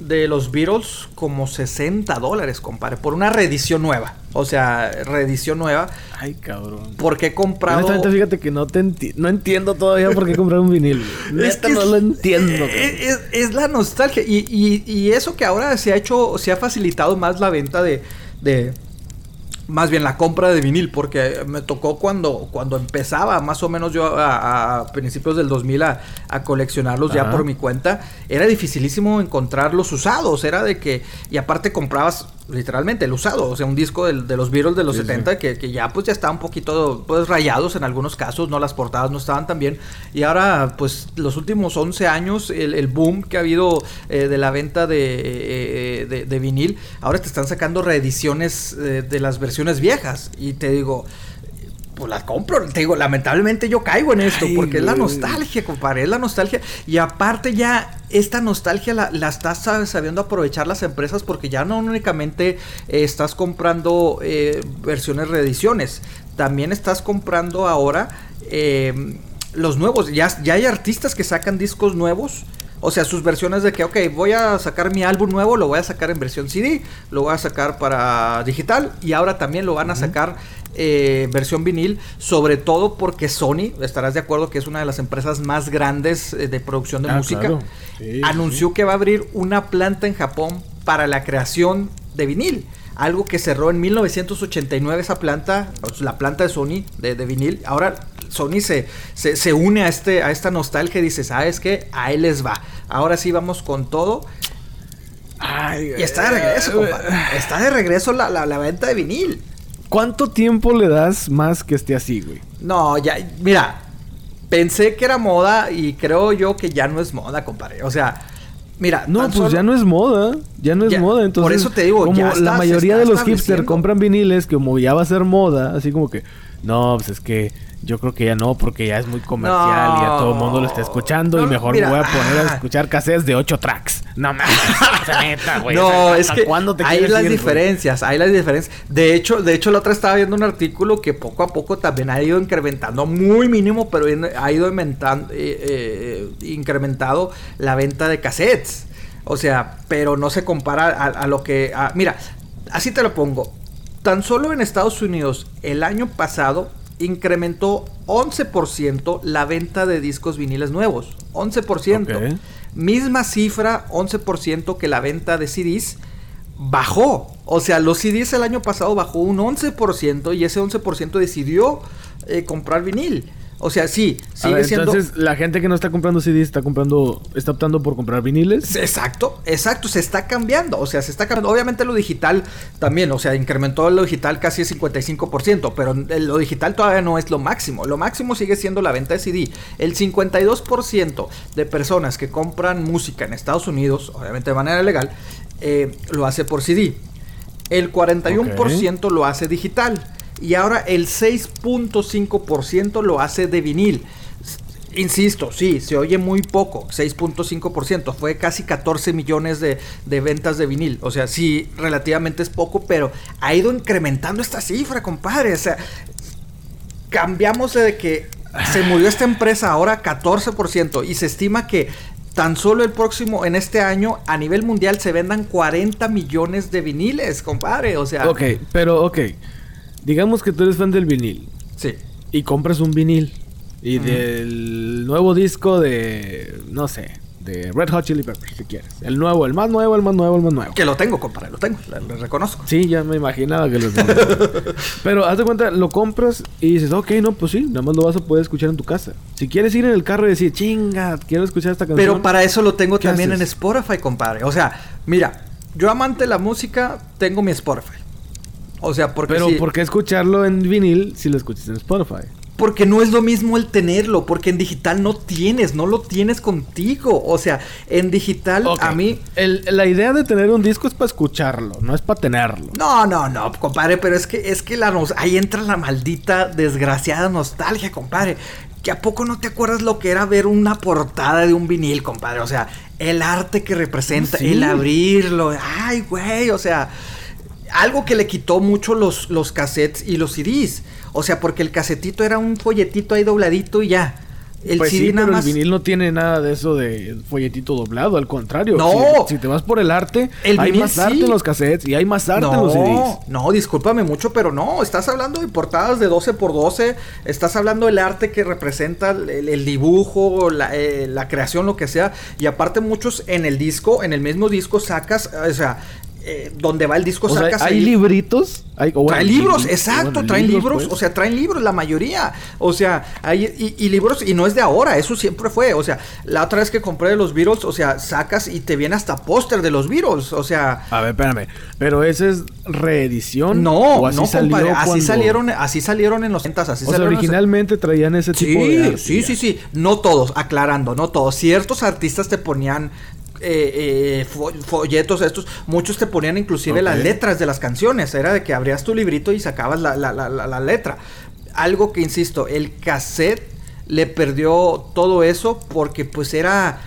de los Beatles como 60 dólares, compadre, por una reedición nueva. O sea, reedición nueva. Ay, cabrón. Porque he comprado... Honestamente, fíjate que no te enti- no entiendo todavía por qué comprar un vinil. *laughs* Es Neta, no lo entiendo. Es, cabrón. es- es la nostalgia. Y, y- y eso que ahora se ha hecho, se ha facilitado más la venta de. de más bien la compra de vinil, porque me tocó cuando, cuando empezaba, más o menos yo a, a principios del 2000 a, a coleccionarlos ya por mi cuenta, era dificilísimo encontrar los usados, era de que, y aparte comprabas literalmente el usado, o sea, un disco del- de los Beatles de los Sí, sí. 70 que, que ya pues ya está un poquito pues rayados en algunos casos, no las portadas no estaban tan bien y ahora pues los últimos 11 años el, el boom que ha habido eh, de la venta de, eh, de, de vinil, ahora te están sacando reediciones eh, de las versiones viejas y te digo pues las compro, te digo, lamentablemente yo caigo en esto, Ay, porque es la nostalgia, compadre, es la nostalgia. Y aparte ya, esta nostalgia la, la estás sab- sabiendo aprovechar las empresas porque ya no únicamente eh, estás comprando eh, versiones reediciones, también estás comprando ahora eh, los nuevos, ya, ya hay artistas que sacan discos nuevos. O sea, sus versiones de que, ok, voy a sacar mi álbum nuevo, lo voy a sacar en versión CD, lo voy a sacar para digital y ahora también lo van a sacar eh, versión vinil, sobre todo porque Sony, estarás de acuerdo que es una de las empresas más grandes eh, de producción de Ah, música, claro. Sí, anunció que va a abrir una planta en Japón para la creación de vinil. Algo que cerró en 1989 esa planta, pues, la planta de Sony de, de vinil. Ahora Sony se, se, se une a, este, a esta nostalgia y dice, ¿sabes qué? Ahí les va. Ahora sí vamos con todo. Ay, Y está de regreso, compadre. Está de regreso la, la, la venta de vinil. ¿Cuánto tiempo le das más que esté así, güey? No, ya, mira, pensé que era moda y creo yo que ya no es moda, compadre. O sea, mira, No, pues solo- ya no es moda. Ya no es Ya, moda. Entonces, por eso te digo, como ya la está- mayoría de los hipsters compran viniles, que como ya va a ser moda, así como que, no, pues es que yo creo que ya no, porque ya es muy comercial y a todo el mundo lo está escuchando y mejor mira, me voy a poner ah. a escuchar cassettes de 8 tracks. No mames, *laughs* neta, güey. no, ¿Hasta es que te hay las ir, diferencias, hay las diferencias. De hecho, de hecho la otra estaba viendo un artículo que poco a poco también ha ido incrementando, muy mínimo, pero ha ido aumentando, eh, eh, incrementado la venta de cassettes. O sea, pero no se compara a, lo que... mira, así te lo pongo. Tan solo en Estados Unidos el año pasado incrementó 11% la venta de discos viniles nuevos. 11%. Misma cifra, 11% que la venta de CDs bajó. O sea, los CDs el año pasado bajó un 11% y ese 11% decidió eh, comprar vinil. O sea, sí, sigue siendo. Entonces, la gente que no está comprando CDs está comprando, está optando por comprar viniles. Exacto, exacto, se está cambiando. O sea, se está cambiando. Obviamente lo digital también, o sea, incrementó lo digital casi el 55%, pero lo digital todavía no es lo máximo. Lo máximo sigue siendo la venta de CD. El 52% de personas que compran música en Estados Unidos, obviamente de manera legal, eh, lo hace por CD. El 41% lo hace digital. Y ahora el 6.5% lo hace de vinil. Insisto, sí, se oye muy poco, 6.5%, fue casi 14 millones de, de, ventas de vinil, o sea, sí, relativamente es poco, pero ha ido incrementando esta cifra, compadre, o sea, cambiamos de que se murió esta empresa ahora 14% y se estima que tan solo el próximo, en este año, a nivel mundial se vendan 40 millones de viniles, compadre. O sea. Ok, pero ok. Digamos que tú eres fan del vinil. Sí. Y compras un vinil. Y del nuevo disco de. No sé de Red Hot Chili Peppers, si quieres. El nuevo, el más nuevo, el más nuevo, el más nuevo. Que lo tengo, compadre, lo tengo, lo, reconozco. Sí, ya me imaginaba que lo tengo. *laughs* Pero haz de cuenta, lo compras y dices, ok, no, pues sí, nada más lo vas a poder escuchar en tu casa. Si quieres ir en el carro y decir, chinga, quiero escuchar esta canción. Pero para eso lo tengo también en Spotify, compadre. O sea, mira, yo amante de la música, tengo mi Spotify. O sea, porque. Pero, ¿por qué escucharlo en vinil si lo escuchas en Spotify? Porque no es lo mismo el tenerlo, porque en digital no tienes, no lo tienes contigo. O sea, en digital a mí... la idea de tener un disco es para escucharlo, no es para tenerlo. No, no, no, compadre, pero es que, es que la ahí entra la maldita, desgraciada nostalgia, compadre. Que a poco no te acuerdas lo que era ver una portada de un vinil, compadre. O sea, el arte que representa, el abrirlo. Ay, güey, o sea algo que le quitó mucho los, los cassettes y los CDs. O sea, porque el casetito era un folletito ahí dobladito y ya. El pues CD nada más... el vinil no tiene nada de eso de folletito doblado, al contrario. No. Si, te vas por el arte, hay más arte en los cassettes y hay más arte en los CDs. No, discúlpame mucho, pero no. Estás hablando de portadas de 12 por 12 Estás hablando del arte que representa el, dibujo, la, eh, la, creación, lo que sea. Y aparte, muchos en el disco, en el mismo disco, sacas, o sea, eh, donde va el disco sacas hay libritos hay, traen libros, exacto traen libros, pues. o sea traen libros la mayoría. O sea hay y, libros y no es de ahora eso siempre fue. O sea la otra vez que compré de los Beatles o sea sacas y te viene hasta póster de los Beatles o sea. A ver espérame pero esa es reedición no así no compadre, así salieron así salieron en los centas así o sea, originalmente traían ese tipo de sí sí sí no todos aclarando no todos. Ciertos artistas te ponían eh, eh folletos estos, muchos te ponían inclusive las letras de las canciones, era de que abrías tu librito y sacabas la, la, la, letra. Algo que, insisto, el cassette le perdió todo eso porque pues era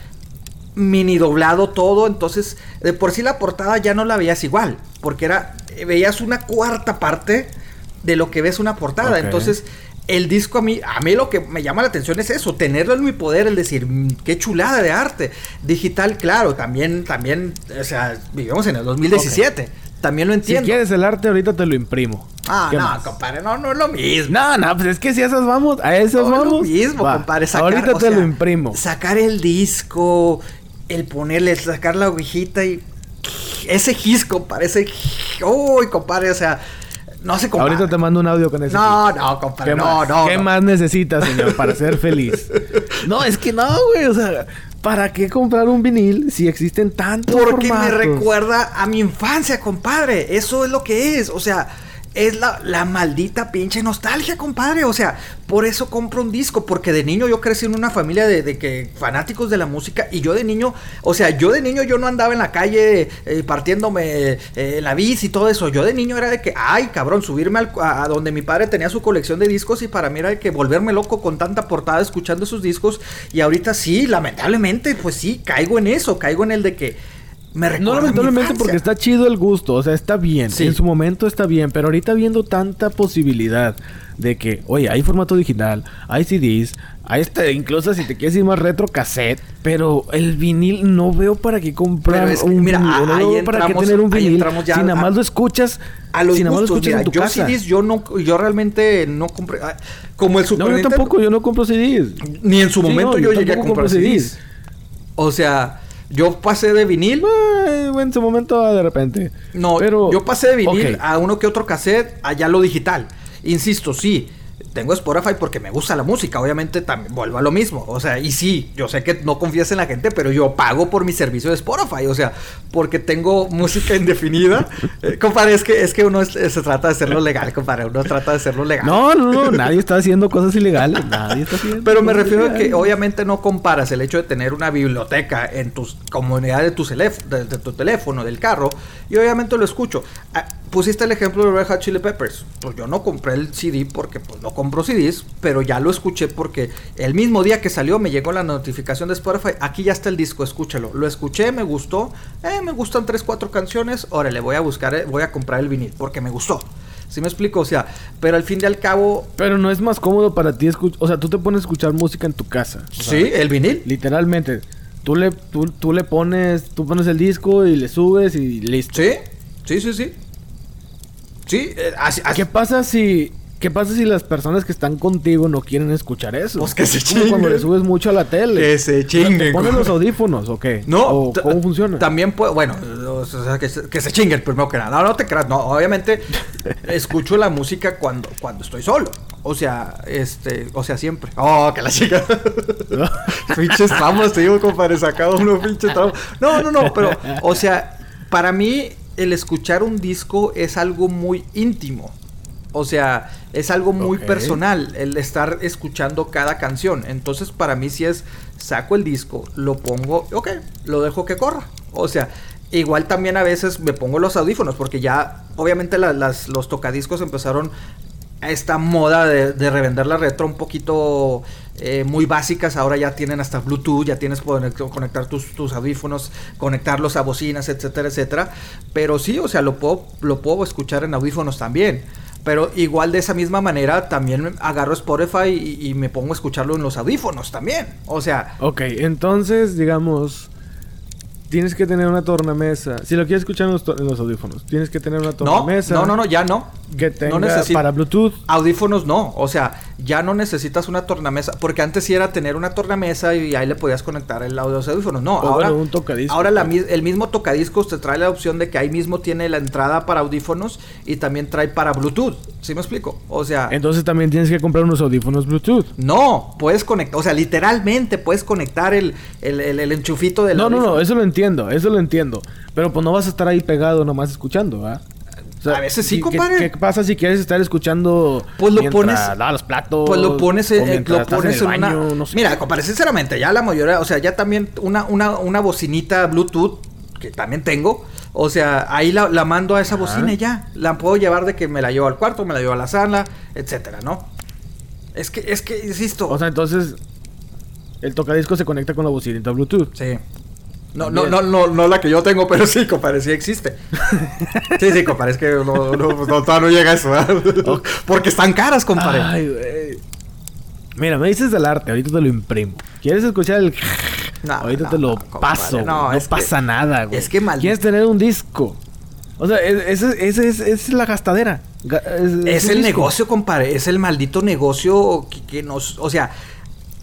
mini doblado todo, entonces de por sí la portada ya no la veías igual, porque era, veías una cuarta parte de lo que ves una portada, entonces el disco a mí, a mí lo que me llama la atención es eso, tenerlo en mi poder, el decir, mm, qué chulada de arte. Digital, claro, también, también, o sea, vivimos en el 2017. También lo entiendo. Si quieres el arte, ahorita te lo imprimo. Ah, no, compadre, no, no es lo mismo. No, no, pues es que si esas vamos, a esas vamos. No es lo mismo, compadre. ahorita te lo imprimo. Sacar el disco, el ponerle, sacar la ovejita y. Ese gis, compadre, ese. Uy, compadre, o sea no se compara. Ahorita te mando un audio con eso. No, no, compadre. no, no. ¿Qué más necesitas, señor, para ser feliz? *laughs* no, es que no, güey. O sea, ¿para qué comprar un vinil si existen tantos Porque me recuerda a mi infancia, compadre. Eso es lo que es. O sea es la, maldita pinche nostalgia, compadre. O sea, por eso compro un disco. Porque de niño yo crecí en una familia de, que fanáticos de la música. Y yo de niño, o sea, yo de niño yo no andaba en la calle eh, partiéndome eh, la bici y todo eso. Yo de niño era de que, ay, cabrón, subirme a, donde mi padre tenía su colección de discos. Y para mí era de que volverme loco con tanta portada escuchando sus discos. Y ahorita sí, lamentablemente, pues sí, caigo en eso. Caigo en el de que Me No recuerda a mi lamentablemente porque está chido el gusto, o sea, está bien. Sí. En su momento está bien, pero ahorita viendo tanta posibilidad de que, oye, hay formato digital, hay CDs, hay este, incluso si te quieres ir más retro, cassette, pero el vinil no veo para qué comprar Pero es que, un mira, vinil, no veo para qué tener un vinil ya si nada más lo escuchas, A los si nada más lo escuchas mira, en tu yo casa. CDs yo no, yo realmente no compré, ah, como el Super No, yo Nintendo, tampoco, yo no compro CDs. ni en su Sí, momento no, yo, llegué a comprar compro CDs. O sea, yo pasé de vinil, Eh, en su momento de repente. no, pero yo pasé de vinil a uno que otro cassette, allá lo digital. Insisto, sí, tengo Spotify porque me gusta la música, obviamente también vuelvo a lo mismo. O sea, y sí, yo sé que no confías en la gente, pero yo pago por mi servicio de Spotify, o sea, porque tengo música *laughs* indefinida. Eh, compadre, es que, es que uno es- se trata de hacerlo legal, compadre, uno trata de hacerlo legal. No, no, no, nadie está haciendo cosas ilegales. Nadie está haciendo. Pero me refiero a que ilegales. obviamente no comparas el hecho de tener una biblioteca en tus comunidad de tu, de, de tu teléfono, del carro, y obviamente lo escucho. Ah, pusiste el ejemplo de Red Hot Chili Peppers. Pues yo no compré el CD porque pues no compro CDs, pero ya lo escuché porque el mismo día que salió me llegó la notificación de Spotify. Aquí ya está el disco, escúchalo. Lo escuché, me gustó. Eh, me gustan 3, 4 canciones. Órale, voy a buscar, eh, voy a comprar el vinil porque me gustó. ¿Sí me explico? O sea, pero al fin y al cabo, Pero no es más cómodo para ti escuchar. O sea, tú te pones a escuchar música en tu casa. sí, el vinil. Literalmente. Tú le, tú, tú le pones, tú pones el disco y le subes y listo. Sí, sí, sí, sí. Sí, eh, así, así- ¿Qué pasa si, qué pasa si las personas que están contigo no quieren escuchar eso? Pues que se como cuando chinguen. le subes mucho a la tele. Que se chinguen. ¿te ¿Pones los *laughs* audífonos o qué? No, ¿O t- ¿Cómo funciona? También puedo, bueno, o sea, que se, que se chinguen primero que nada. No, no te creas, no, obviamente *laughs* escucho la música cuando, cuando estoy solo. O sea, este, o sea, siempre. Oh, que la chica. *laughs* pinches tramos, te digo, compadre, sacado unos pinches tramos. No, no, no, pero, o sea, para mí el escuchar un disco es algo muy íntimo. O sea, es algo muy personal el estar escuchando cada canción. Entonces, para mí, si es saco el disco, lo pongo, ok, lo dejo que corra. O sea, igual también a veces me pongo los audífonos, porque ya, obviamente, la- las, los tocadiscos empezaron a esta moda de, de revender la retro un poquito eh, muy básicas. Ahora ya tienen hasta Bluetooth, ya tienes poder conectar tus, tus audífonos, conectarlos a bocinas, etcétera, etcétera. Pero sí, o sea, lo puedo, lo puedo escuchar en audífonos también. Pero igual de esa misma manera también agarro Spotify y, y me pongo a escucharlo en los audífonos también. O sea, Ok, entonces, digamos, tienes que tener una tornamesa. Si lo quieres escuchar en los, en los audífonos, tienes que tener una no, tornamesa. no, no, no, ya no. Que tenga necesito- para Bluetooth. Audífonos no, o sea, ya no necesitas una tornamesa, porque antes sí era tener una tornamesa y ahí le podías conectar el audio a los audífonos. No, O ahora, un tocadiscos, ahora la el mismo tocadiscos te trae la opción de que ahí mismo tiene la entrada para audífonos y también trae para Bluetooth. ¿Sí me explico? O sea, Entonces también tienes que comprar unos audífonos Bluetooth. no, puedes conectar, o sea, literalmente puedes conectar el, el, el- el enchufito del No, no, no, eso lo entiendo, eso lo entiendo. Pero pues no vas a estar ahí pegado nomás escuchando, ¿ah? O A veces sí, ¿qué- compadre. ¿qué, qué pasa si quieres estar escuchando Pues lo pones- lavas los platos? Pues lo pones, mientras lo pones en, una. baño, no sé Mira, compadre, sinceramente, ya la mayoría, o sea, ya también una, una, una bocinita Bluetooth, que también tengo, o sea, ahí la, la mando a esa Ajá. bocina y ya. La puedo llevar de que me la llevo al cuarto, me la llevo a la sala, etcétera, ¿no? Es que, es que, insisto. O sea, entonces el tocadisco se conecta con la bocinita Bluetooth. sí. No, no, no, no, no la que yo tengo, pero sí, compadre, sí existe. sí, sí, compadre, es que no, no, no, todavía no llega a eso, ¿verdad? Porque están caras, compadre. Ay, güey. Mira, me dices del arte, ahorita te lo imprimo. ¿Quieres escuchar el *laughs* No, ahorita no, te lo no, paso. no, que- pasa nada, güey. es que maldito- ¿Quieres tener un disco? O sea, es- ese es, es, es la gastadera. Ga- Es el disco. negocio, compadre. Es el maldito negocio que, que nos. O sea,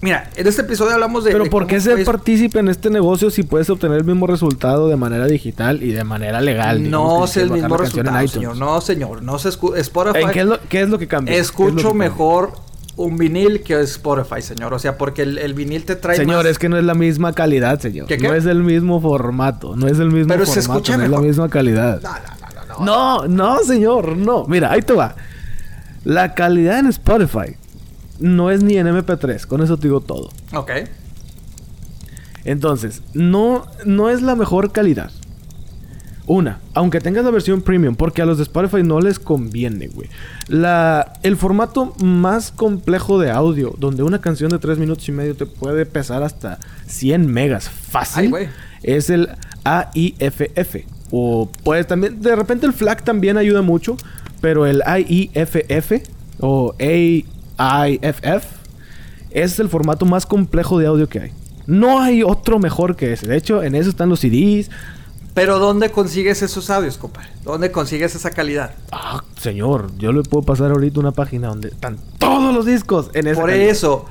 mira, en este episodio hablamos de. Pero de ¿por qué ser fue- partícipe en este negocio si puedes obtener el mismo resultado de manera digital y de manera legal? No es el mismo resultado, señor. No, señor. No se escu- Spotify. ¿En qué, es lo, qué es lo que cambia? ¿Qué es lo que Escucho cambia? mejor un vinil que Spotify, señor. O sea, porque el, el vinil te trae. Señor, más- es que no es la misma calidad, señor. ¿Qué, qué? No es el mismo formato. No es el mismo Pero se formato. escucha no es la mejor. misma calidad. No, no, no, no. No, no, señor, no. Mira, ahí te va. La calidad en Spotify no es ni en MP3, con eso te digo todo. Ok. Entonces, no, no es la mejor calidad. Una, aunque tengas la versión premium, porque a los de Spotify no les conviene, güey. La, el formato más complejo de audio, donde una canción de 3 minutos y medio te puede pesar hasta 100 megas fácil, es el AIFF. O pues también, de repente el FLAC también ayuda mucho, pero el AIFF o AIFF es el formato más complejo de audio que hay. No hay otro mejor que ese. De hecho, en eso están los CDs. Pero ¿dónde consigues esos audios, compadre? ¿Dónde consigues esa calidad? Ah, señor, yo le puedo pasar ahorita una página donde están todos los discos en esa Por eso,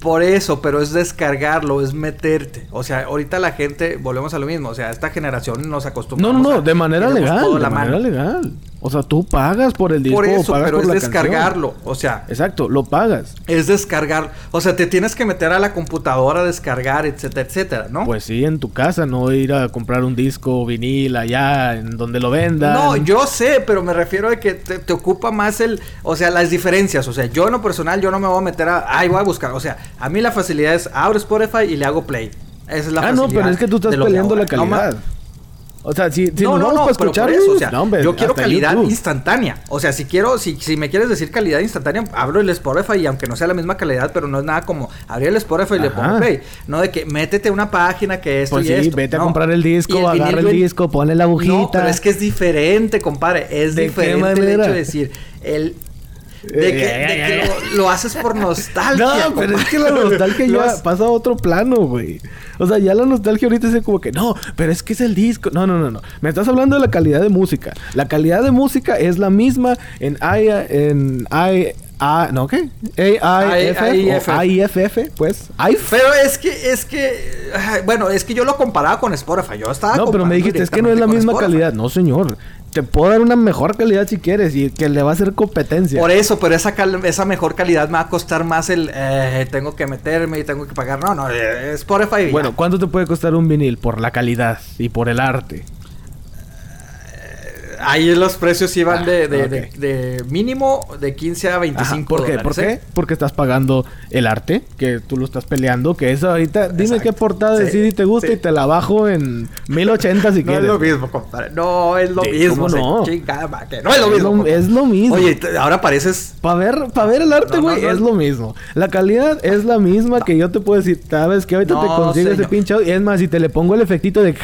por eso, pero es descargarlo, es meterte. O sea, ahorita la gente, volvemos a lo mismo. O sea, esta generación nos acostumbra. No, no, no, de manera legal. De manera legal. O sea, tú pagas por el disco. Por eso, pero es descargarlo. O sea. Exacto, lo pagas. Es descargar. O sea, te tienes que meter a la computadora, descargar, etcétera, etcétera, ¿no? Pues sí, en tu casa, no ir a comprar un disco vinil allá en donde lo vendan. No, yo sé, pero me refiero a que te, ocupa más el. O sea, las diferencias. O sea, yo en lo personal, yo no me voy a meter a. Ay, voy a buscar. O sea, a mí la facilidad es abro Spotify y le hago play. Esa es la facilidad. Ah, no, pero es que tú estás peleando la calidad. O sea, si, si no, no, no, escuchar, eso, o sea, yo quiero calidad instantánea. O sea, si quiero, si, si me quieres decir calidad instantánea, abro el Spotify y aunque no sea la misma calidad, pero no es nada como abrir el Spotify y le pongo play. No de que métete una página que esto pues y sí, vete a comprar el disco, agarra el disco, ponle la agujita. No, pero es que es diferente, compadre. Es diferente el hecho de decir, el, de que, lo, haces por *laughs* nostalgia. No, pero es que la *laughs* nostalgia ya pasa a otro plano, güey. O sea, ya la nostalgia ahorita es como que, no, pero es que es el disco. No, no, no, no. Me estás hablando de la calidad de música. La calidad de música es la misma en I, en I, A, ¿no qué? A-I-F A-I-F-F, pues. Pero es que, es que, bueno, es que yo lo comparaba con Spotify. Yo estaba No, pero me dijiste, es que no es la misma calidad. No, señor te puedo dar una mejor calidad si quieres y que le va a hacer competencia. Por eso, pero esa, esa mejor calidad me va a costar más el eh, tengo que meterme y tengo que pagar. No, no, eh, Spotify. Bueno, ¿cuánto te puede costar un vinil? Por la calidad y por el arte ahí los precios iban ah, de, de, mínimo de 15 a 25 ¿Por qué? ¿Por qué? ¿eh? Porque estás pagando el arte, que tú lo estás peleando, que eso ahorita, dime qué portada de CD te gusta y te la bajo en 1080 si quieres. *laughs* No es lo mismo, compadre. No es lo mismo. no? Chica, que no es lo mismo. Es lo, mismo. Oye, ahora pareces... Para ver, para ver el arte, güey, es lo mismo. La calidad es la misma que yo te puedo decir. Sabes que ahorita te consigo ese pinche... Y es más, si te le pongo el efectito de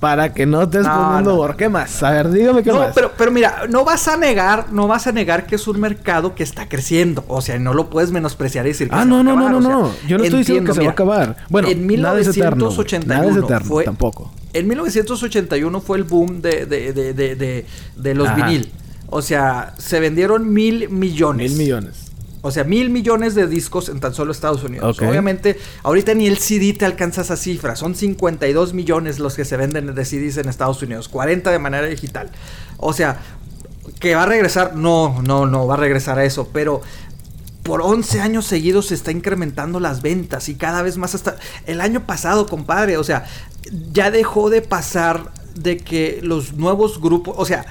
para que no estés poniendo ¿Qué más? A ver, dígame qué más. Pero, pero mira, no vas a negar, no vas a negar que es un mercado que está creciendo. O sea, no lo puedes menospreciar y decir que ah, no, no, no, no, no. Yo no estoy diciendo que se va a acabar. Bueno, en 1981 nada es eterno, fue, tampoco. En 1981 fue el boom de, de, de, de, de los vinil. O sea, se vendieron mil millones. Mil millones. O sea, mil millones de discos en tan solo Estados Unidos. Obviamente, ahorita ni el CD te alcanza esa cifra. Son 52 millones los que se venden de CDs en Estados Unidos. 40 de manera digital. O sea, que va a regresar. No, no, no va a regresar a eso. Pero por 11 años seguidos se está incrementando las ventas y cada vez más hasta el año pasado, compadre, o sea, ya dejó de pasar de que los nuevos grupos, o sea,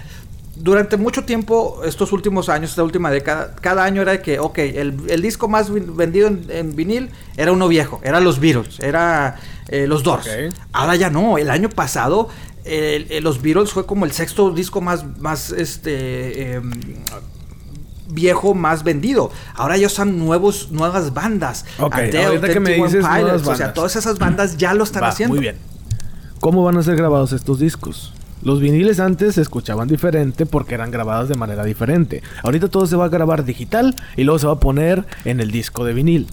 durante mucho tiempo, estos últimos años, esta última década, cada año era de que, ok, el, disco más vendido en, vinil era uno viejo, era los Beatles, era eh, los Doors. Ahora ya no, el año pasado los Beatles fue como el sexto disco más, más este, em, viejo más vendido. Ahora ya son nuevos, nuevas bandas. Ok, ahorita que me dices O sea, todas esas bandas ya lo están haciendo. Muy bien. ¿Cómo van a ser grabados estos discos? Los viniles antes se escuchaban diferente porque eran grabados de manera diferente. Ahorita todo se va a grabar digital y luego se va a poner en el disco de vinil.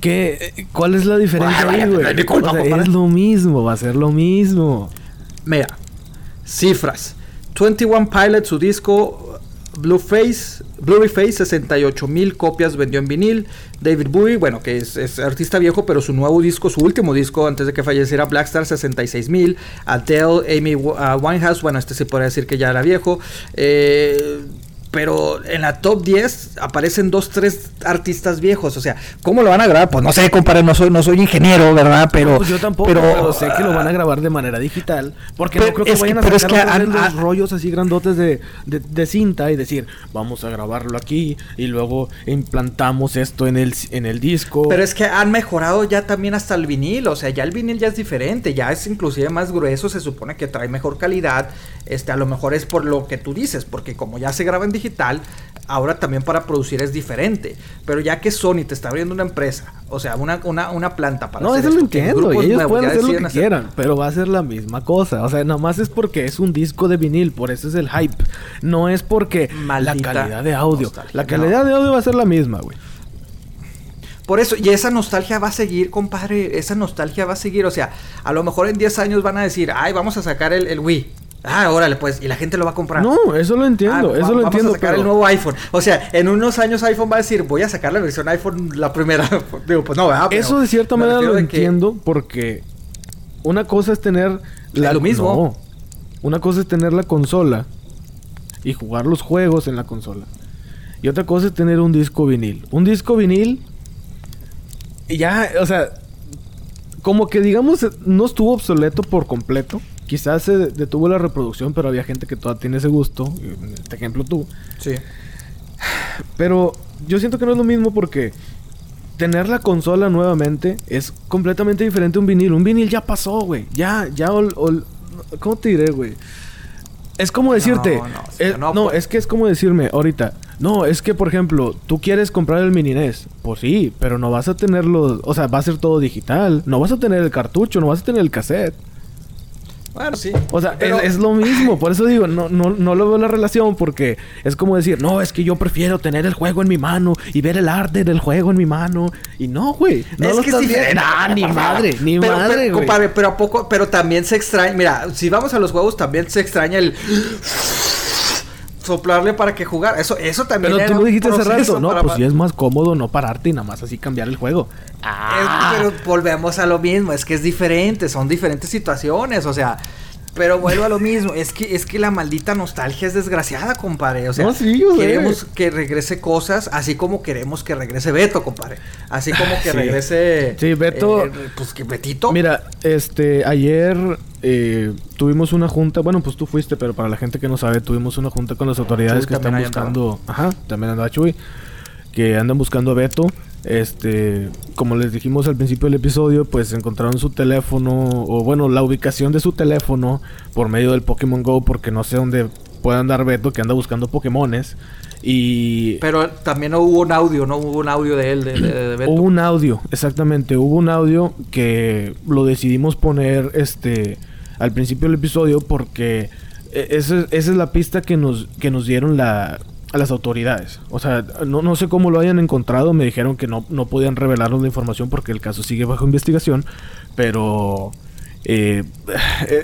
¿Qué, ¿Cuál es la diferencia ahí, güey? es lo mismo, va a ser lo mismo. Mira, cifras. 21 Pilots, su disco Blueface, Face, 68 mil copias vendió en vinil. David Bowie, bueno, que es, artista viejo, pero su nuevo disco, su último disco antes de que falleciera, Blackstar, 66 mil. Adele, Amy uh, Winehouse, bueno, este se podría decir que ya era viejo. Eh, pero en la top 10 aparecen dos, tres artistas viejos. O sea, ¿cómo lo van a grabar? Pues no sé, compadre, no soy, no soy ingeniero, ¿verdad? Pero. Pues yo tampoco, pero, sé que lo van a grabar de manera digital. Porque no creo que vayan a sacar los rollos así grandotes de, de, cinta y decir, vamos a grabarlo aquí y luego implantamos esto en el, en el disco. Pero es que han mejorado ya también hasta el vinil. O sea, ya el vinil ya es diferente, ya es inclusive más grueso, se supone que trae mejor calidad. Este, a lo mejor es por lo que tú dices, porque como ya se graba en digital, ahora también para producir es diferente. Pero ya que Sony te está abriendo una empresa, o sea, una, una, una planta para No, hacer eso lo entiendo. Y ellos pueden hacer lo que hacer- quieran, pero va a ser la misma cosa. O sea, nomás es porque es un disco de vinil, por eso es el hype. No es porque Maldita la calidad de audio. nostalgia, La no. calidad de audio va a ser la misma, güey. Por eso, y esa nostalgia va a seguir, compadre. Esa nostalgia va a seguir. O sea, a lo mejor en 10 años van a decir, ay, vamos a sacar el, el Wii. Ah, órale, pues, y la gente lo va a comprar. No, eso lo entiendo, Ah, eso va- lo vamos entiendo. a sacar pero- el nuevo iPhone. O sea, en unos años iPhone va a decir, voy a sacar la versión iPhone, la primera. *laughs* Digo, pues no, ¿verdad? Pero Eso de cierta manera lo que- entiendo porque una cosa es tener lo mismo. No. Una cosa es tener la consola y jugar los juegos en la consola. Y otra cosa es tener un disco vinil. Un disco vinil y ya, o sea, como que digamos no estuvo obsoleto por completo. Quizás se detuvo la reproducción, pero había gente que todavía tiene ese gusto. En este ejemplo tú. Sí. Pero yo siento que no es lo mismo porque tener la consola nuevamente es completamente diferente a un vinil. Un vinil ya pasó, güey. Ya, ya, ol- ol- ¿cómo te diré, güey? Es como decirte, No, no, eh, no, no, pues. es que es como decirme ahorita, no, es que por ejemplo, tú quieres comprar el mini NES, pues sí, pero no vas a tenerlo, o sea, va a ser todo digital, no vas a tener el cartucho, no vas a tener el cassette. Bueno, sí. O sea, Pero- es, es lo mismo. Por eso digo, no, no, no lo veo la relación porque es como decir, no, es que yo prefiero tener el juego en mi mano y ver el arte del juego en mi mano. Y no, güey. No es lo que estás es diferente. viendo. Ah, ni madre, ni Pero- madre, pero, güey. compadre, pero a poco, pero también se extraña. Mira, si vamos a los juegos, también se extraña el soplarle para que jugar. Eso, eso también. Pero tú lo dijiste hace rato, no, pues sí es más cómodo no pararte y nada más así cambiar el juego. Es- pero volvemos a lo mismo, es que es diferente, son diferentes situaciones, o sea, pero vuelvo a lo mismo, es que es que la maldita nostalgia es desgraciada, compadre, o sea, No, sí, queremos que regrese cosas, así como queremos que regrese Beto, compadre, así como que *laughs* Sí. regrese Sí, Beto- eh, pues que Betito. Mira, este, ayer eh, tuvimos una junta, bueno, pues tú fuiste, pero para la gente que no sabe, tuvimos una junta con las autoridades Chuy que están buscando, ajá, también andaba Chuy, que andan buscando a Beto. Este, como les dijimos al principio del episodio, pues encontraron su teléfono, o bueno, la ubicación de su teléfono por medio del Pokémon Go, porque no sé dónde puede andar Beto, que anda buscando Pokémones. Y Pero también no hubo un audio, no hubo un audio de él, de, de- de Beto. Hubo un audio, exactamente. Hubo un audio que lo decidimos poner este al principio del episodio porque e- esa, esa es la pista que nos, que nos dieron la, a las autoridades. O sea, no, no sé cómo lo hayan encontrado. Me dijeron que no, no podían revelarnos la información porque el caso sigue bajo investigación. Pero eh,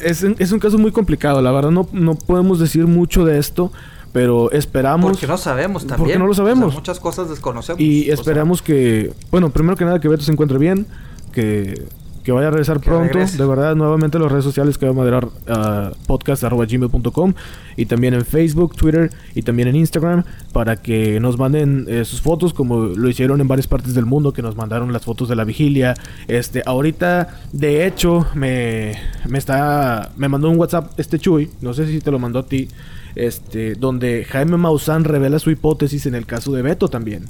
es, es un caso muy complicado. La verdad no, no podemos decir mucho de esto. Pero esperamos... porque no sabemos también. Porque no lo O sea, sabemos. muchas cosas desconocemos. Y o sea, esperamos que, bueno, primero que nada que Beto se encuentre bien, que, que vaya a regresar Que pronto. regrese. De verdad, nuevamente las redes sociales que va a moderar uh, podcast.gmail.com y también en Facebook, Twitter y también en Instagram para que nos manden eh, sus fotos como lo hicieron en varias partes del mundo, que nos mandaron las fotos de la vigilia. Este, ahorita, de hecho, me, me está, me mandó un WhatsApp este Chuy, no sé si te lo mandó a ti. Este, donde Jaime Maussan revela su hipótesis en el caso de Beto también.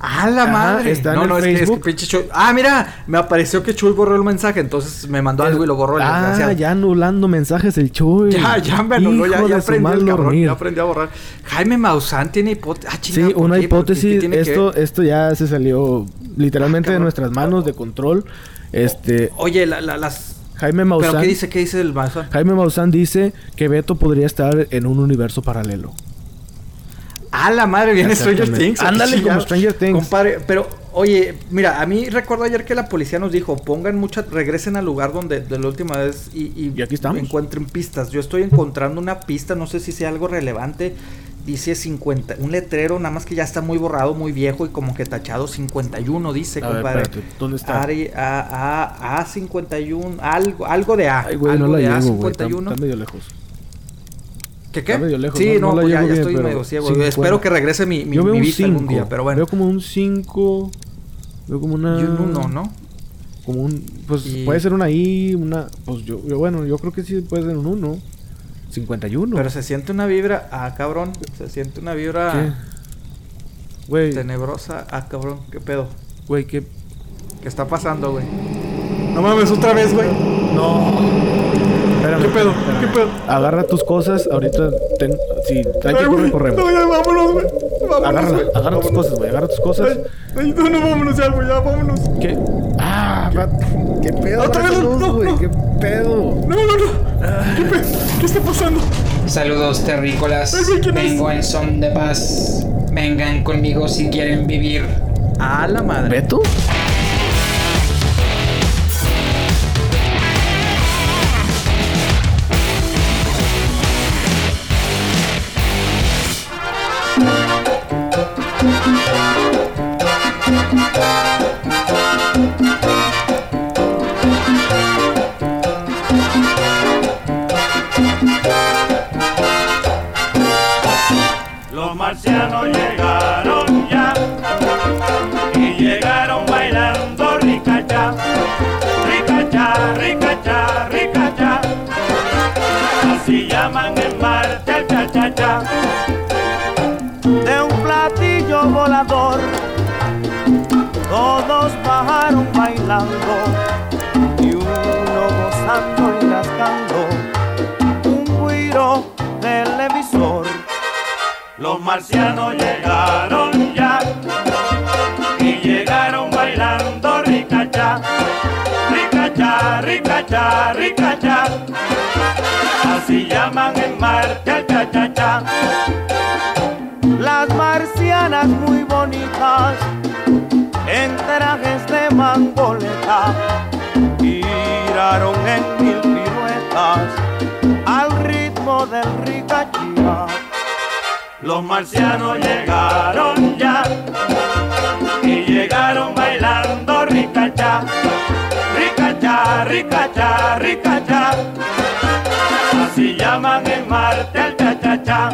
¡Ah, la Ajá, madre! está en no, el no, es que, es que Facebook. pinche Chuy. Ah, mira, me apareció que Chuy borró el mensaje, entonces me mandó algo y lo borró el Ah, desgraciado. ya anulando mensajes el Chuy. Ya, ya me anuló, ya, ya mal el cabrón, ya aprendió a borrar. Jaime Maussan tiene hipótesis. Ah, Sí, chingada, ¿por una qué? ¿Por qué? ¿Qué hipótesis. Esto, esto ya se salió literalmente Ah, de nuestras manos de control. Este, Oye, la- la- las... Jaime ¿Pero Maussan. qué dice? ¿Qué dice el Maussan? Jaime Maussan dice que Beto podría estar en un universo paralelo. Ah, la madre, viene Stranger. Things. Ándale, como Stranger Things. Compadre, pero, oye, mira, a mí recuerdo ayer que la policía nos dijo, pongan mucha, regresen al lugar donde de la última vez y, y, Y aquí estamos. encuentren pistas. Yo estoy encontrando una pista, no sé si sea algo relevante. Dice 50, un letrero, nada más que ya está muy borrado, muy viejo y como que tachado 51, dice, A ver, compadre. espérate, ¿dónde está? Ari- A, A, A51, algo, algo de A. Ay, güey, algo no la de llego, güey. Está, A51. está medio lejos. ¿Qué qué? medio lejos, sí, no- pues ya, estoy medio ciego. 50. Espero que regrese mi, mi, Yo veo mi un vista algún 5. día, pero bueno. Veo como un 5. Veo como una. Y un uno, ¿no? Como un. Pues Y- puede ser una I, una. Pues yo, yo, bueno, yo creo que sí puede ser un 1. 51. Pero se siente una vibra, ah, cabrón. Se siente una ¿Qué? vibra Güey, tenebrosa, ah, cabrón. ¿Qué pedo? güey, ¿qué? ¿Qué está pasando, güey? No mames, otra vez, güey. No. Espérame, ¿Qué pedo? espérame. ¿Qué pedo? Agarra tus cosas. Ahorita. Ten... Si hay que güey. corremos. No, ya, vámonos, güey. Vámonos, Agarra, güey. agarra tus Vámonos. cosas, güey. Agarra tus cosas. Ay, no, no, vámonos ya, güey, ya, vámonos. ¿Qué? Ah, va- ¿qué pedo? Otra vez, no, güey? no. ¿Qué pedo? No, no, no. ¿Qué, pe- ¿Qué está pasando? Saludos terrícolas, Ay, vengo en son de paz. Vengan conmigo si quieren vivir. A la madre. ¿Beto? Marcianos llegaron ya y llegaron bailando ricacha, ricacha, ricacha, ricacha. Así llaman en Marte al cha-cha-cha. Las Los marcianos llegaron ya y llegaron bailando ricacha, ricacha, ricacha, ricacha. Así llaman en Marte al cha-cha-cha.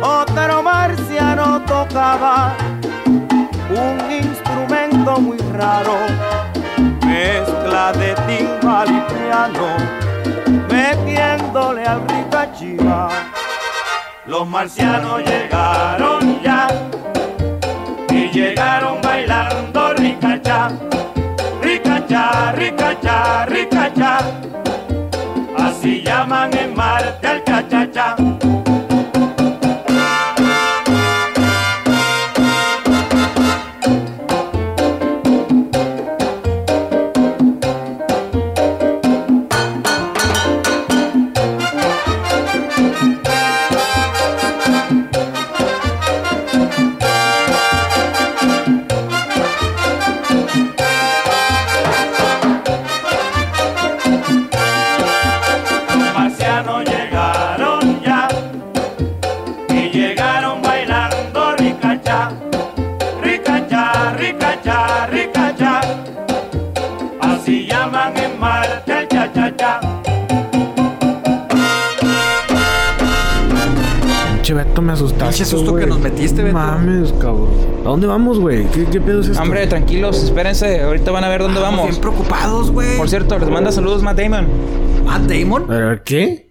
Otro marciano tocaba un instrumento muy raro, mezcla de timbal y piano, metiéndole al ricachía. Los marcianos llegaron ya y llegaron bailando ricacha, ricacha, ricacha, ricacha. Así llaman en Marte al cha-cha-cha. Pinche susto que nos metiste, Beto. Mames, cabrón. ¿A dónde vamos, güey? ¿Qué, ¿Qué pedo es esto? Hombre, tranquilos, espérense, ahorita van a ver dónde Estamos vamos. bien preocupados, güey. Por cierto, les manda saludos Matt Damon. Matt Damon. A ver, ¿qué?